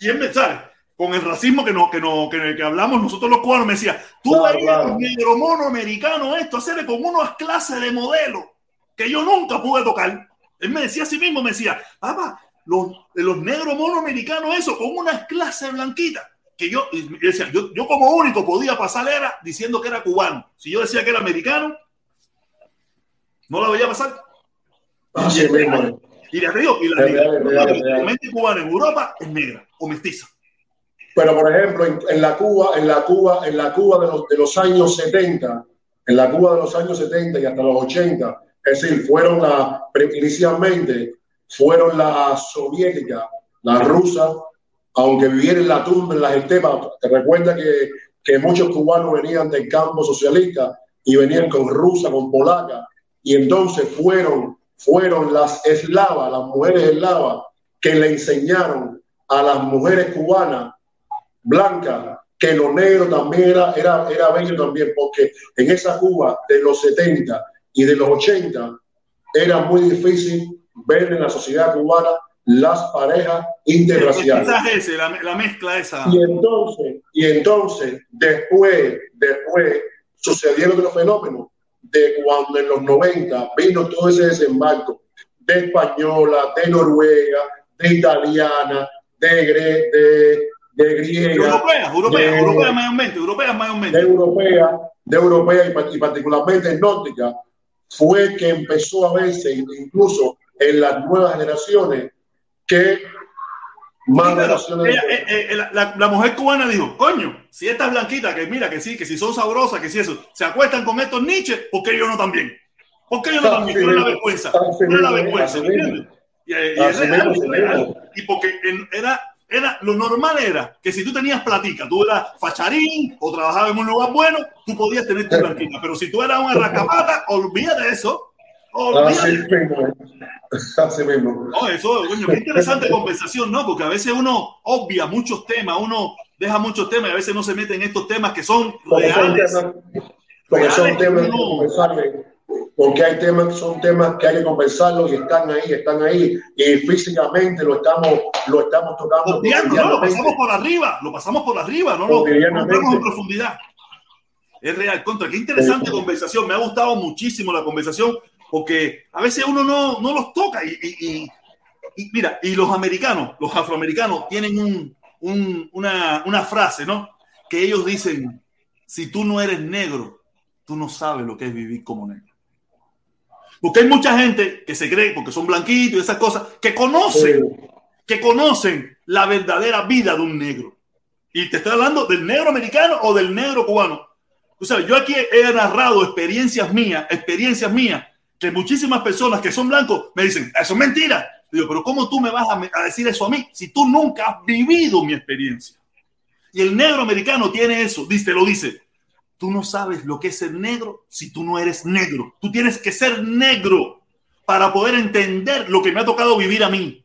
Y él me sabe, con el racismo que, no, que, no, que, hablamos nosotros los cubanos, me decía, tú eres un negro mono americano esto, hacerle con unas clases de modelo que yo nunca pude tocar. Él me decía a sí mismo, me decía, papá, los, los negros mono americanos eso, con unas clases blanquitas que yo, decía, yo, yo, como único podía pasar era diciendo que era cubano. Si yo decía que era americano, no la veía pasar. Así y, le digo, y la mente cubana en Europa es negra o mestiza. Pero por ejemplo, en, en, la Cuba, en la Cuba, en la Cuba de los, de los años 70, en la Cuba de los años 70 y hasta los 80, es decir, fueron la, inicialmente fueron las soviéticas, las rusas, aunque vivieran en la tumba, en las estepas, te recuerda que, que muchos cubanos venían del campo socialista y venían con rusa, con polaca, y entonces fueron, fueron las eslavas, las mujeres eslavas, que le enseñaron a las mujeres cubanas blancas que lo negro también era, era, era bello también, porque en esa Cuba de los 70 y de los 80 era muy difícil ver en la sociedad cubana las parejas interraciales. la, la, mezcla esa. Y entonces, y entonces, después, después sucedieron los fenómenos de cuando en los 90 vino todo ese desembarco de española, de noruega, de italiana, de, de, de griega. Europea, europea, europea mayormente, europea mayormente. De europea, de europea y, particularmente nórdica, fue que empezó a verse incluso en las nuevas generaciones que más eh, eh, la, la, mujer cubana dijo, coño, si estas blanquitas, que mira, que sí, que si son sabrosas, que si eso, se acuestan con estos niches, ¿por qué yo no también? ¿Por qué yo no también? No es la vergüenza. No es la vergüenza, Y, y, porque era, era, lo normal era que si tú tenías platica, tú eras facharín o trabajabas en un lugar bueno, tú podías tener tu blanquita. Pero si tú eras una racapata, olvídate de eso. Olvídate. Así mismo. No, eso, coño, qué interesante conversación, ¿no? Porque a veces uno obvia muchos temas, uno deja muchos temas y a veces no se mete en estos temas que son reales. porque son temas porque hay temas, son temas que hay que conversarlos y están ahí, están ahí, y físicamente lo estamos, lo estamos tocando. no, lo pasamos por arriba, lo pasamos por arriba, no lo entramos en profundidad. Es real, contra, qué interesante conversación, me ha gustado muchísimo la conversación, porque a veces uno no, no los toca y, y, mira, y los americanos, los afroamericanos tienen un, un, una, una frase, ¿no? Que ellos dicen, si tú no eres negro, tú no sabes lo que es vivir como negro. Porque hay mucha gente que se cree, porque son blanquitos y esas cosas, que conocen, que conocen la verdadera vida de un negro. Y te estoy hablando del negro americano o del negro cubano. O sea, yo aquí he narrado experiencias mías, experiencias mías, que muchísimas personas que son blancos me dicen, eso es mentira. Digo, pero ¿cómo tú me vas a, decir eso a mí si tú nunca has vivido mi experiencia? Y el negro americano tiene eso, dice, lo dice. Tú no sabes lo que es ser negro si tú no eres negro. Tú tienes que ser negro para poder entender lo que me ha tocado vivir a mí.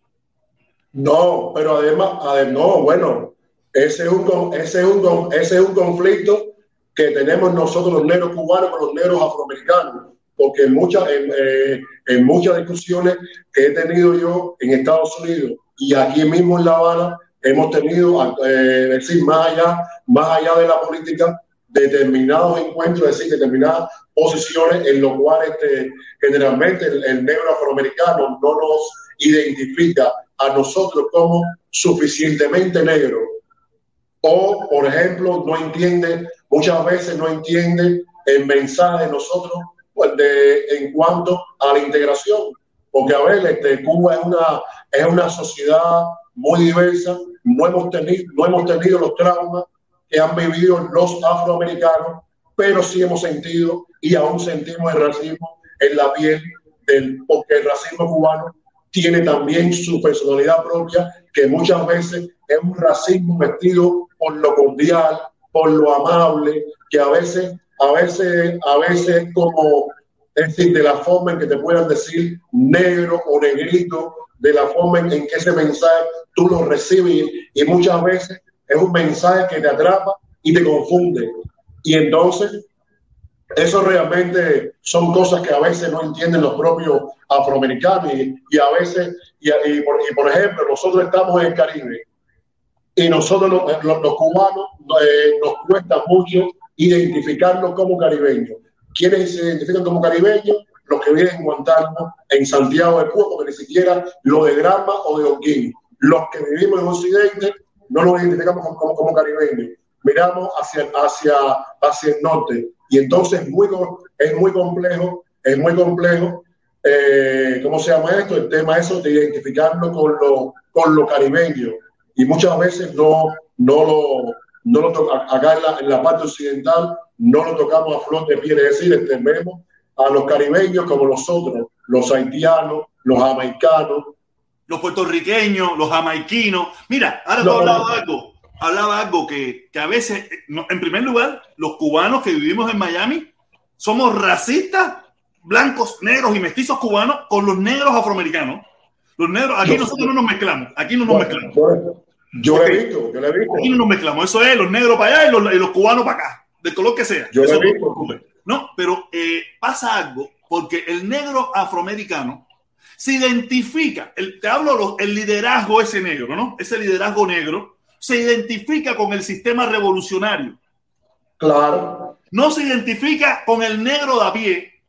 No, pero además, no, bueno, ese es, un, ese, es un, ese es un conflicto que tenemos nosotros los negros cubanos con los negros afroamericanos porque en muchas, eh, en, muchas discusiones que he tenido yo en Estados Unidos y aquí mismo en La Habana, hemos tenido, eh, decir, más allá, más allá de la política, determinados encuentros, es decir, determinadas posiciones en los cuales este, generalmente el, el, negro afroamericano no nos identifica a nosotros como suficientemente negro. O, por ejemplo, no entiende, muchas veces no entiende el mensaje de nosotros de, en cuanto a la integración. Porque, a ver, este, Cuba es una, es una sociedad muy diversa, no hemos, tenido, no hemos tenido los traumas que han vivido los afroamericanos, pero sí hemos sentido y aún sentimos el racismo en la piel, del, porque el racismo cubano tiene también su personalidad propia, que muchas veces es un racismo vestido por lo cordial, por lo amable, que a veces a veces, a veces como, es decir, de la forma en que te puedan decir negro o negrito, de la forma en, que ese mensaje tú lo recibes y muchas veces es un mensaje que te atrapa y te confunde. Y entonces, eso realmente son cosas que a veces no entienden los propios afroamericanos y, a veces, y, por, ejemplo, nosotros estamos en el Caribe y nosotros los, cubanos eh, nos cuesta mucho identificarnos como caribeños. ¿Quiénes se identifican como caribeños? Los que viven en Guantánamo, en Santiago de Cuba, porque ni siquiera lo de Grama o de Oquín. Los que vivimos en Occidente no nos identificamos como, caribeños. Miramos hacia, hacia, hacia el norte. Y entonces es muy complejo, es muy complejo, eh, ¿cómo se llama esto? El tema eso de identificarnos con lo, con lo caribeño. Y muchas veces no, no lo, no lo toca, acá en la, en la, parte occidental no lo tocamos a flor de piel, es decir, entendemos a los caribeños como nosotros, los haitianos, los jamaicanos. Los puertorriqueños, los jamaiquinos. Mira, ahora tú hablaba algo, hablaba algo que, que a veces, en primer lugar, los cubanos que vivimos en Miami somos racistas, blancos, negros y mestizos cubanos con los negros afroamericanos. Los negros, aquí nosotros no nos mezclamos, aquí no nos mezclamos. Yo lo he visto, yo lo he visto. Aquí no nos mezclamos, eso es los negros para allá y los, cubanos para acá, del color que sea. Yo lo he visto. No, pero eh, pasa algo, porque el negro afroamericano se identifica, el, te hablo el liderazgo ese negro, ¿no? Ese liderazgo negro se identifica con el sistema revolucionario. Claro. No se identifica con el negro de a pie,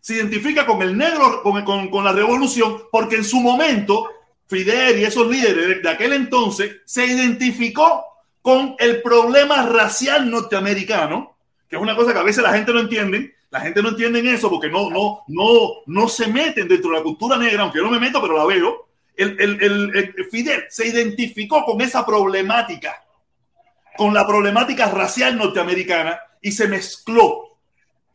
se identifica con el negro, con, con, con la revolución, porque en su momento Fidel y esos líderes de aquel entonces se identificó con el problema racial norteamericano, que es una cosa que a veces la gente no entiende. La gente no entiende eso porque no, no, no, no se meten dentro de la cultura negra, aunque yo no me meto, pero la veo. El, el, el, Fidel se identificó con esa problemática, con la problemática racial norteamericana y se mezcló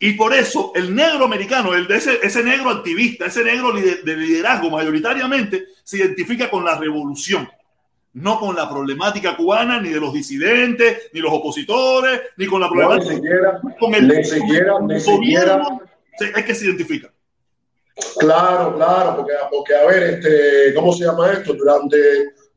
y por eso el negro americano, el de ese, ese negro activista, ese negro de liderazgo mayoritariamente, se identifica con la revolución, no con la problemática cubana, ni de los disidentes, ni los opositores, ni con la problemática. ni siquiera, con el, ni siquiera, ni siquiera. Es que se identifica. Claro, claro, porque, porque a ver, este, ¿cómo se llama esto? Durante,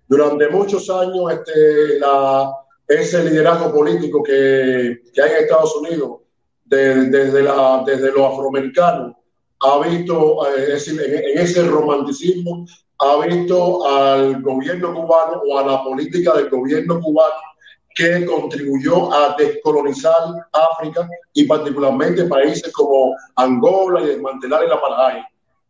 durante muchos años, este, la, ese liderazgo político que, que hay en Estados Unidos desde, la, desde lo afroamericano, ha visto, eh, es decir, en, ese romanticismo, ha visto al gobierno cubano o a la política del gobierno cubano que contribuyó a descolonizar África y particularmente países como Angola y desmantelar el apartheid.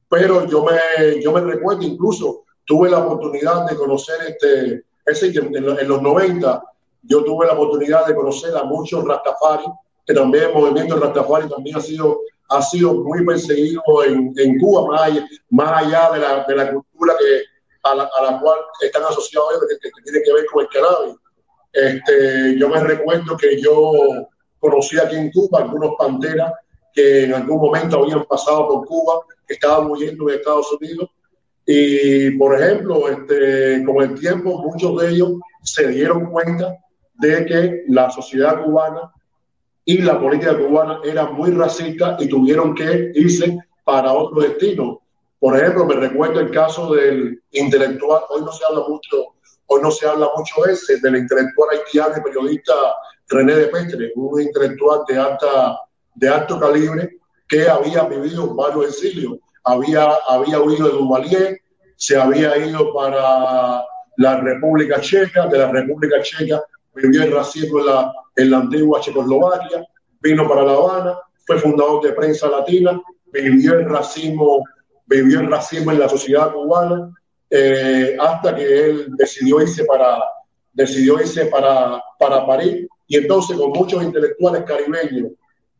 Pero yo me, yo me recuerdo, incluso tuve la oportunidad de conocer, este, ese, en, en los 90, yo tuve la oportunidad de conocer a muchos Rastafari que también el movimiento Rastafari también ha sido, ha sido muy perseguido en, en Cuba, más allá, más allá de, la, de la cultura que, a, la, a la cual están asociados que, que, tiene que ver con el cannabis. Este, yo me recuerdo que yo conocí aquí en Cuba algunos panteras que en algún momento habían pasado por Cuba, que estaban huyendo de Estados Unidos. Y, por ejemplo, este, con el tiempo, muchos de ellos se dieron cuenta de que la sociedad cubana y la política cubana era muy racista y tuvieron que irse para otro destino. Por ejemplo, me recuerdo el caso del intelectual, hoy no se habla mucho, hoy no se habla mucho ese, del intelectual haitiano y periodista René de Petre, un intelectual de, alta, de alto calibre que había vivido varios exilios. Había, había huido de Duvalier, se había ido para la República Checa, de la República Checa vivió el racismo en la, en la antigua Checoslovaquia, vino para La Habana, fue fundador de Prensa Latina, vivió el racismo, vivió el racismo en la sociedad cubana, eh, hasta que él decidió irse para, decidió irse para, para París, y entonces con muchos intelectuales caribeños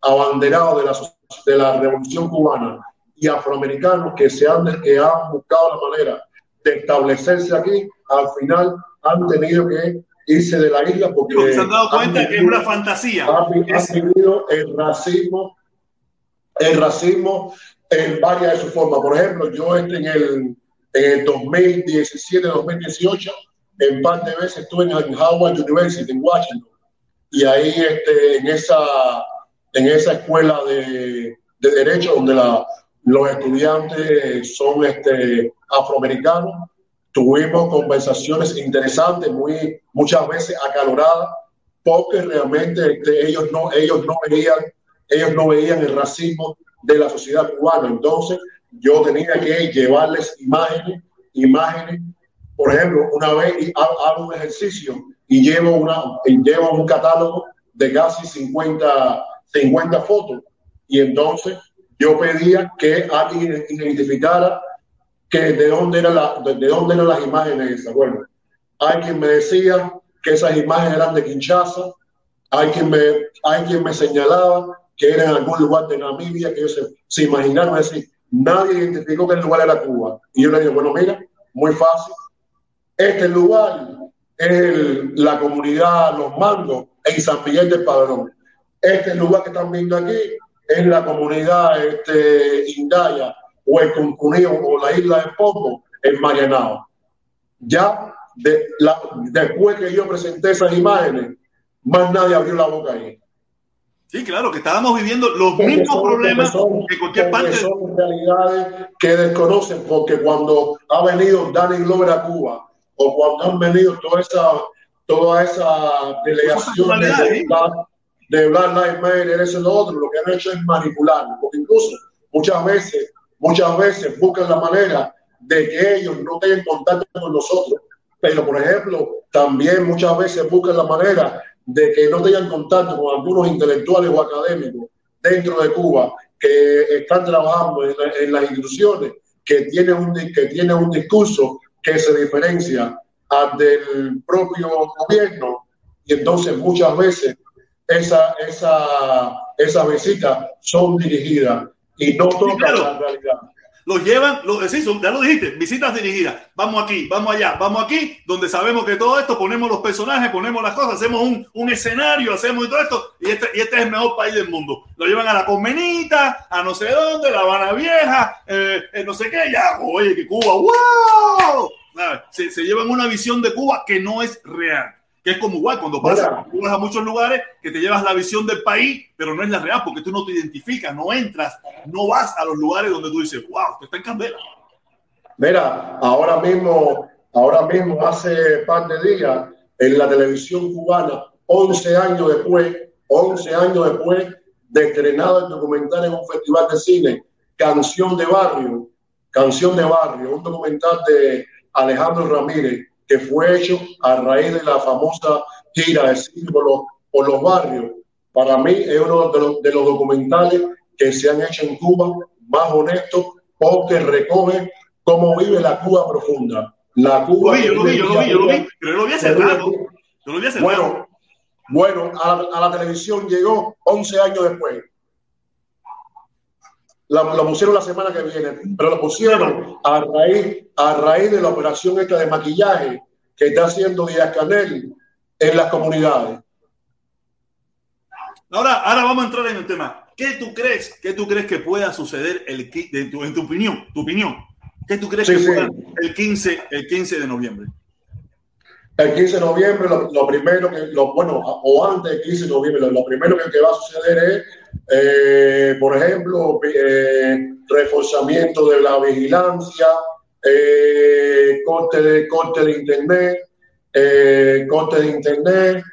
abanderados de la, de la revolución cubana y afroamericanos que, se han, que han buscado la manera de establecerse aquí, al final han tenido que irse de la isla porque se han dado cuenta que es una fantasía. Ha, vivido el racismo, el racismo en varias de sus formas. Por ejemplo, yo este en el, en el 2017, 2018, en par de veces estuve en Howard University en Washington y ahí este, en esa en esa escuela de, de derecho donde la, los estudiantes son este, afroamericanos Tuvimos conversaciones interesantes, muy, muchas veces acaloradas, porque realmente este, ellos, no, ellos, no veían, ellos no veían el racismo de la sociedad cubana. Entonces, yo tenía que llevarles imágenes, imágenes. Por ejemplo, una vez hago un ejercicio y llevo, una, llevo un catálogo de casi 50, 50 fotos. Y entonces yo pedía que alguien identificara de dónde, era la, de dónde eran las imágenes esas. Bueno, hay quien me decía que esas imágenes eran de Kinshasa, hay quien me, hay quien me señalaba que era en algún lugar de Namibia, que ellos se, se imaginaron, es decir, nadie identificó que el lugar era Cuba. Y yo le digo, bueno, mira, muy fácil, este lugar es la comunidad Los Mangos en San Miguel del Padrón. Este lugar que están viendo aquí es la comunidad este, Indaya o el Concuneo o la isla de Poco en Marianao. Ya de, la, después que yo presenté esas imágenes, más nadie abrió la boca ahí. Sí, claro, que estábamos viviendo los mismos problemas que cualquier parte. Son realidades que desconocen, porque cuando ha venido Danny Glover a Cuba, o cuando han venido toda esa, toda esa delegación de, de Black Lives Matter, eso y lo otro, lo que han hecho es manipular, porque incluso muchas veces muchas veces buscan la manera de que ellos no tengan contacto con nosotros. Pero, por ejemplo, también muchas veces buscan la manera de que no tengan contacto con algunos intelectuales o académicos dentro de Cuba que están trabajando en, las instituciones, que tienen, un, que tienen un discurso que se diferencia del propio gobierno y entonces muchas veces esa, esa, esas visitas son dirigidas y no tocan la realidad los llevan, lo, sí, ya lo dijiste, visitas dirigidas. Vamos aquí, vamos allá, vamos aquí, donde sabemos que todo esto, ponemos los personajes, ponemos las cosas, hacemos un, un escenario, hacemos todo esto, y este, y este es el mejor país del mundo. Lo llevan a la Comenita, a no sé dónde, La Habana Vieja, eh, eh, no sé qué, ya, oye, que Cuba, ¡wow! Se, se llevan una visión de Cuba que no es real que es como igual cuando pasas a muchos lugares que te llevas la visión del país, pero no es la real porque tú no te identificas, no entras, no vas a los lugares donde tú dices, wow, esto está en candela. Mira, ahora mismo, ahora mismo, hace par de días, en la televisión cubana, 11 años después, 11 años después de estrenado el documental en un festival de cine, Canción de Barrio, Canción de Barrio, un documental de Alejandro Ramírez, que fue hecho a raíz de la famosa gira de símbolos por los barrios. Para mí es uno de los, de los documentales que se han hecho en Cuba más honestos porque recoge cómo vive la Cuba profunda. La Cuba. Yo lo vi, yo lo vi, yo lo vi, pero yo lo vi hace rato. Yo lo vi hace bueno, Bueno, a, a la televisión llegó 11 años después lo pusieron la semana que viene, pero lo pusieron a raíz, a raíz de la operación esta de maquillaje que está haciendo Díaz Canel en las comunidades. Ahora, ahora vamos a entrar en el tema. ¿Qué tú crees? ¿Qué tú crees que pueda suceder el, en, tu, en tu opinión? Tu opinión. ¿Qué tú crees que pueda el 15, el 15 de noviembre? El 15 de noviembre, lo, primero que, lo, bueno, o antes del 15 de noviembre, lo, primero que, que va a suceder es eh, por ejemplo, eh, reforzamiento de la vigilancia, eh, corte, de, corte de internet, eh, corte de internet.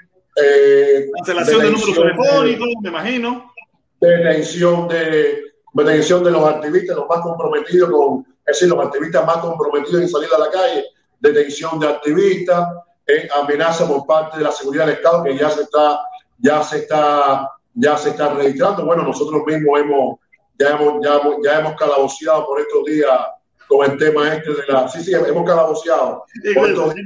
Cancelación de números telefónicos, me imagino. Detención de, detención de los activistas, los más comprometidos con, es decir, los activistas más comprometidos en salir a la calle, detención de activistas, amenaza por parte de la seguridad del Estado que ya se está, ya se está ya se está registrando. Bueno, nosotros mismos hemos, ya hemos, ya hemos, ya hemos calaboceado por estos días con el tema este de la... Sí, sí, hemos calaboceado.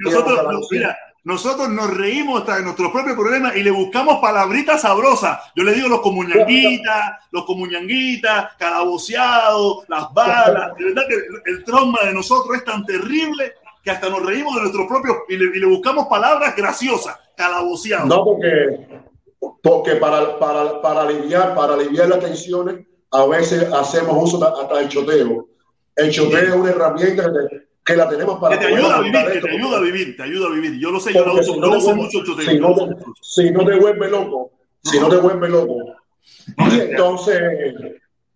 nosotros, mira, nosotros nos reímos hasta de nuestros propios problemas y le buscamos palabritas sabrosas. Yo le digo los comuñanguitas, los comuñanguitas, calaboceados, las balas. De verdad que el trauma de nosotros es tan terrible que hasta nos reímos de nuestros propios y le, y le buscamos palabras graciosas, calaboceados. No, porque porque para, para, para, aliviar, para aliviar las tensiones, a veces hacemos uso hasta del choteo. El choteo es una herramienta que, la tenemos para... Que te ayuda a vivir, que te ayuda a vivir, te ayuda a vivir. Yo lo sé, yo lo uso, no uso mucho el choteo. Si no, te, si no te vuelve loco, si no te vuelve loco. Y entonces,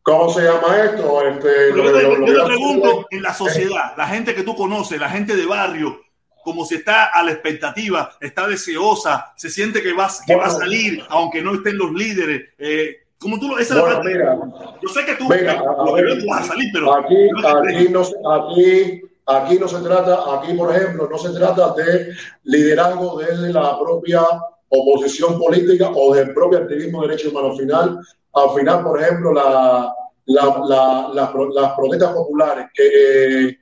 ¿cómo se llama esto? Este, yo, te, pregunto, en la sociedad, la gente que tú conoces, la gente de barrio, como si está a la expectativa, está deseosa, se siente que, vas, que va a salir, aunque no estén los líderes. Eh, como tú esa yo sé que tú, vas a salir, pero aquí, aquí, no, aquí, aquí no se trata, aquí por ejemplo, no se trata de liderazgo desde la propia oposición política o del propio activismo de derechos humanos. Al final, al final, por ejemplo, la, la, las protestas populares que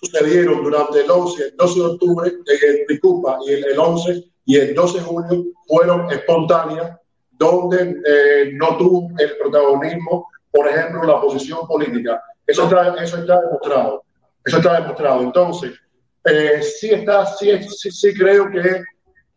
sucedieron durante el 11, el 12 de octubre, eh, disculpa, y el, 11 y el 12 de junio fueron espontáneas, donde eh, no tuvo el protagonismo, por ejemplo, la oposición política. Eso está, eso está demostrado. Eso está demostrado. Entonces, eh, sí, está, sí, sí, sí creo que,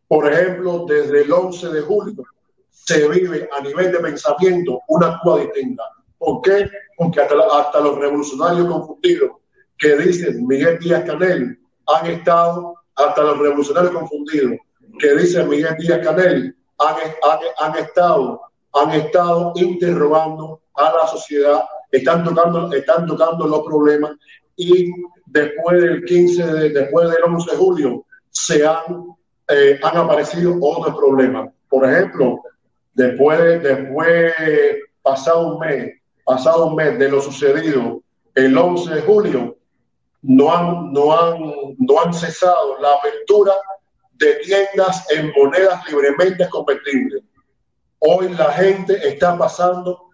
por ejemplo, desde el 11 de julio se vive a nivel de pensamiento una Cuba distinta. ¿Por qué? Porque hasta, hasta los revolucionarios confundidos que dicen Miguel Díaz Canel han estado, hasta los revolucionarios confundidos, que dicen Miguel Díaz Canel han, han, estado, han estado interrogando a la sociedad, están tocando, están tocando los problemas y después del 15, de, después del 11 de julio, se han, eh, han aparecido otros problemas. Por ejemplo, después, después, pasado un mes, pasado un mes de lo sucedido el 11 de julio, no han, no han, no han cesado la apertura de tiendas en monedas libremente convertibles. Hoy la gente está pasando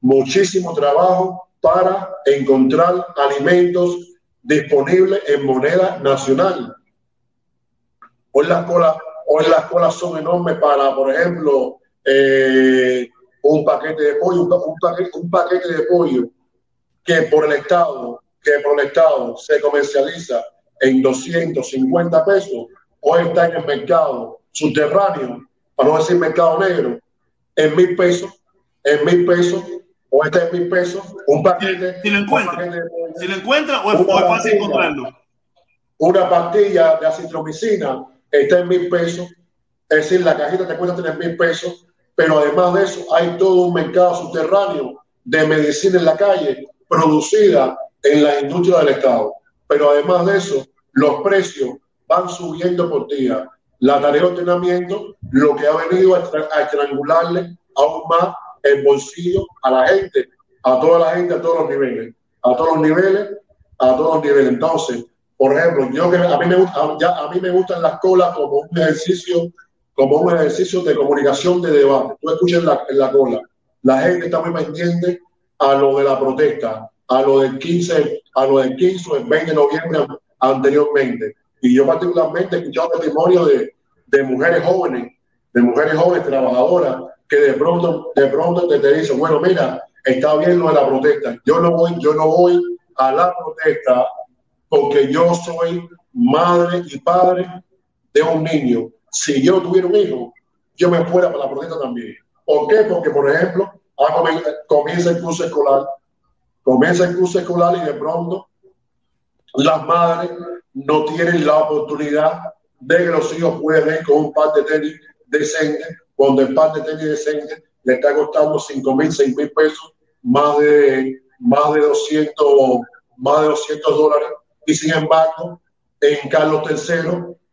muchísimo trabajo para encontrar alimentos disponibles en moneda nacional. Hoy las colas, hoy las colas son enormes para, por ejemplo, eh, un paquete de pollo, un paquete, un paquete de pollo que por el Estado, que por el Estado se comercializa en 250 pesos, hoy está en el mercado subterráneo, para no decir mercado negro, en mil pesos, en mil pesos, o está en mil pesos, un paquete. Si lo encuentra, si lo encuentra o es, fácil encontrarlo. Una pastilla de acitromicina está en mil pesos, es decir, la cajita te cuesta tres mil pesos, pero además de eso hay todo un mercado subterráneo de medicina en la calle producida en la industria del Estado. Pero además de eso, los precios van subiendo por día. La tarea de ordenamiento lo que ha venido a estrangularle aún más el bolsillo a la gente, a toda la gente, a todos los niveles, a todos los niveles, a todos los niveles. Entonces, por ejemplo, yo que a mí me gusta, ya, a mí me gustan las colas como un ejercicio, como un ejercicio de comunicación, de debate. Tú escuchas la, en la cola, la gente está muy pendiente a lo de la protesta, a lo del 15, a lo del 15 o el 20 de noviembre anteriormente. Y yo particularmente he escuchado testimonios de, de mujeres jóvenes, de mujeres jóvenes trabajadoras, que de pronto, de pronto te, te dicen, bueno, mira, está bien lo de la protesta. Yo no voy, yo no voy a la protesta porque yo soy madre y padre de un niño. Si yo tuviera un hijo, yo me fuera para la protesta también. ¿Por qué? Porque, por ejemplo, comienza el curso escolar, comienza el curso escolar y de pronto las madres no tienen la oportunidad de que los hijos puedan ir con un par de tenis decente, cuando el par de tenis decente le está costando 5 mil, 6 mil pesos, más de, más de 200, más de 200 dólares. Y sin embargo, en Carlos III,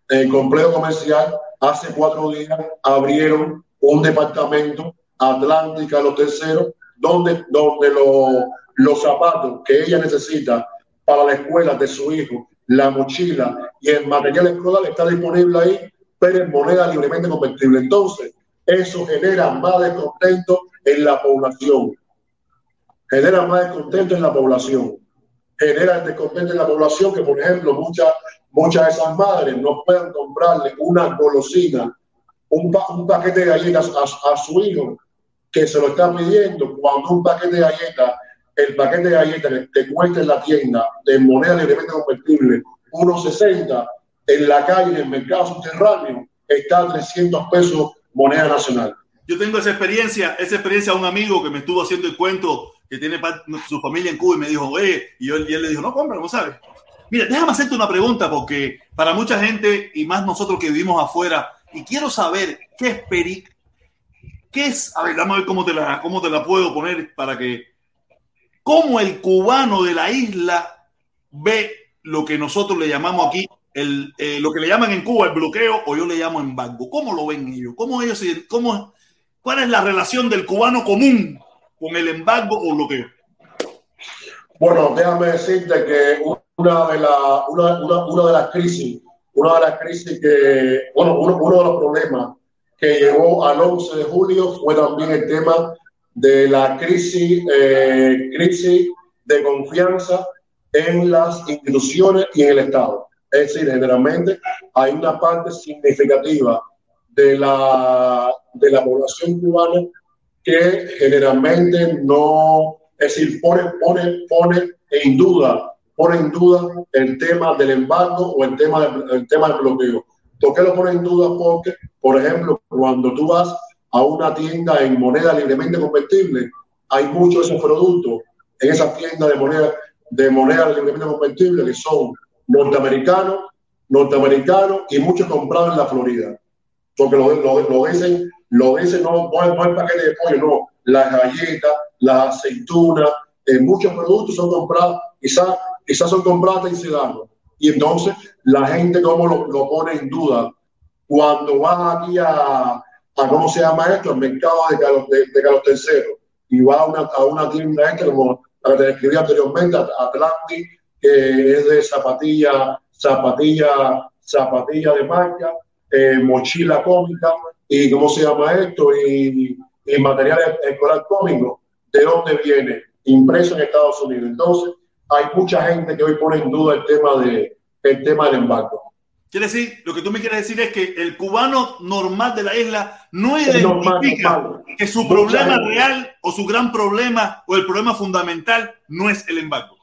en el complejo comercial, hace cuatro días abrieron un departamento Atlántica Carlos III, donde, donde los zapatos que ella necesita para la escuela de su hijo, la mochila y el material escolar está disponible ahí, pero en moneda libremente convertible. Entonces, eso genera más descontento en la población. Genera más descontento en la población. Genera descontento en la población que, por ejemplo, muchas, muchas de esas madres no puedan comprarle una golosina, un, un paquete de galletas a, a su hijo que se lo está pidiendo cuando un paquete de galletas el paquete de galletas te cuesta en la tienda de moneda libremente convertible 1.60, en la calle, en el mercado subterráneo, está a 300 pesos moneda nacional. Yo tengo esa experiencia, esa experiencia a un amigo que me estuvo haciendo el cuento que tiene su familia en Cuba y me dijo, oye, y, él le dijo, no, compra, no sabes. Mira, déjame hacerte una pregunta porque para mucha gente y más nosotros que vivimos afuera, y quiero saber qué es Peri, qué es, a ver, vamos a ver cómo te la, cómo te la puedo poner para que cómo el cubano de la isla ve lo que nosotros le llamamos aquí, el, eh, lo que le llaman en Cuba el bloqueo o yo le llamo embargo. ¿Cómo lo ven ellos? ¿Cómo ellos, cómo, ¿Cuál es la relación del cubano común con el embargo o bloqueo? Bueno, déjame decirte que una de, la, una, una, una de las crisis, una de las crisis que, bueno, uno, uno de los problemas que llegó al 11 de julio fue también el tema de la crisis, eh, crisis de confianza en las instituciones y en el Estado. Es decir, generalmente hay una parte significativa de la, de la población cubana que generalmente no, es decir, pone, pone, pone en duda, pone en duda el tema del embargo o el tema, el tema del bloqueo. ¿Por qué lo pone en duda? Porque, por ejemplo, cuando tú vas a una tienda en moneda libremente convertible, hay muchos de esos productos en esas tiendas de moneda, de moneda libremente convertible que son norteamericanos, norteamericanos y muchos comprados en la Florida. Porque lo, lo, lo dicen, lo dicen no, no, el paquete de pollo, no, las galletas, las aceitunas, eh, muchos productos son comprados, quizás quizás son comprados en Sedano. Y entonces la gente como lo, lo pone en duda. Cuando van aquí a, a cómo se llama esto, el mercado de Carlos, de, de III. Y va a una, a una tienda esta, como la que te describí anteriormente, Atlantic, que es de zapatilla, zapatilla, zapatilla de marca, eh, mochila cómica, y cómo se llama esto, y, y material escolar cómico. de dónde viene, impreso en Estados Unidos. Entonces, hay mucha gente que hoy pone en duda el tema, de, el tema del embargo. Quiere decir, lo que tú me quieres decir es que el cubano normal de la isla no identifica que su problema real o su gran problema o el problema fundamental no es el embargo.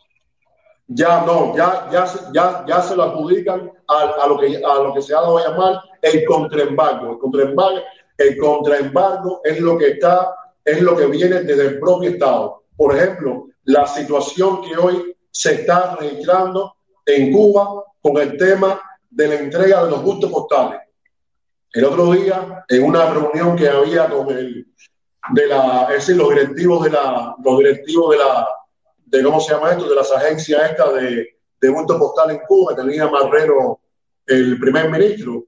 Ya no, ya, ya, ya, ya se lo adjudican a, a, lo que, a lo que se ha dado a llamar el contraembargo. El contraembargo, el contraembargo es lo que está, es lo que viene desde el propio Estado. Por ejemplo, la situación que hoy se está registrando en Cuba con el tema de la entrega de los gustos postales. El otro día, en una reunión que había con el, de la, es decir, los directivos de la, los directivos de la, de cómo se llama esto, de las agencias esta de, de gustos postales en Cuba, tenía Marrero, el primer ministro,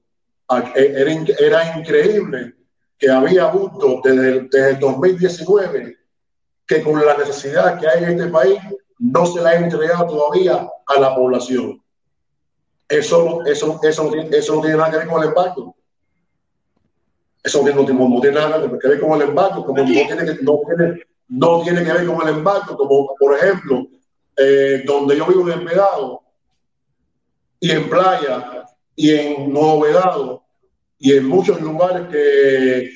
e, era, increíble que había gustos desde, desde el 2019 que con la necesidad que hay en este país no se la ha entregado todavía a la población. Eso, eso, eso, eso no tiene nada que ver con el embargo. Eso no, no, tiene nada que ver con el embargo, como no tiene, que, no, tiene, no tiene que ver con el embargo, como por ejemplo, eh, donde yo vivo en Vedado y en Playa y en Nuevo Vedado y en muchos lugares que,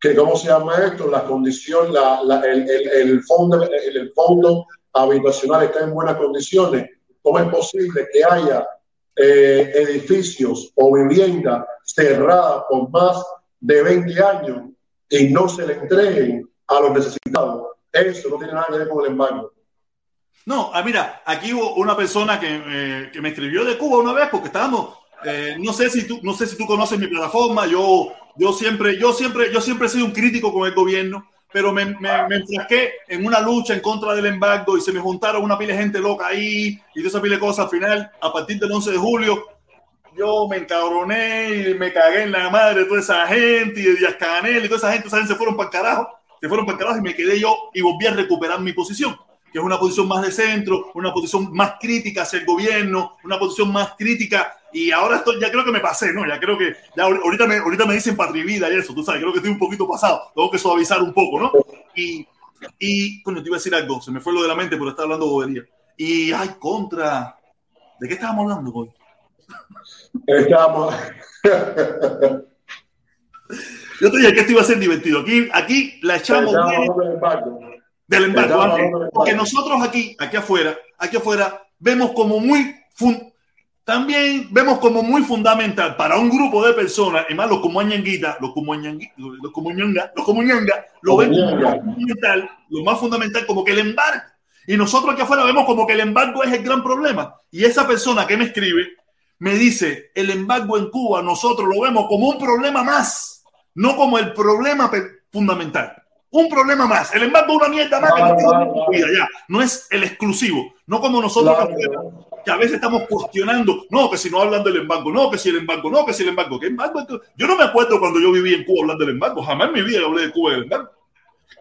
que ¿cómo se llama esto? La condición, la, la, el, el, el, fondo, el, el fondo habitacional está en buenas condiciones. ¿Cómo es posible que haya eh, edificios o viviendas cerradas por más de 20 años y no se le entreguen a los necesitados. Eso no tiene nada que ver con el embargo. No, ah, mira, aquí hubo una persona que, eh, que, me escribió de Cuba una vez porque estábamos, eh, no sé si tú, no sé si tú conoces mi plataforma, yo, yo siempre, yo siempre, yo siempre he sido un crítico con el gobierno pero me, me, me, enfrasqué en una lucha en contra del embargo y se me juntaron una pila de gente loca ahí y de esa pila de cosas. Al final, a partir del 11 de julio, yo me encabroné y me cagué en la madre de toda esa gente y de Díaz Canel y toda esa gente, ¿saben? Se fueron para el carajo, se fueron para el carajo y me quedé yo y volví a recuperar mi posición que es una posición más de centro, una posición más crítica hacia el gobierno, una posición más crítica y ahora estoy, ya creo que me pasé, ¿no? Ya creo que, ya ahorita me, ahorita me dicen patrivida y eso, tú sabes, creo que estoy un poquito pasado, tengo que suavizar un poco, ¿no? Y, y, bueno, te iba a decir algo, se me fue lo de la mente, pero estaba hablando bobería. Y, ay, contra, ¿de qué estábamos hablando hoy? Estábamos... Yo te dije que esto iba a ser divertido. Aquí, aquí la echamos del embargo. Porque nosotros aquí, aquí afuera, aquí afuera, vemos como muy también vemos como muy fundamental para un grupo de personas, y más los como los como los como los como lo ven como fundamental, lo más fundamental como que el embargo. Y nosotros aquí afuera vemos como que el embargo es el gran problema. Y esa persona que me escribe me dice, el embargo en Cuba nosotros lo vemos como un problema más, no como el problema fundamental. Un problema más. El embargo es una mierda más que no, ya. no es el exclusivo. No como nosotros que a veces estamos cuestionando, no, que si no hablan del embargo, no, que si el embargo, no, que si el embargo, ¿qué embargo? Yo no me acuerdo cuando yo viví en Cuba hablando del embargo, jamás en mi vida hablé de Cuba del embargo.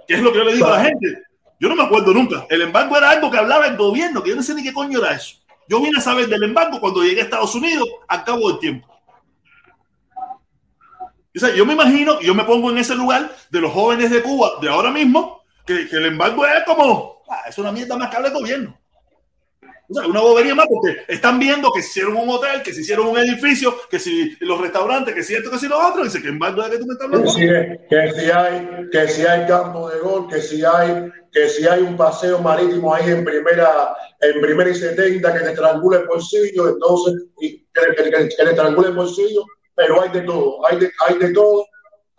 ¿Qué es lo que yo le digo a la gente? Yo no me acuerdo nunca. El embargo era algo que hablaba el gobierno, que yo no sé ni qué coño era eso. Yo vine a saber del embargo cuando llegué a Estados Unidos al cabo del tiempo. O sea, yo me imagino, yo me pongo en ese lugar de los jóvenes de Cuba de ahora mismo, que, que el embargo es como, ah, es una mierda más que habla el gobierno. O sea, una bobería más porque están viendo que se hicieron un hotel, que se hicieron un edificio, que si los restaurantes, que si esto, que si lo otro, dice que en bando de que tú me estás hablando. Que si, que si hay, que si hay campo de gol, que si hay, que si hay un paseo marítimo ahí en primera, en primera y setenta que te estrangula el bolsillo, entonces, y que, que, que, que le estrangula el bolsillo, pero hay de todo, hay de, hay de todo,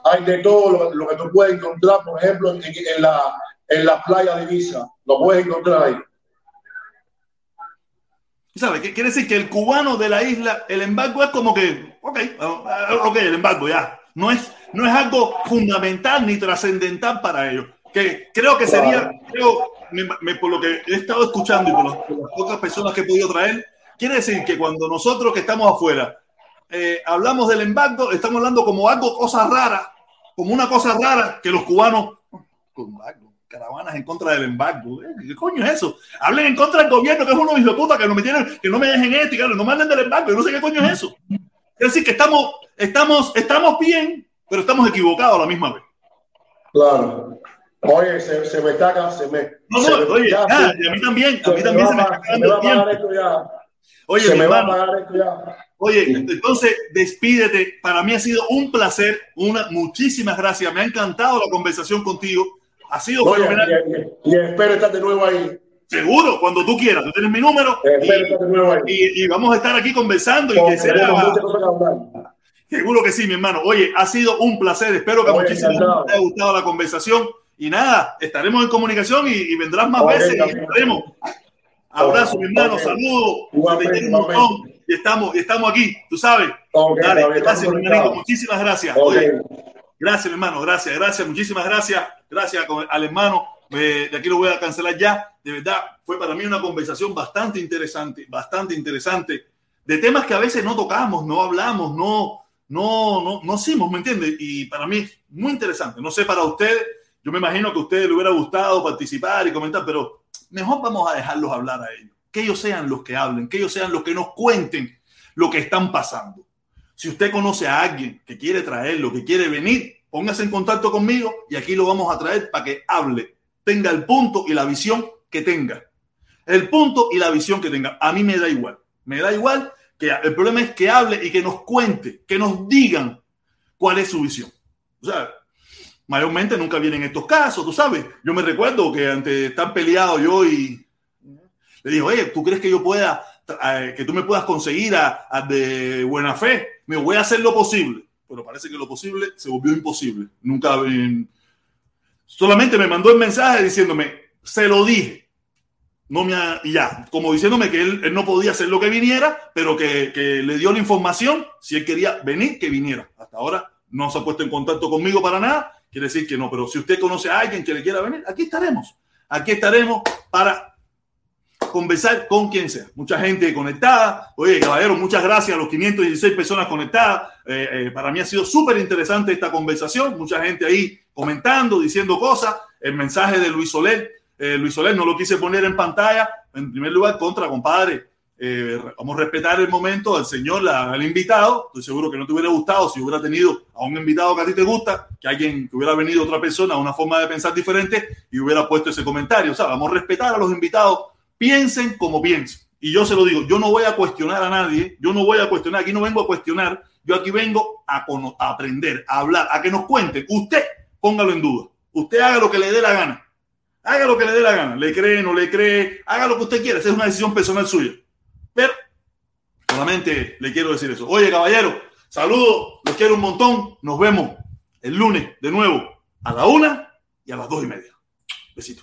hay de todo lo, lo que tú puedes encontrar, por ejemplo, en, en la, en la playa de Ibiza, lo puedes encontrar ahí. ¿Sabes? ¿Qué quiere decir? Que el cubano de la isla, el embargo es como que, ok, ok, el embargo ya. No es, no es algo fundamental ni trascendental para ellos. Que creo que sería, creo, me, por lo que he estado escuchando y por, las, pocas personas que he podido traer, quiere decir que cuando nosotros que estamos afuera eh, hablamos del embargo, estamos hablando como algo, cosa rara, como una cosa rara que los cubanos, caravanas en contra del embargo. ¿eh? ¿Qué coño es eso? Hablen en contra del gobierno, que es uno de puta, que no me tienen, que no me dejen ética, no me hablen del embargo, yo no sé qué coño es eso. Es decir, que estamos, estamos, estamos bien, pero estamos equivocados a la misma vez. Claro. Oye, se, se me está se me. No, no, oye, ya, y a mí también, a mí también se me, está acabando Esto ya. Oye, se me va a pagar esto ya. Oye, entonces despídete. Para mí ha sido un placer, una muchísimas gracias. Me ha encantado la conversación contigo. Ha sido Oye, fenomenal. Y, y, espero estar de nuevo ahí. Seguro, cuando tú quieras. Tú tienes mi número. Y, y, y, vamos a estar aquí conversando. y que sea. Seguro que sí, mi hermano. Oye, ha sido un placer. Espero que a muchísima gente te haya gustado la conversación. Y nada, estaremos en comunicación y, y vendrás más veces y estaremos. Abrazo, mi hermano, saludos. Y estamos, y estamos aquí, tú sabes. Dale, gracias, mi hermanito. Muchísimas gracias. Oye, gracias, mi hermano. Gracias, gracias. Muchísimas gracias. Gracias al hermano. de aquí lo voy a cancelar ya. De verdad, fue para mí una conversación bastante interesante, bastante interesante. De temas que a veces no tocamos, no hablamos, no, no, no, no hicimos, ¿me entiendes? Y para mí, muy interesante. No sé para ustedes yo me imagino que a ustedes les hubiera gustado participar y comentar, pero mejor vamos a dejarlos hablar a ellos. Que ellos sean los que hablen, que ellos sean los que nos cuenten lo que están pasando. Si usted conoce a alguien que quiere traerlo, que quiere venir, póngase en contacto conmigo y aquí lo vamos a traer para que hable, tenga el punto y la visión que tenga. El punto y la visión que tenga. A mí me da igual. Me da igual que el problema es que hable y que nos cuente, que nos digan cuál es su visión. O sea, mayormente nunca vienen estos casos, tú sabes. Yo me recuerdo que ante estar peleado yo y le digo, oye, ¿tú crees que yo pueda, eh, que tú me puedas conseguir a, de buena fe? Me voy a hacer lo posible. Pero parece que lo posible se volvió imposible. Nunca, solamente me mandó el mensaje diciéndome, se lo dije. No me y ya, como diciéndome que él, no podía hacer lo que viniera, pero que, que le dio la información, si él quería venir, que viniera. Hasta ahora no se ha puesto en contacto conmigo para nada quiere decir que no. Pero si usted conoce a alguien que le quiera venir, aquí estaremos. Aquí estaremos para conversar con quien sea. Mucha gente conectada. Oye, caballero, muchas gracias a los 516 personas conectadas. Eh, eh, para mí ha sido súper interesante esta conversación. Mucha gente ahí comentando, diciendo cosas. El mensaje de Luis Soler. Eh, Luis Soler no lo quise poner en pantalla. En primer lugar, contra, compadre. Vamos a respetar el momento al señor, al invitado. Estoy seguro que no te hubiera gustado si hubiera tenido a un invitado que a ti te gusta, que alguien que hubiera venido otra persona, una forma de pensar diferente y hubiera puesto ese comentario. O sea, vamos a respetar a los invitados. Piensen como piensen. Y yo se lo digo, yo no voy a cuestionar a nadie, yo no voy a cuestionar, aquí no vengo a cuestionar, yo aquí vengo a, aprender, a hablar, a que nos cuenten. Usted póngalo en duda. Usted haga lo que le dé la gana. Haga lo que le dé la gana. Le cree, no le cree, haga lo que usted quiera. Esa es una decisión personal suya. Pero solamente le quiero decir eso. Oye, caballero, saludos, los quiero un montón. Nos vemos el lunes de nuevo a la una y a las dos y media. Besito.